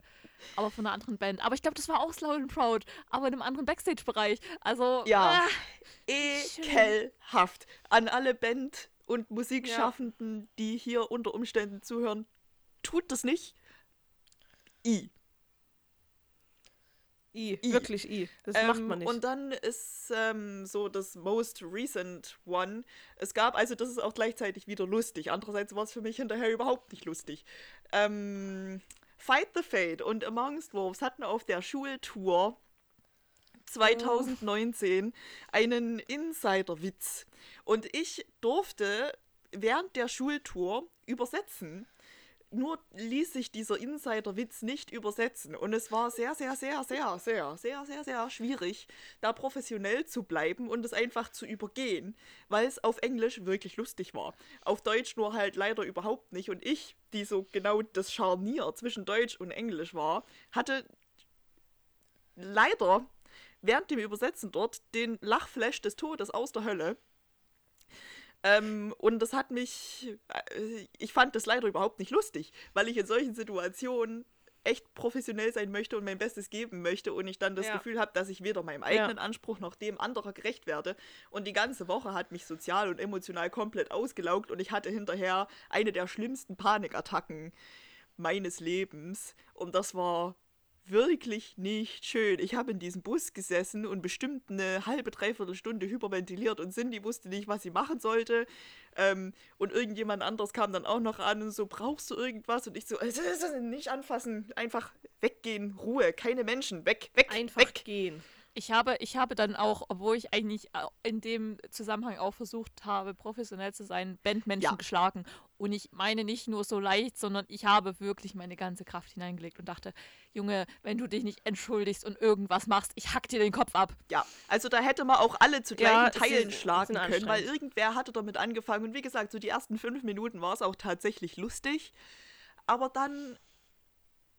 aber von einer anderen Band. Aber ich glaube, das war auch Slow and Proud, aber in einem anderen Backstage-Bereich. Also. Ja. Äh, ekelhaft. An alle Band- und Musikschaffenden, ja. die hier unter Umständen zuhören, tut das nicht. I. I, I. wirklich I. Das ähm, macht man nicht. Und dann ist ähm, so das most recent one. Es gab, also das ist auch gleichzeitig wieder lustig. Andererseits war es für mich hinterher überhaupt nicht lustig. Ähm, Fight the Fate und Amongst Wolves hatten auf der Schultour 2019 oh. einen Insider-Witz. Und ich durfte während der Schultour übersetzen nur ließ sich dieser Insider-Witz nicht übersetzen. Und es war sehr, sehr, sehr, sehr, sehr, sehr, sehr, sehr schwierig, da professionell zu bleiben und es einfach zu übergehen, weil es auf Englisch wirklich lustig war. Auf Deutsch nur halt leider überhaupt nicht. Und ich, die so genau das Scharnier zwischen Deutsch und Englisch war, hatte leider während dem Übersetzen dort den Lachflash des Todes aus der Hölle ähm, und das hat mich, äh, ich fand das leider überhaupt nicht lustig, weil ich in solchen Situationen echt professionell sein möchte und mein Bestes geben möchte und ich dann das ja. Gefühl habe, dass ich weder meinem eigenen ja. Anspruch noch dem anderer gerecht werde. Und die ganze Woche hat mich sozial und emotional komplett ausgelaugt und ich hatte hinterher eine der schlimmsten Panikattacken meines Lebens. Und das war wirklich nicht schön. Ich habe in diesem Bus gesessen und bestimmt eine halbe, dreiviertel Stunde hyperventiliert und Cindy wusste nicht, was sie machen sollte. Ähm, und irgendjemand anderes kam dann auch noch an und so, brauchst du irgendwas? Und ich so, nicht anfassen, einfach weggehen, Ruhe, keine Menschen, weg, weg, einfach weg. gehen. Ich habe, ich habe dann auch, obwohl ich eigentlich in dem Zusammenhang auch versucht habe, professionell zu sein, Bandmenschen ja. geschlagen. Und ich meine nicht nur so leicht, sondern ich habe wirklich meine ganze Kraft hineingelegt und dachte, Junge, wenn du dich nicht entschuldigst und irgendwas machst, ich hack dir den Kopf ab. Ja, also da hätte man auch alle zu gleichen ja, Teilen ist, schlagen können, weil irgendwer hatte damit angefangen. Und wie gesagt, so die ersten fünf Minuten war es auch tatsächlich lustig. Aber dann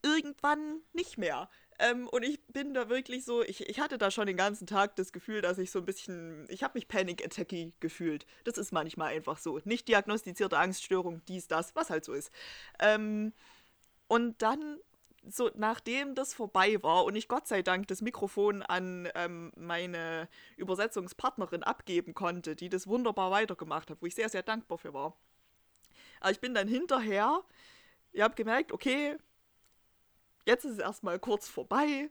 irgendwann nicht mehr. Ähm, und ich bin da wirklich so, ich, ich hatte da schon den ganzen Tag das Gefühl, dass ich so ein bisschen, ich habe mich Panic Attacky gefühlt. Das ist manchmal einfach so. Nicht diagnostizierte Angststörung, dies, das, was halt so ist. Ähm, und dann so nachdem das vorbei war und ich Gott sei Dank das Mikrofon an ähm, meine Übersetzungspartnerin abgeben konnte, die das wunderbar weitergemacht hat, wo ich sehr, sehr dankbar für war. Aber ich bin dann hinterher, ihr habt gemerkt, okay, jetzt ist es erstmal kurz vorbei.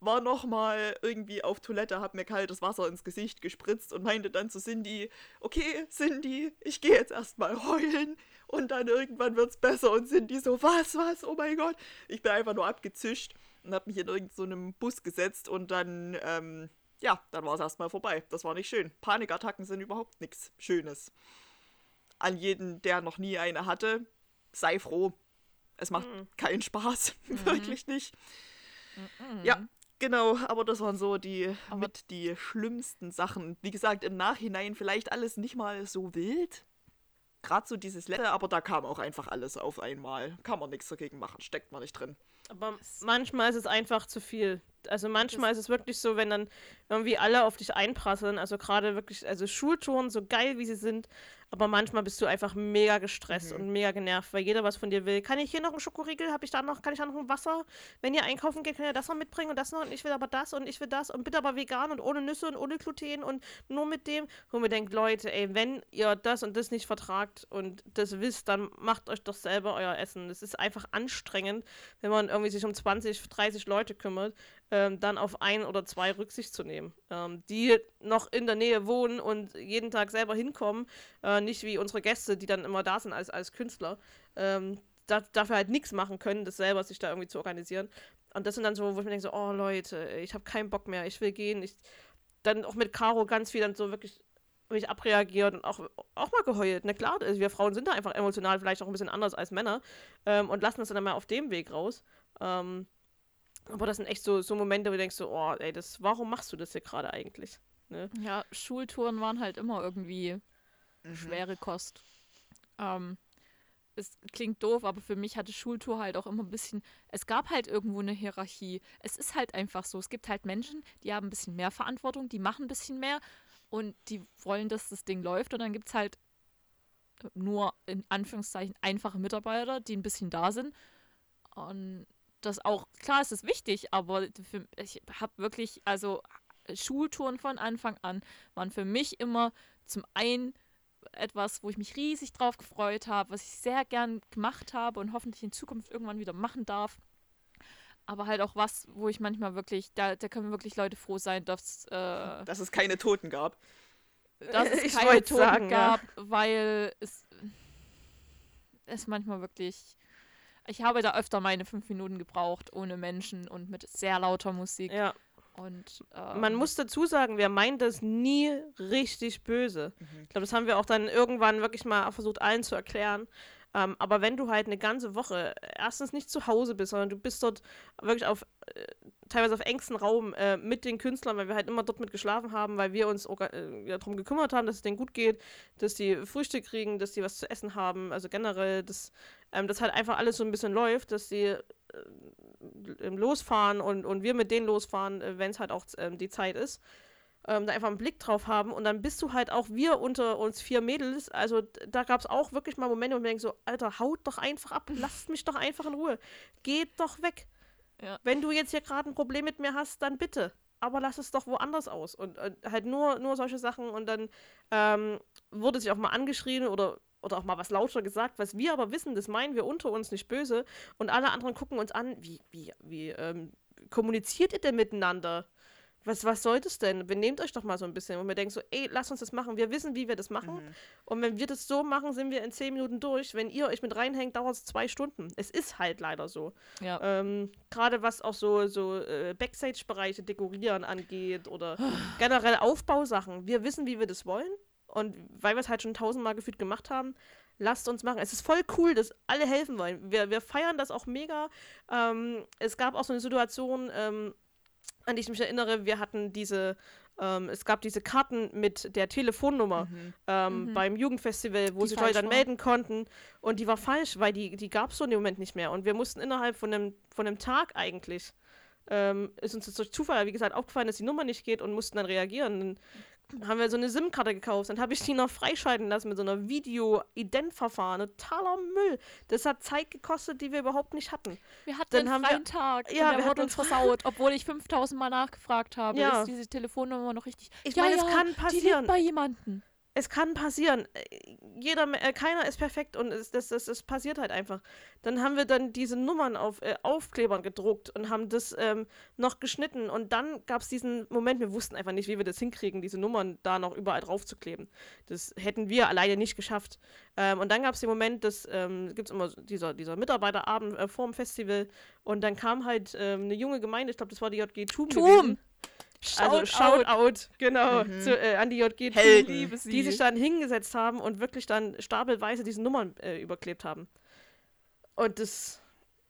War nochmal irgendwie auf Toilette, hab mir kaltes Wasser ins Gesicht gespritzt und meinte dann zu Cindy, okay, Cindy, ich gehe jetzt erstmal heulen und dann irgendwann wird's besser. Und Cindy so, was, was, oh mein Gott. Ich bin einfach nur abgezischt und hab mich in irgendeinem so Bus gesetzt und dann, ähm, ja, dann war es erstmal vorbei. Das war nicht schön. Panikattacken sind überhaupt nichts Schönes. An jeden, der noch nie eine hatte, sei froh. Es macht mhm. keinen Spaß. Mhm. Wirklich nicht. Mhm. Ja, genau. Aber das waren so die aber mit die schlimmsten Sachen. Wie gesagt, im Nachhinein vielleicht alles nicht mal so wild. Gerade so dieses letzte, aber da kam auch einfach alles auf einmal. Kann man nichts dagegen machen, steckt man nicht drin. Aber manchmal ist es einfach zu viel. Also manchmal das ist es wirklich so, wenn dann irgendwie alle auf dich einprasseln, also gerade wirklich, also Schultouren, so geil wie sie sind, aber manchmal bist du einfach mega gestresst mhm. und mega genervt, weil jeder was von dir will. Kann ich hier noch einen Schokoriegel? Habe ich da noch, kann ich da noch ein Wasser? Wenn ihr einkaufen geht, könnt ihr das noch mitbringen und das noch und ich will aber das und ich will das und bitte aber vegan und ohne Nüsse und ohne Gluten und nur mit dem. Wo mir denkt, Leute, ey, wenn ihr das und das nicht vertragt und das wisst, dann macht euch doch selber euer Essen. Es ist einfach anstrengend, wenn man irgendwie sich um 20, 30 Leute kümmert ähm, dann auf ein oder zwei Rücksicht zu nehmen, ähm, die noch in der Nähe wohnen und jeden Tag selber hinkommen, äh, nicht wie unsere Gäste, die dann immer da sind als, als Künstler, ähm, da, dafür halt nichts machen können, das selber sich da irgendwie zu organisieren. Und das sind dann so, wo ich mir denke, so, oh Leute, ich habe keinen Bock mehr, ich will gehen. Ich, dann auch mit Caro ganz viel dann so wirklich mich abreagiert und auch, auch mal geheult. Na klar, also wir Frauen sind da einfach emotional vielleicht auch ein bisschen anders als Männer ähm, und lassen das dann mal auf dem Weg raus. Ähm, aber das sind echt so, so Momente, wo du denkst so, oh, ey, das, warum machst du das hier gerade eigentlich? Ne? Ja, Schultouren waren halt immer irgendwie mhm. schwere Kost. Ähm, es klingt doof, aber für mich hatte Schultour halt auch immer ein bisschen, es gab halt irgendwo eine Hierarchie. Es ist halt einfach so. Es gibt halt Menschen, die haben ein bisschen mehr Verantwortung, die machen ein bisschen mehr und die wollen, dass das Ding läuft. Und dann gibt es halt nur in Anführungszeichen einfache Mitarbeiter, die ein bisschen da sind. Und das auch, klar ist es wichtig, aber für, ich habe wirklich, also Schultouren von Anfang an waren für mich immer zum einen etwas, wo ich mich riesig drauf gefreut habe, was ich sehr gern gemacht habe und hoffentlich in Zukunft irgendwann wieder machen darf. Aber halt auch was, wo ich manchmal wirklich, da, da können wirklich Leute froh sein, dass, äh, dass es keine Toten gab. Dass es ich keine Toten sagen, gab, ja. weil es, es manchmal wirklich ich habe da öfter meine fünf Minuten gebraucht, ohne Menschen und mit sehr lauter Musik. Ja. Und, ähm, Man muss dazu sagen, wir meinen das nie richtig böse. Mhm. Ich glaube, das haben wir auch dann irgendwann wirklich mal versucht, allen zu erklären. Ähm, aber wenn du halt eine ganze Woche erstens nicht zu Hause bist, sondern du bist dort wirklich auf äh, teilweise auf engstem Raum äh, mit den Künstlern, weil wir halt immer dort mit geschlafen haben, weil wir uns äh, darum gekümmert haben, dass es denen gut geht, dass die Frühstück kriegen, dass die was zu essen haben, also generell, dass ähm, das halt einfach alles so ein bisschen läuft, dass die äh, losfahren und, und wir mit denen losfahren, äh, wenn es halt auch ähm, die Zeit ist ähm, da einfach einen Blick drauf haben und dann bist du halt auch wir unter uns vier Mädels. Also da gab es auch wirklich mal Momente, wo man denkt so, Alter, haut doch einfach ab, lasst mich doch einfach in Ruhe. Geht doch weg. Ja. Wenn du jetzt hier gerade ein Problem mit mir hast, dann bitte. Aber lass es doch woanders aus. Und, und halt nur, nur solche Sachen. Und dann ähm, wurde sich auch mal angeschrien oder, oder auch mal was lauter gesagt, was wir aber wissen, das meinen wir unter uns nicht böse. Und alle anderen gucken uns an, wie, wie, wie ähm, kommuniziert ihr denn miteinander? Was, was soll das denn? Benehmt euch doch mal so ein bisschen. Und wir denken so, ey, lasst uns das machen. Wir wissen, wie wir das machen. Mhm. Und wenn wir das so machen, sind wir in zehn Minuten durch. Wenn ihr euch mit reinhängt, dauert es zwei Stunden. Es ist halt leider so. Ja. Ähm, Gerade was auch so, so äh, Backstage-Bereiche dekorieren angeht oder generell Aufbausachen. Wir wissen, wie wir das wollen. Und weil wir es halt schon tausendmal gefühlt gemacht haben, lasst uns machen. Es ist voll cool, dass alle helfen wollen. Wir, wir feiern das auch mega. Ähm, es gab auch so eine Situation, ähm, an die ich mich erinnere. Wir hatten diese, ähm, es gab diese Karten mit der Telefonnummer ähm, Mhm. beim Jugendfestival, wo Die sich Leute dann war. melden konnten. Und die war falsch, weil die, die gab es so in dem Moment nicht mehr. Und wir mussten innerhalb von einem, von einem Tag eigentlich, ähm, ist uns durch Zufall, wie gesagt, aufgefallen, dass die Nummer nicht geht und mussten dann reagieren. Haben wir so eine SIM-Karte gekauft. Dann habe ich die noch freischalten lassen mit so einer Video-Ident-Verfahren. Totaler Müll. Das hat Zeit gekostet, die wir überhaupt nicht hatten. Wir hatten Dann einen freien Tag. Ja, und wir hatten uns versaut, obwohl ich 5000 Mal nachgefragt habe. Ja. Ist diese Telefonnummer noch richtig? Ich ja, meine, es ja, kann Die passieren. liegt bei jemandem. Es kann passieren. Jeder, äh, keiner ist perfekt und es, das, das, das passiert halt einfach. Dann haben wir dann diese Nummern auf äh, Aufklebern gedruckt und haben das ähm, noch geschnitten. Und dann gab es diesen Moment, wir wussten einfach nicht, wie wir das hinkriegen, diese Nummern da noch überall drauf zu kleben. Das hätten wir alleine nicht geschafft. Ähm, und dann gab es den Moment, dass ähm, gibt es immer dieser, dieser Mitarbeiterabend äh, vor dem Festival. Und dann kam halt ähm, eine junge Gemeinde, ich glaube, das war die JG Tum. Tum! gewesen. Shoutout. Also Shoutout, genau, Mhm. zu, äh, an die JG Helden. Die sich dann hingesetzt haben und wirklich dann stapelweise diese Nummern äh, überklebt haben. Und das,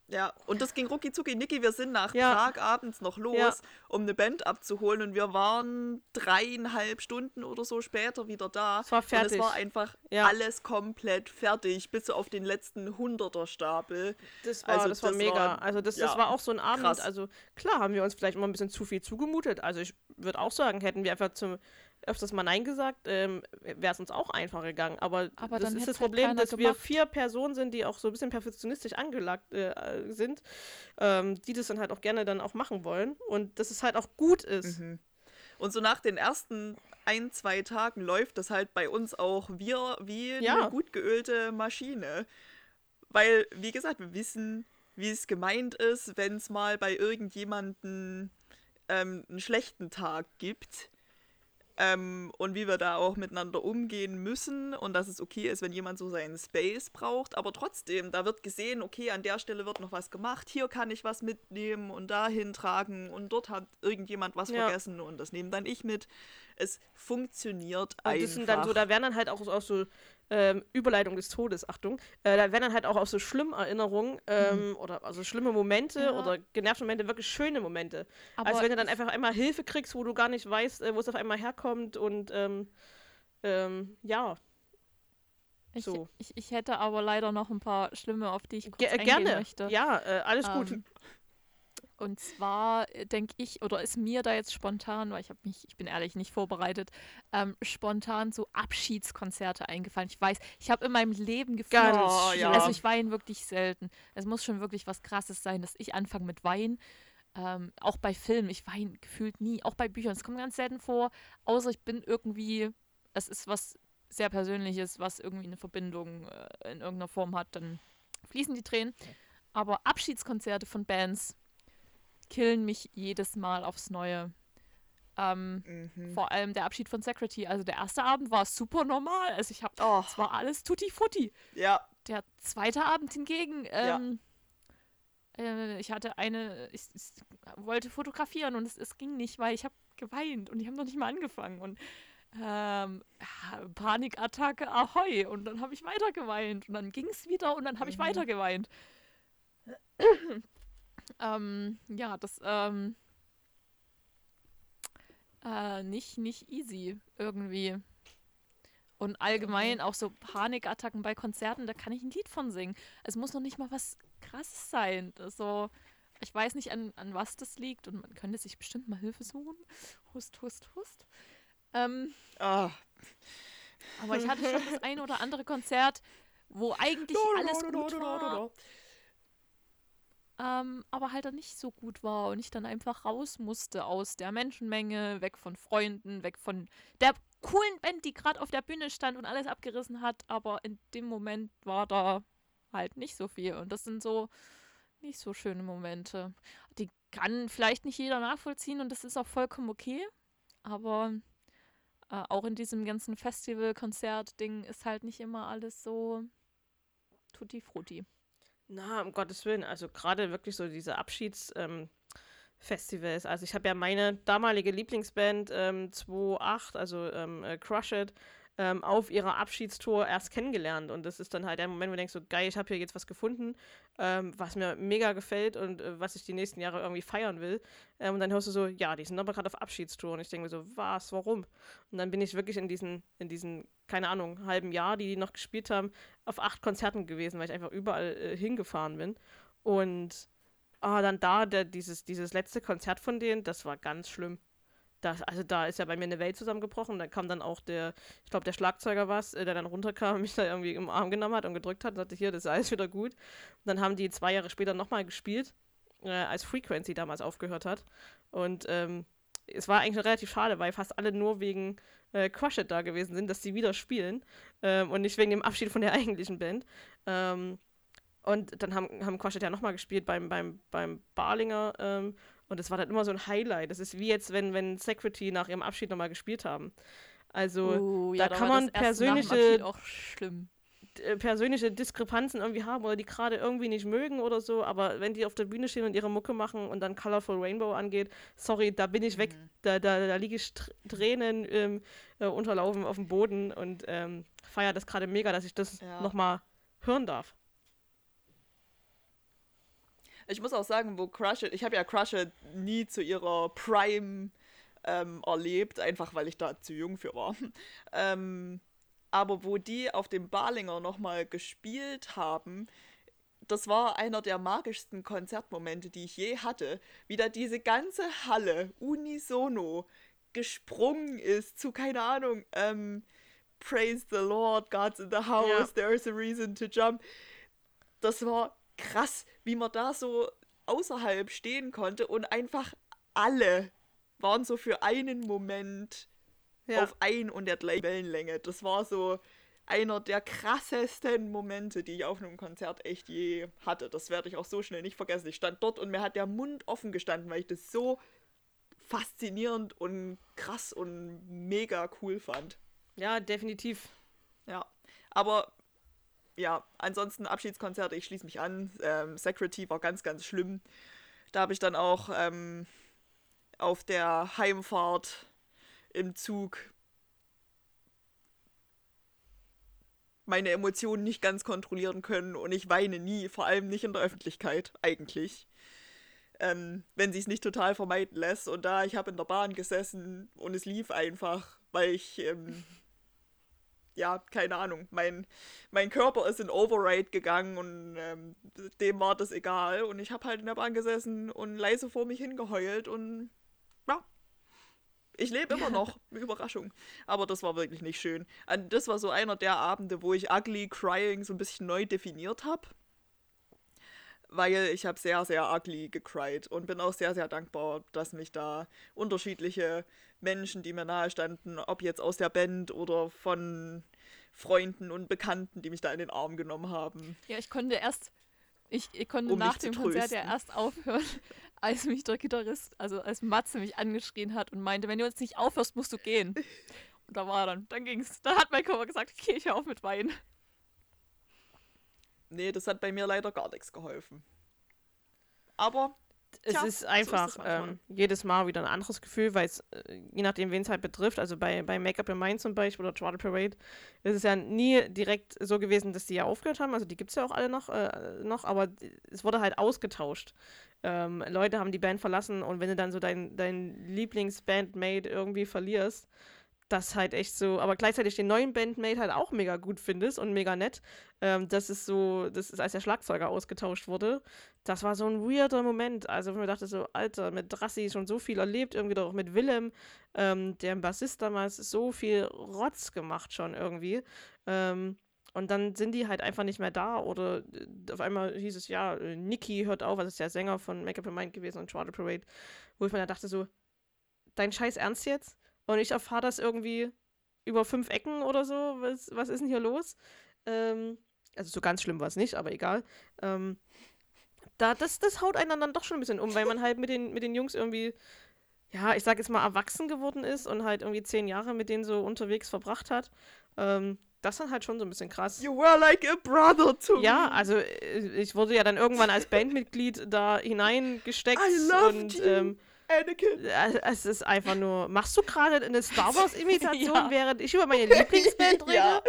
Ja, und das ging rucki zucki. Niki, wir sind nach Ja. Prag abends noch los, Ja. um eine Band abzuholen und wir waren dreieinhalb Stunden oder so später wieder da. Es war Und fertig. es war einfach Ja. alles komplett fertig, bis auf den letzten Hunderter-Stapel. das war, also das war das mega. war- also das, das war auch so ein Abend. krass. Also klar haben wir uns vielleicht immer ein bisschen zu viel zugemutet. Also ich würde auch sagen, hätten wir einfach zum öfters mal Nein gesagt, ähm, wäre es uns auch einfacher gegangen. Aber, Aber das ist das halt Problem, dass wir gemacht. vier Personen sind, die auch so ein bisschen perfektionistisch angelagt äh, sind, ähm, die das dann halt auch gerne dann auch machen wollen. Und dass es halt auch gut ist. Mhm. Und so nach den ersten ein, zwei Tagen läuft das halt bei uns auch wir wie Ja. eine gut geölte Maschine. Weil, wie gesagt, wir wissen, wie es gemeint ist, wenn es mal bei irgendjemandem ähm, einen schlechten Tag gibt. Ähm, und wie wir da auch miteinander umgehen müssen und dass es okay ist, wenn jemand so seinen Space braucht. Aber trotzdem, da wird gesehen, okay, an der Stelle wird noch was gemacht, hier kann ich was mitnehmen und dahin tragen und dort hat irgendjemand was Ja. vergessen und das nehme dann ich mit. Es funktioniert Und einfach. das sind dann so, da werden dann halt auch, auch so ähm, Überleitung des Todes, Achtung, äh, da werden dann halt auch, auch so schlimme Erinnerungen ähm, oder also schlimme Momente Ja. oder genervte Momente, wirklich schöne Momente. Aber also wenn du dann einfach einmal Hilfe kriegst, wo du gar nicht weißt, äh, wo es auf einmal herkommt und ähm, ähm, ja, Ich, so. ich, ich hätte aber leider noch ein paar schlimme, auf die ich kurz Ge äh, eingehen gerne. möchte. Ja, äh, alles gut. Und zwar denke ich, oder ist mir da jetzt spontan, weil ich habe mich, ich bin ehrlich, nicht vorbereitet, ähm, spontan so Abschiedskonzerte eingefallen. Ich weiß, ich habe in meinem Leben gefühlt, Oh, ja. also ich weine wirklich selten. Es muss schon wirklich was Krasses sein, dass ich anfange mit Weinen. Ähm, auch bei Filmen, ich weine gefühlt nie. Auch bei Büchern, es kommt ganz selten vor, außer ich bin irgendwie, es ist was sehr Persönliches, was irgendwie eine Verbindung äh, in irgendeiner Form hat, dann fließen die Tränen. Aber Abschiedskonzerte von Bands killen mich jedes Mal aufs Neue. Ähm, Mhm. Vor allem der Abschied von Secretary. Also der erste Abend war super normal. Also ich habe, Oh, es war alles tutti futti. ja, Der zweite Abend hingegen, ähm, äh, ich hatte eine, ich, ich wollte fotografieren und es, es ging nicht, weil ich habe geweint und ich habe noch nicht mal angefangen und ähm, ja, Panikattacke, ahoi und dann habe ich weiter geweint und dann ging es wieder und dann habe ich Mhm. weiter geweint. Ähm, ja, das ähm, äh, nicht, nicht easy irgendwie. Und allgemein auch so Panikattacken bei Konzerten, da kann ich ein Lied von singen. Es muss noch nicht mal was krasses sein. Also, ich weiß nicht, an, an was das liegt und man könnte sich bestimmt mal Hilfe suchen. Hust, hust, hust. Ähm, ah. aber ich hatte schon das ein oder andere Konzert, wo eigentlich alles gut war, ähm, aber halt dann nicht so gut war und ich dann einfach raus musste aus der Menschenmenge, weg von Freunden, weg von der coolen Band, die gerade auf der Bühne stand und alles abgerissen hat, aber in dem Moment war da halt nicht so viel und das sind so nicht so schöne Momente. die kann vielleicht nicht jeder nachvollziehen und das ist auch vollkommen okay. Aber äh, auch in diesem ganzen Festival-Konzert-Ding ist halt nicht immer alles so tutti frutti. Na, um Gottes Willen, also gerade wirklich so diese Abschiedsfestivals. Ähm, also ich habe ja meine damalige Lieblingsband ähm, 2.8, also ähm, äh, Crush It, ähm, auf ihrer Abschiedstour erst kennengelernt. Und das ist dann halt der Moment, wo du denkst, so geil, ich habe hier jetzt was gefunden, ähm, was mir mega gefällt und äh, was ich die nächsten Jahre irgendwie feiern will. Ähm, und dann hörst du so, ja, die sind aber gerade auf Abschiedstour. Und ich denke mir so, was, warum? Und dann bin ich wirklich in diesen, in diesen, keine Ahnung, halben Jahr, die die noch gespielt haben, auf acht Konzerten gewesen, weil ich einfach überall äh, hingefahren bin. Und ah, dann da, der, dieses, dieses letzte Konzert von denen, das war ganz schlimm das, also da ist ja bei mir eine Welt zusammengebrochen. Da kam dann auch der, ich glaube, der Schlagzeuger was, äh, der dann runterkam, mich da irgendwie im Arm genommen hat und gedrückt hat und sagte, hier, das ist alles wieder gut. Und dann haben die zwei Jahre später nochmal gespielt, äh, als Frequency damals aufgehört hat. Und ähm, es war eigentlich relativ schade, weil fast alle nur wegen äh, Crush It da gewesen sind, dass sie wieder spielen ähm, und nicht wegen dem Abschied von der eigentlichen Band. Ähm, und dann haben, haben Quashet ja nochmal gespielt beim, beim, beim Barlinger ähm, und das war dann immer so ein Highlight. Das ist wie jetzt, wenn, wenn Security nach ihrem Abschied nochmal gespielt haben. Also uh, ja, da kann man persönliche, äh, persönliche Diskrepanzen irgendwie haben oder die gerade irgendwie nicht mögen oder so, aber wenn die auf der Bühne stehen und ihre Mucke machen und dann Colorful Rainbow angeht, sorry, da bin ich weg, mhm. da, da, da liege ich Tränen ähm, äh, unterlaufen auf dem Boden und ähm, feiere das gerade mega, dass ich das ja. nochmal hören darf. Ich muss auch sagen, wo Crush It, ich habe ja Crush It nie zu ihrer Prime ähm, erlebt, einfach weil ich da zu jung für war. ähm, aber wo die auf dem Barlinger nochmal gespielt haben, das war einer der magischsten Konzertmomente, die ich je hatte. Wie da diese ganze Halle unisono gesprungen ist zu, keine Ahnung, ähm, Praise the Lord, God's in the house, ja. there's a reason to jump. Das war krass, wie man da so außerhalb stehen konnte und einfach alle waren so für einen Moment ja. auf ein und der gleichen Wellenlänge. Das war so einer der krassesten Momente, die ich auf einem Konzert echt je hatte. Das werde ich auch so schnell nicht vergessen. Ich stand dort und mir hat der Mund offen gestanden, weil ich das so faszinierend und krass und mega cool fand. Ja, definitiv. Ja, aber ja, ansonsten Abschiedskonzerte, ich schließe mich an. Ähm, Security war ganz, ganz schlimm. Da habe ich dann auch ähm, auf der Heimfahrt im Zug meine Emotionen nicht ganz kontrollieren können und ich weine nie, vor allem nicht in der Öffentlichkeit, eigentlich. Ähm, wenn sie es nicht total vermeiden lässt. Und da, ich habe in der Bahn gesessen und es lief einfach, weil ich ähm, ja, keine Ahnung, mein, mein Körper ist in Override gegangen und ähm, dem war das egal. Und ich habe halt in der Bahn gesessen und leise vor mich hingeheult und ja, ich lebe immer noch. Überraschung. Aber das war wirklich nicht schön. Das war so einer der Abende, wo ich Ugly Crying so ein bisschen neu definiert habe weil ich habe sehr, sehr ugly gecried und bin auch sehr, sehr dankbar, dass mich da unterschiedliche Menschen, die mir nahe standen, ob jetzt aus der Band oder von Freunden und Bekannten, die mich da in den Arm genommen haben. Ja, ich konnte erst, ich, ich konnte um nach dem Konzert ja erst aufhören, als mich der Gitarrist, also als Matze mich angeschrien hat und meinte, wenn du jetzt nicht aufhörst, musst du gehen. Und da war dann, dann ging's. Da hat mein Körper gesagt, okay, ich höre auf mit Weinen. Nee, das hat bei mir leider gar nichts geholfen. Aber es Tja, ist einfach so ist ähm, jedes Mal wieder ein anderes Gefühl, weil es, äh, je nachdem, wen es halt betrifft, also bei, bei Make Up Your Mind zum Beispiel oder Try Parade, ist es ja nie direkt so gewesen, dass die ja aufgehört haben. Also die gibt es ja auch alle noch, äh, noch, aber es wurde halt ausgetauscht. Ähm, Leute haben die Band verlassen und wenn du dann so dein, dein Lieblingsbandmate irgendwie verlierst, das halt echt so, aber gleichzeitig den neuen Bandmate halt auch mega gut findest und mega nett. Ähm, das ist so, das ist, als der Schlagzeuger ausgetauscht wurde, das war so ein weirder Moment. Also, wenn man dachte so, Alter, mit Drassi schon so viel erlebt, irgendwie doch mit Willem, ähm, der Bassist damals, so viel Rotz gemacht schon irgendwie. Ähm, und dann sind die halt einfach nicht mehr da oder äh, auf einmal hieß es, ja, Nicky hört auf, also ist der Sänger von Make Up Your Mind gewesen und Charter Parade, wo ich mir da dachte so, dein Scheiß Ernst jetzt? Und ich erfahre das irgendwie über fünf Ecken oder so. Was, was ist denn hier los? Ähm, also so ganz schlimm war es nicht, aber egal. Ähm, da, das, das haut einen dann doch schon ein bisschen um, weil man halt mit den, mit den Jungs irgendwie, ja, ich sag jetzt mal, erwachsen geworden ist und halt irgendwie zehn Jahre mit denen so unterwegs verbracht hat. Ähm, das ist dann halt schon so ein bisschen krass. You were like a brother to Ja, me. also äh, ich wurde ja dann irgendwann als Bandmitglied da hineingesteckt I loved und you. ähm, Anakin. äh, es ist einfach nur. Machst du gerade eine Star Wars Imitation, Ja. während ich über meine Lieblingsband rede? ja.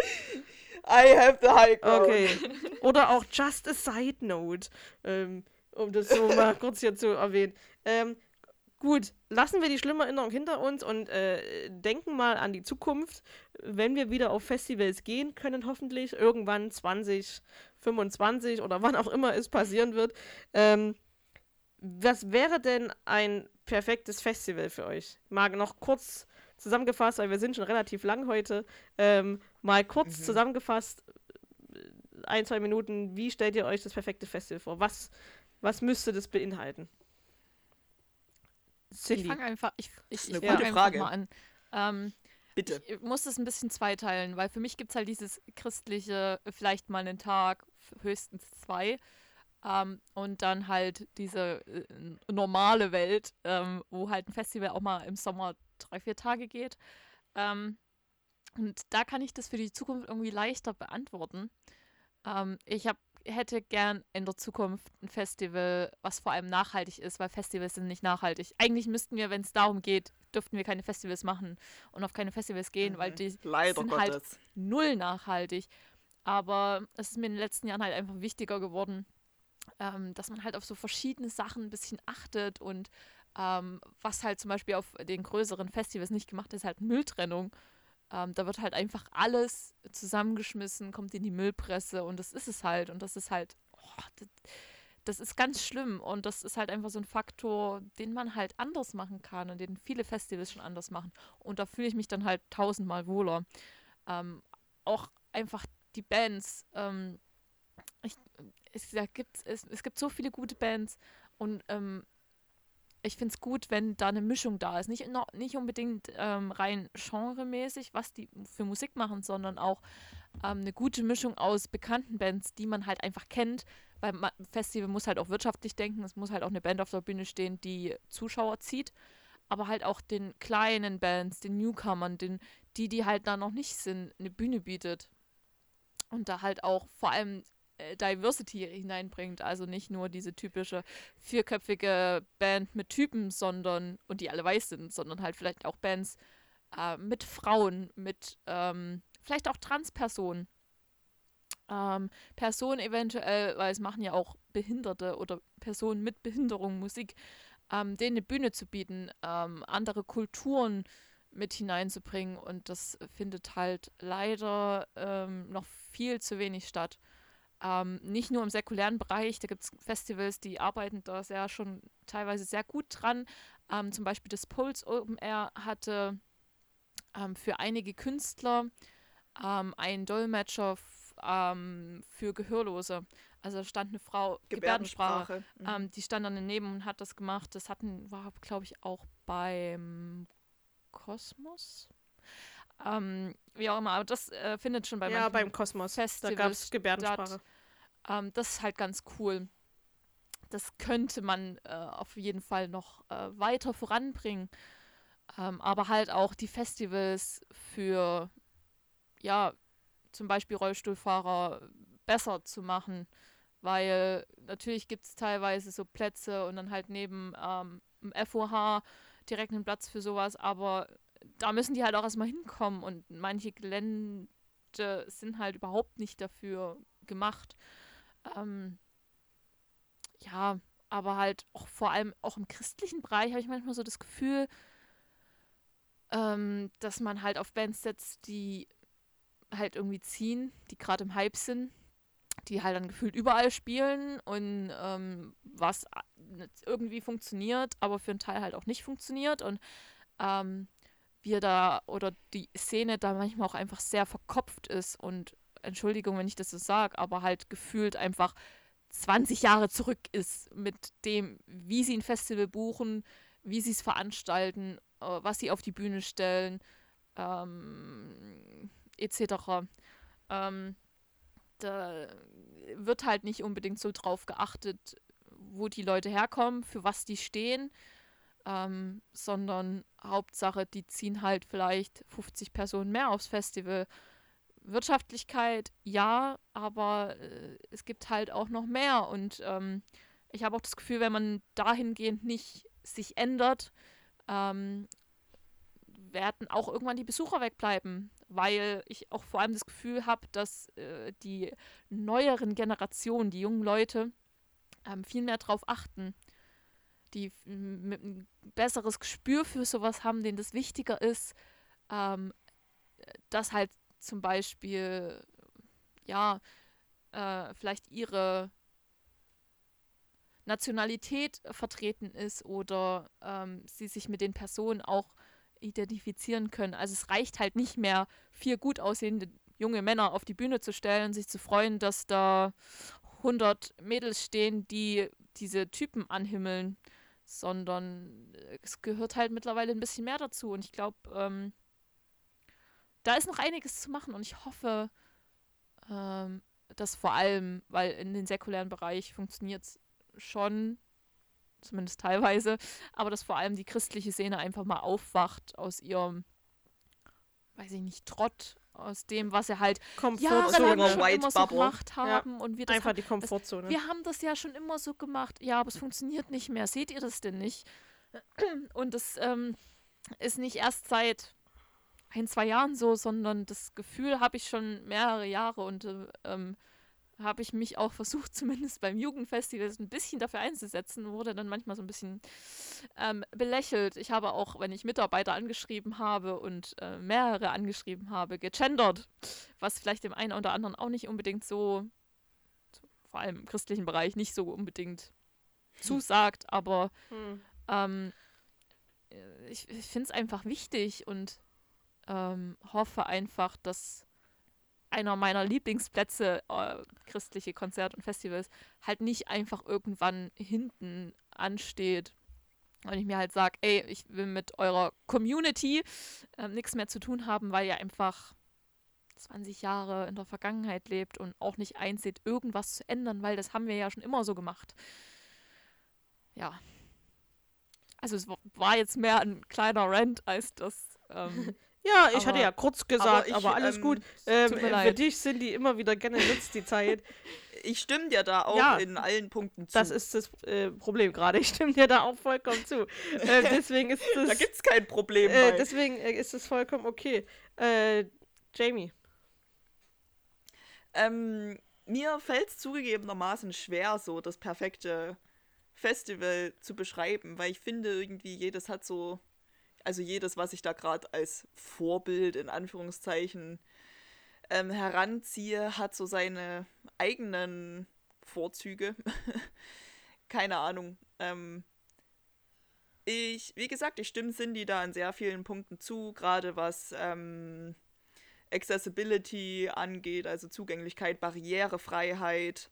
I have the high ground. Okay. Oder auch Just a Side Note, ähm, um das so mal kurz hier zu erwähnen. Ähm, gut, lassen wir die schlimme Erinnerung hinter uns und äh, denken mal an die Zukunft, wenn wir wieder auf Festivals gehen können, hoffentlich irgendwann 2025 oder wann auch immer es passieren wird. Ähm, was wäre denn ein perfektes Festival für euch? Mal noch kurz zusammengefasst, weil wir sind schon relativ lang heute. Ähm, mal kurz Mhm. zusammengefasst, äh, ein, zwei Minuten, wie stellt ihr euch das perfekte Festival vor? Was, was müsste das beinhalten? Ich Cindy. fange einfach, ich, ich, ich einfach Frage. mal an. Ähm, Bitte. Ich muss das ein bisschen zweiteilen, weil für mich gibt es halt dieses christliche, vielleicht mal einen Tag, höchstens zwei. Ähm, und dann halt diese äh, normale Welt, ähm, wo halt ein Festival auch mal im Sommer drei, vier Tage geht. Ähm, und da kann ich das für die Zukunft irgendwie leichter beantworten. Ähm, ich hab, hätte gern in der Zukunft ein Festival, was vor allem nachhaltig ist, weil Festivals sind nicht nachhaltig. Eigentlich müssten wir, wenn es darum geht, dürften wir keine Festivals machen und auf keine Festivals gehen, weil Mhm. die Leider sind halt Gottes. null nachhaltig. Aber es ist mir in den letzten Jahren halt einfach wichtiger geworden, ähm, dass man halt auf so verschiedene Sachen ein bisschen achtet und ähm, was halt zum Beispiel auf den größeren Festivals nicht gemacht ist, halt Mülltrennung. Ähm, da wird halt einfach alles zusammengeschmissen, kommt in die Müllpresse und das ist es halt. Und das ist halt, oh, das, das ist ganz schlimm. Und das ist halt einfach so ein Faktor, den man halt anders machen kann und den viele Festivals schon anders machen. Und da fühle ich mich dann halt tausendmal wohler. Ähm, auch einfach die Bands. Ähm, ich, es, da gibt's, es, es gibt so viele gute Bands und ähm, ich finde es gut, wenn da eine Mischung da ist. Nicht, nicht unbedingt ähm, rein genremäßig, was die für Musik machen, sondern auch ähm, eine gute Mischung aus bekannten Bands, die man halt einfach kennt. Weil ma- ein Festival muss halt auch wirtschaftlich denken. Es muss halt auch eine Band auf der Bühne stehen, die Zuschauer zieht. Aber halt auch den kleinen Bands, den Newcomern, den, die, die halt da noch nicht sind, eine Bühne bietet. Und da halt auch vor allem Diversity hineinbringt. Also nicht nur diese typische vierköpfige Band mit Typen, sondern, und die alle weiß sind, sondern halt vielleicht auch Bands äh, mit Frauen, mit ähm, vielleicht auch Transpersonen. Ähm, Personen eventuell, weil es machen ja auch Behinderte oder Personen mit Behinderung Musik, ähm, denen eine Bühne zu bieten, ähm, andere Kulturen mit hineinzubringen und das findet halt leider ähm, noch viel zu wenig statt. Ähm, nicht nur im säkulären Bereich, da gibt es Festivals, die arbeiten da sehr schon teilweise sehr gut dran. Ähm, zum Beispiel das Pulse Open Air hatte ähm, für einige Künstler ähm, einen Dolmetscher ähm, für Gehörlose. Also da stand eine Frau, Gebärdensprache, Gebärdensprache. Mhm. die stand dann daneben und hat das gemacht. Das hatten, war, glaube ich, auch beim Kosmos. Ähm, wie auch immer, aber das äh, findet schon bei ja, beim Kosmos. Da Festivals gab es Gebärdensprache. ähm, das ist halt ganz cool. Das könnte man äh, auf jeden Fall noch äh, weiter voranbringen. Ähm, aber halt auch die Festivals für, ja, zum Beispiel Rollstuhlfahrer besser zu machen. Weil natürlich gibt es teilweise so Plätze und dann halt neben ähm, FOH direkt einen Platz für sowas, aber da müssen die halt auch erstmal hinkommen und manche Gelände sind halt überhaupt nicht dafür gemacht. Ähm, ja, aber halt auch vor allem auch im christlichen Bereich habe ich manchmal so das Gefühl, ähm, dass man halt auf Bands setzt, die halt irgendwie ziehen, die gerade im Hype sind, die halt dann gefühlt überall spielen und ähm, was irgendwie funktioniert, aber für einen Teil halt auch nicht funktioniert und ähm, wir da oder die Szene da manchmal auch einfach sehr verkopft ist und Entschuldigung, wenn ich das so sage, aber halt gefühlt einfach 20 Jahre zurück ist mit dem, wie sie ein Festival buchen, wie sie es veranstalten, äh, was sie auf die Bühne stellen, ähm, etc. Ähm, da wird halt nicht unbedingt so drauf geachtet, wo die Leute herkommen, für was die stehen, ähm, sondern Hauptsache, die ziehen halt vielleicht 50 Personen mehr aufs Festival. Wirtschaftlichkeit, ja, aber äh, es gibt halt auch noch mehr. Und ähm, ich habe auch das Gefühl, wenn man dahingehend nicht sich ändert, ähm, werden auch irgendwann die Besucher wegbleiben, weil ich auch vor allem das Gefühl habe, dass äh, die neueren Generationen, die jungen Leute, ähm, viel mehr darauf achten, die ein besseres Gespür für sowas haben, denen das wichtiger ist, ähm, dass halt zum Beispiel, ja, äh, vielleicht ihre Nationalität vertreten ist oder ähm, sie sich mit den Personen auch identifizieren können. Also es reicht halt nicht mehr, vier gut aussehende junge Männer auf die Bühne zu stellen und sich zu freuen, dass da 100 Mädels stehen, die diese Typen anhimmeln, sondern es gehört halt mittlerweile ein bisschen mehr dazu. Und ich glaube, ähm, da ist noch einiges zu machen und ich hoffe, ähm, dass vor allem, weil in den säkulären Bereich funktioniert es schon, zumindest teilweise, aber dass vor allem die christliche Szene einfach mal aufwacht aus ihrem, weiß ich nicht, Trott, aus dem, was er halt jahrelang schon immer so gemacht haben. Ja, und wir das einfach haben, die Komfortzone. Das, wir haben das ja schon immer so gemacht. Ja, aber es funktioniert nicht mehr. Seht ihr das denn nicht? Und das ähm, ist nicht erst seit ein, zwei Jahren so, sondern das Gefühl habe ich schon mehrere Jahre und äh, ähm, habe ich mich auch versucht, zumindest beim Jugendfestival ein bisschen dafür einzusetzen, wurde dann manchmal so ein bisschen ähm, belächelt. Ich habe auch, wenn ich Mitarbeiter angeschrieben habe und äh, mehrere angeschrieben habe, gegendert, was vielleicht dem einen oder anderen auch nicht unbedingt so, vor allem im christlichen Bereich, nicht so unbedingt zusagt, aber hm. ähm, äh, ich, ich finde es einfach wichtig und ähm, hoffe einfach, dass einer meiner Lieblingsplätze, äh, christliche Konzerte und Festivals, halt nicht einfach irgendwann hinten ansteht. Und ich mir halt sage, ey, ich will mit eurer Community äh, nichts mehr zu tun haben, weil ihr einfach 20 Jahre in der Vergangenheit lebt und auch nicht einseht, irgendwas zu ändern, weil das haben wir ja schon immer so gemacht. Ja. Also es war jetzt mehr ein kleiner Rant als das ähm, Ja, ich aber, hatte ja kurz gesagt, aber, ich, aber alles ähm, gut. Ähm, für dich sind die immer wieder gerne nutzt, die Zeit. Ich stimme dir da auch ja, in allen Punkten zu. Das ist das äh, Problem gerade. Ich stimme dir da auch vollkommen zu. äh, deswegen ist das, da gibt es kein Problem. Äh, deswegen äh, ist es vollkommen okay. Äh, Jamie. Ähm, mir fällt es zugegebenermaßen schwer, so das perfekte Festival zu beschreiben, weil ich finde, irgendwie jedes hat so also jedes, was ich da gerade als Vorbild in Anführungszeichen ähm, heranziehe, hat so seine eigenen Vorzüge. Keine Ahnung. Ähm, ich, wie gesagt, ich stimme Cindy da an sehr vielen Punkten zu, gerade was ähm, Accessibility angeht, also Zugänglichkeit, Barrierefreiheit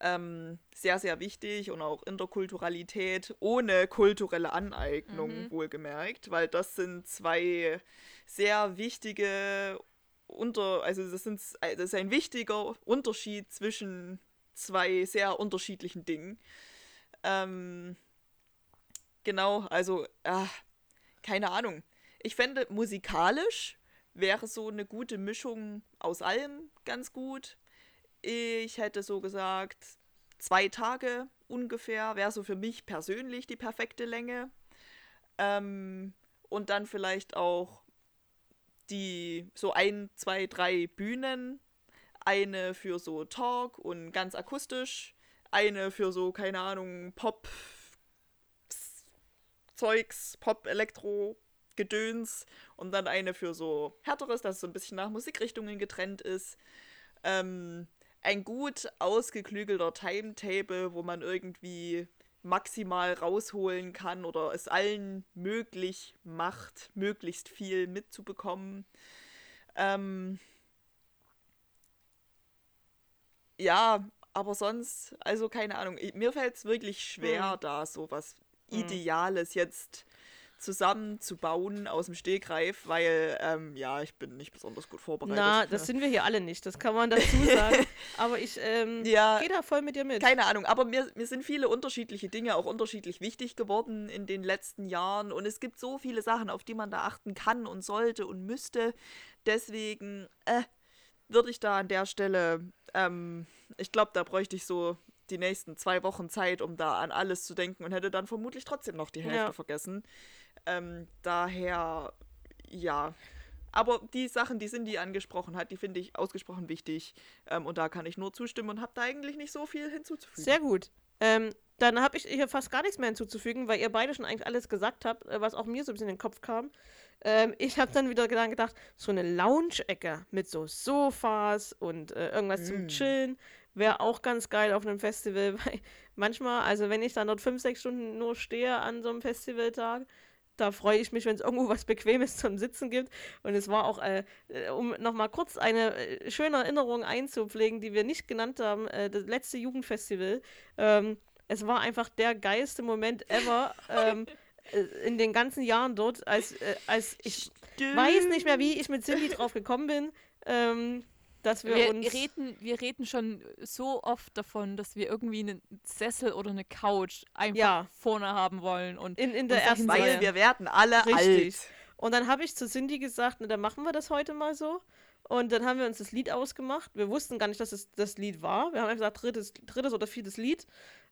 ähm, sehr, sehr wichtig und auch Interkulturalität ohne kulturelle Aneignung, mhm. wohlgemerkt, weil das sind zwei sehr wichtige unter, also das, sind, das ist ein wichtiger Unterschied zwischen zwei sehr unterschiedlichen Dingen. Ähm, genau, also, äh, keine Ahnung. Ich fände, musikalisch wäre so eine gute Mischung aus allem ganz gut. Ich hätte so gesagt, zwei Tage ungefähr wäre so für mich persönlich die perfekte Länge. Ähm, und dann vielleicht auch die so ein, zwei, drei Bühnen. Eine für so Talk und ganz akustisch. Eine für so, keine Ahnung, Pop, Zeugs, Pop, Elektro, Gedöns. Und dann eine für so härteres, dass es so ein bisschen nach Musikrichtungen getrennt ist. Ähm, ein gut ausgeklügelter Timetable, wo man irgendwie maximal rausholen kann oder es allen möglich macht, möglichst viel mitzubekommen. Ähm ja, aber sonst, also keine Ahnung, mir fällt es wirklich schwer, hm. da so was hm. Ideales jetzt zusammenzubauen aus dem Stegreif, weil, ähm, ja, ich bin nicht besonders gut vorbereitet. Na, das sind wir hier alle nicht, das kann man dazu sagen. aber ich ähm, Ja. gehe da voll mit dir mit. Keine Ahnung, aber mir, mir sind viele unterschiedliche Dinge auch unterschiedlich wichtig geworden in den letzten Jahren und es gibt so viele Sachen, auf die man da achten kann und sollte und müsste. Deswegen äh, würde ich da an der Stelle, ähm, ich glaube, da bräuchte ich so die nächsten zwei Wochen Zeit, um da an alles zu denken und hätte dann vermutlich trotzdem noch die Hälfte Ja. vergessen. Ähm, daher, ja. Aber die Sachen, die Cindy angesprochen hat, die finde ich ausgesprochen wichtig. Ähm, und da kann ich nur zustimmen und habe da eigentlich nicht so viel hinzuzufügen. Sehr gut. Ähm, dann habe ich hier fast gar nichts mehr hinzuzufügen, weil ihr beide schon eigentlich alles gesagt habt, äh, was auch mir so ein bisschen in den Kopf kam. Ähm, ich habe dann wieder gedacht, so eine Lounge-Ecke mit so Sofas und äh, irgendwas zum Mm. Chillen wäre auch ganz geil auf einem Festival, weil manchmal, also wenn ich dann dort fünf, sechs Stunden nur stehe an so einem Festivaltag, da freue ich mich, wenn es irgendwo was Bequemes zum Sitzen gibt. Und es war auch, äh, äh, um nochmal kurz eine äh, schöne Erinnerung einzupflegen, die wir nicht genannt haben, äh, das letzte Jugendfestival. Ähm, es war einfach der geilste Moment ever ähm, äh, in den ganzen Jahren dort, als, äh, als ich weiß nicht mehr, wie ich mit Cindy drauf gekommen bin, ähm, dass wir, Wir, uns... reden, wir reden schon so oft davon, dass wir irgendwie einen Sessel oder eine Couch einfach Ja. vorne haben wollen. Und in, in der ersten Weil Reihe. wir werden alle Richtig. alt. Und dann habe ich zu Cindy gesagt, na, dann machen wir das heute mal so. Und dann haben wir uns das Lied ausgemacht. Wir wussten gar nicht, dass es das Lied war. Wir haben einfach gesagt, drittes, drittes oder viertes Lied,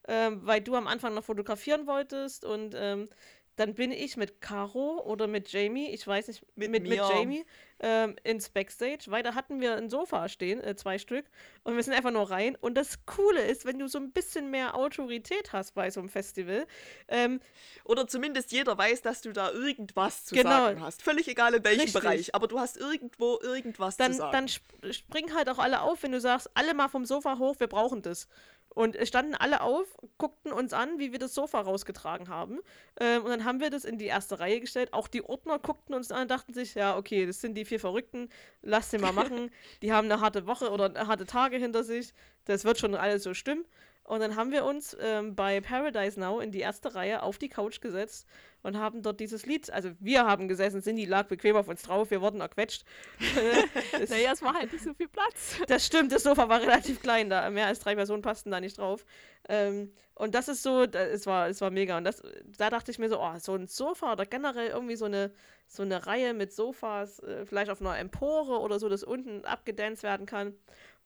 ähm, weil du am Anfang noch fotografieren wolltest. Und ähm, dann bin ich mit Caro oder mit Jamie, ich weiß nicht, Mit mit, mit. Jamie ähm, ins Backstage, weil da hatten wir ein Sofa stehen, äh, zwei Stück. Und wir sind einfach nur rein. Und das Coole ist, wenn du so ein bisschen mehr Autorität hast bei so einem Festival, ähm, Oder zumindest jeder weiß, dass du da irgendwas zu Genau. sagen hast. Völlig egal in welchem Richtig. Bereich, aber du hast irgendwo irgendwas dann, zu sagen. dann sp springen halt auch alle auf, wenn du sagst, alle mal vom Sofa hoch, wir brauchen das. Und es standen alle auf, guckten uns an, wie wir das Sofa rausgetragen haben. Ähm, und dann haben wir das in die erste Reihe gestellt. Auch die Ordner guckten uns an und dachten sich, ja, okay, das sind die vier Verrückten, lass sie mal machen. die haben eine harte Woche oder harte Tage hinter sich. Das wird schon alles so stimmen. Und dann haben wir uns ähm, bei Paradise Now in die erste Reihe auf die Couch gesetzt und haben dort dieses Lied, also wir haben gesessen, Cindy lag bequem auf uns drauf, wir wurden erquetscht. Naja, es war halt nicht so viel Platz. das stimmt, das Sofa war relativ klein, da mehr als drei Personen passten da nicht drauf. Ähm, und das ist so, da, es, war, es war mega. Und das, da dachte ich mir so, oh, so ein Sofa oder generell irgendwie so eine, so eine Reihe mit Sofas, äh, vielleicht auf einer Empore oder so, das unten abgedanced werden kann,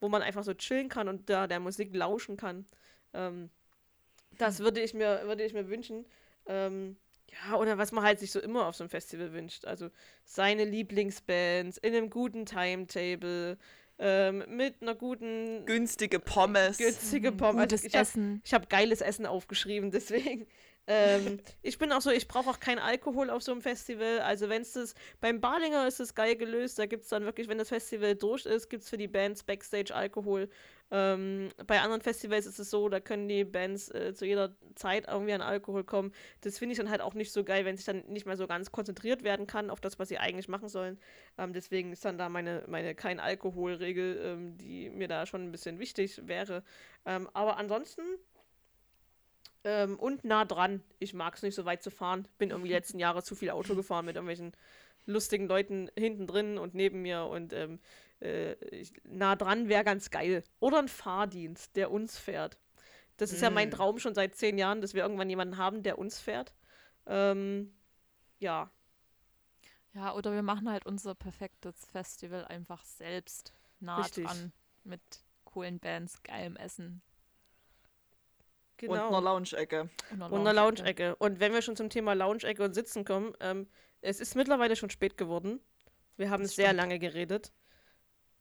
wo man einfach so chillen kann und da der Musik lauschen kann. Ähm, das würde ich mir, würde ich mir wünschen. Ähm, ja, oder was man halt sich so immer auf so einem Festival wünscht. Also seine Lieblingsbands in einem guten Timetable, ähm, mit einer guten Günstige Pommes. günstige Pommes. Gutes ich habe Essen. ich hab geiles Essen aufgeschrieben, deswegen. Ähm, ich bin auch so, ich brauche auch keinen Alkohol auf so einem Festival. Also wenn es das, beim Balinger ist es geil gelöst, da gibt es dann wirklich, wenn das Festival durch ist, gibt es für die Bands Backstage Alkohol. Ähm, bei anderen Festivals ist es so, da können die Bands äh, zu jeder Zeit irgendwie an Alkohol kommen. Das finde ich dann halt auch nicht so geil, wenn sich dann nicht mehr so ganz konzentriert werden kann auf das, was sie eigentlich machen sollen. Ähm, deswegen ist dann da meine, meine Kein-Alkohol-Regel, ähm, die mir da schon ein bisschen wichtig wäre. Ähm, aber ansonsten ähm, und nah dran. Ich mag es nicht so weit zu fahren. Bin irgendwie die letzten Jahre zu viel Auto gefahren mit irgendwelchen lustigen Leuten hinten drin und neben mir und ähm, äh, nah dran wäre ganz geil. Oder ein Fahrdienst, der uns fährt. Das ist ja mein Mm. Traum schon seit zehn Jahren, dass wir irgendwann jemanden haben, der uns fährt. Ähm, ja, Ja, oder wir machen halt unser perfektes Festival einfach selbst nah Richtig. dran mit coolen Bands, geilem Essen genau. Und einer Lounge-Ecke. und einer Und eine Lounge-Ecke. Lounge-Ecke. Und wenn wir schon zum Thema Lounge-Ecke und Sitzen kommen, ähm, es ist mittlerweile schon spät geworden. Wir haben Das sehr stimmt. lange geredet.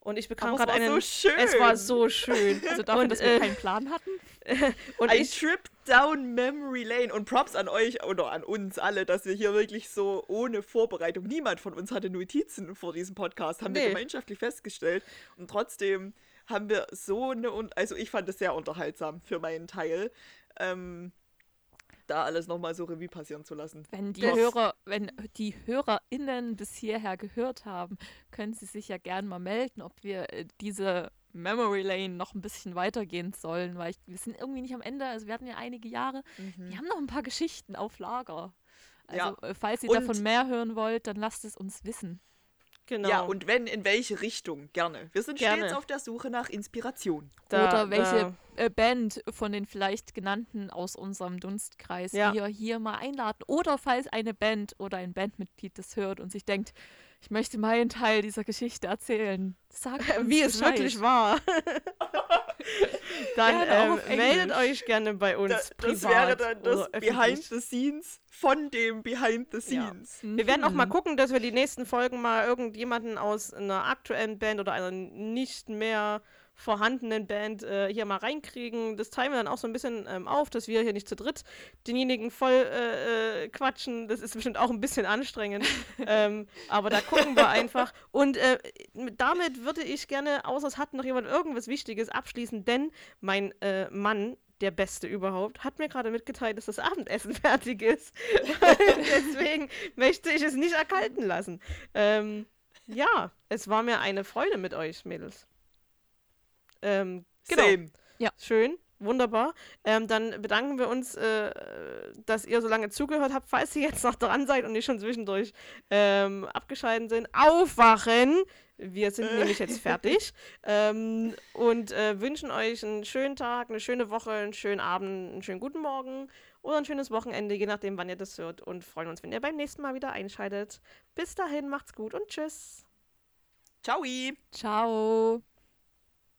Und ich bekam gerade war einen. so schön. Es war so schön. Also dafür, Und, dass wir äh, keinen Plan hatten. Und Ein ich, Trip down Memory Lane. Und Props an euch oder an uns alle, dass wir hier wirklich so ohne Vorbereitung, niemand von uns hatte Notizen vor diesem Podcast, haben wir Nee. gemeinschaftlich festgestellt. Und trotzdem haben wir so eine, also ich fand es sehr unterhaltsam für meinen Teil, ähm, da alles nochmal so Revue passieren zu lassen. Wenn die Das- Hörer, wenn die HörerInnen bis hierher gehört haben, können sie sich ja gern mal melden, ob wir äh, diese Memory Lane noch ein bisschen weitergehen sollen, weil ich, wir sind irgendwie nicht am Ende, also wir hatten ja einige Jahre, Mhm. wir haben noch ein paar Geschichten auf Lager. Also, Ja. äh, falls ihr Und- davon mehr hören wollt, dann lasst es uns wissen. Genau. Ja, und wenn, in welche Richtung? Gerne. Wir sind Gerne. stets auf der Suche nach Inspiration. Da- Oder welche da- äh, Band von den vielleicht genannten aus unserem Dunstkreis Ja. wir hier mal einladen. Oder falls eine Band oder ein Bandmitglied das hört und sich denkt, ich möchte meinen Teil dieser Geschichte erzählen. Uns wie es wirklich war. dann auch ähm, meldet euch gerne bei uns. Da, das privat wäre dann das Behind the Scenes von dem Behind the Ja. Scenes. Wir werden auch mal Mhm. gucken, dass wir die nächsten Folgen mal irgendjemanden aus einer aktuellen Band oder einer nicht mehr vorhandenen Band äh, hier mal reinkriegen. Das teilen wir dann auch so ein bisschen ähm, auf, dass wir hier nicht zu dritt denjenigen voll äh, äh, quatschen. Das ist bestimmt auch ein bisschen anstrengend. ähm, aber da gucken wir einfach. Und äh, damit würde ich gerne, außer es hat noch jemand irgendwas Wichtiges, abschließen, denn mein äh, Mann der Beste überhaupt, hat mir gerade mitgeteilt, dass das Abendessen fertig ist. Deswegen möchte ich es nicht erkalten lassen. Ähm, ja, es war mir eine Freude mit euch, Mädels. Ähm, genau. Same. Schön, wunderbar. Ähm, dann bedanken wir uns, äh, dass ihr so lange zugehört habt. Falls ihr jetzt noch dran seid und nicht schon zwischendurch ähm, abgeschalten sind, aufwachen! Wir sind nämlich jetzt fertig ähm, und äh, wünschen euch einen schönen Tag, eine schöne Woche, einen schönen Abend, einen schönen guten Morgen oder ein schönes Wochenende, je nachdem, wann ihr das hört. Und freuen uns, wenn ihr beim nächsten Mal wieder einschaltet. Bis dahin, macht's gut und tschüss. Ciao. Ciao.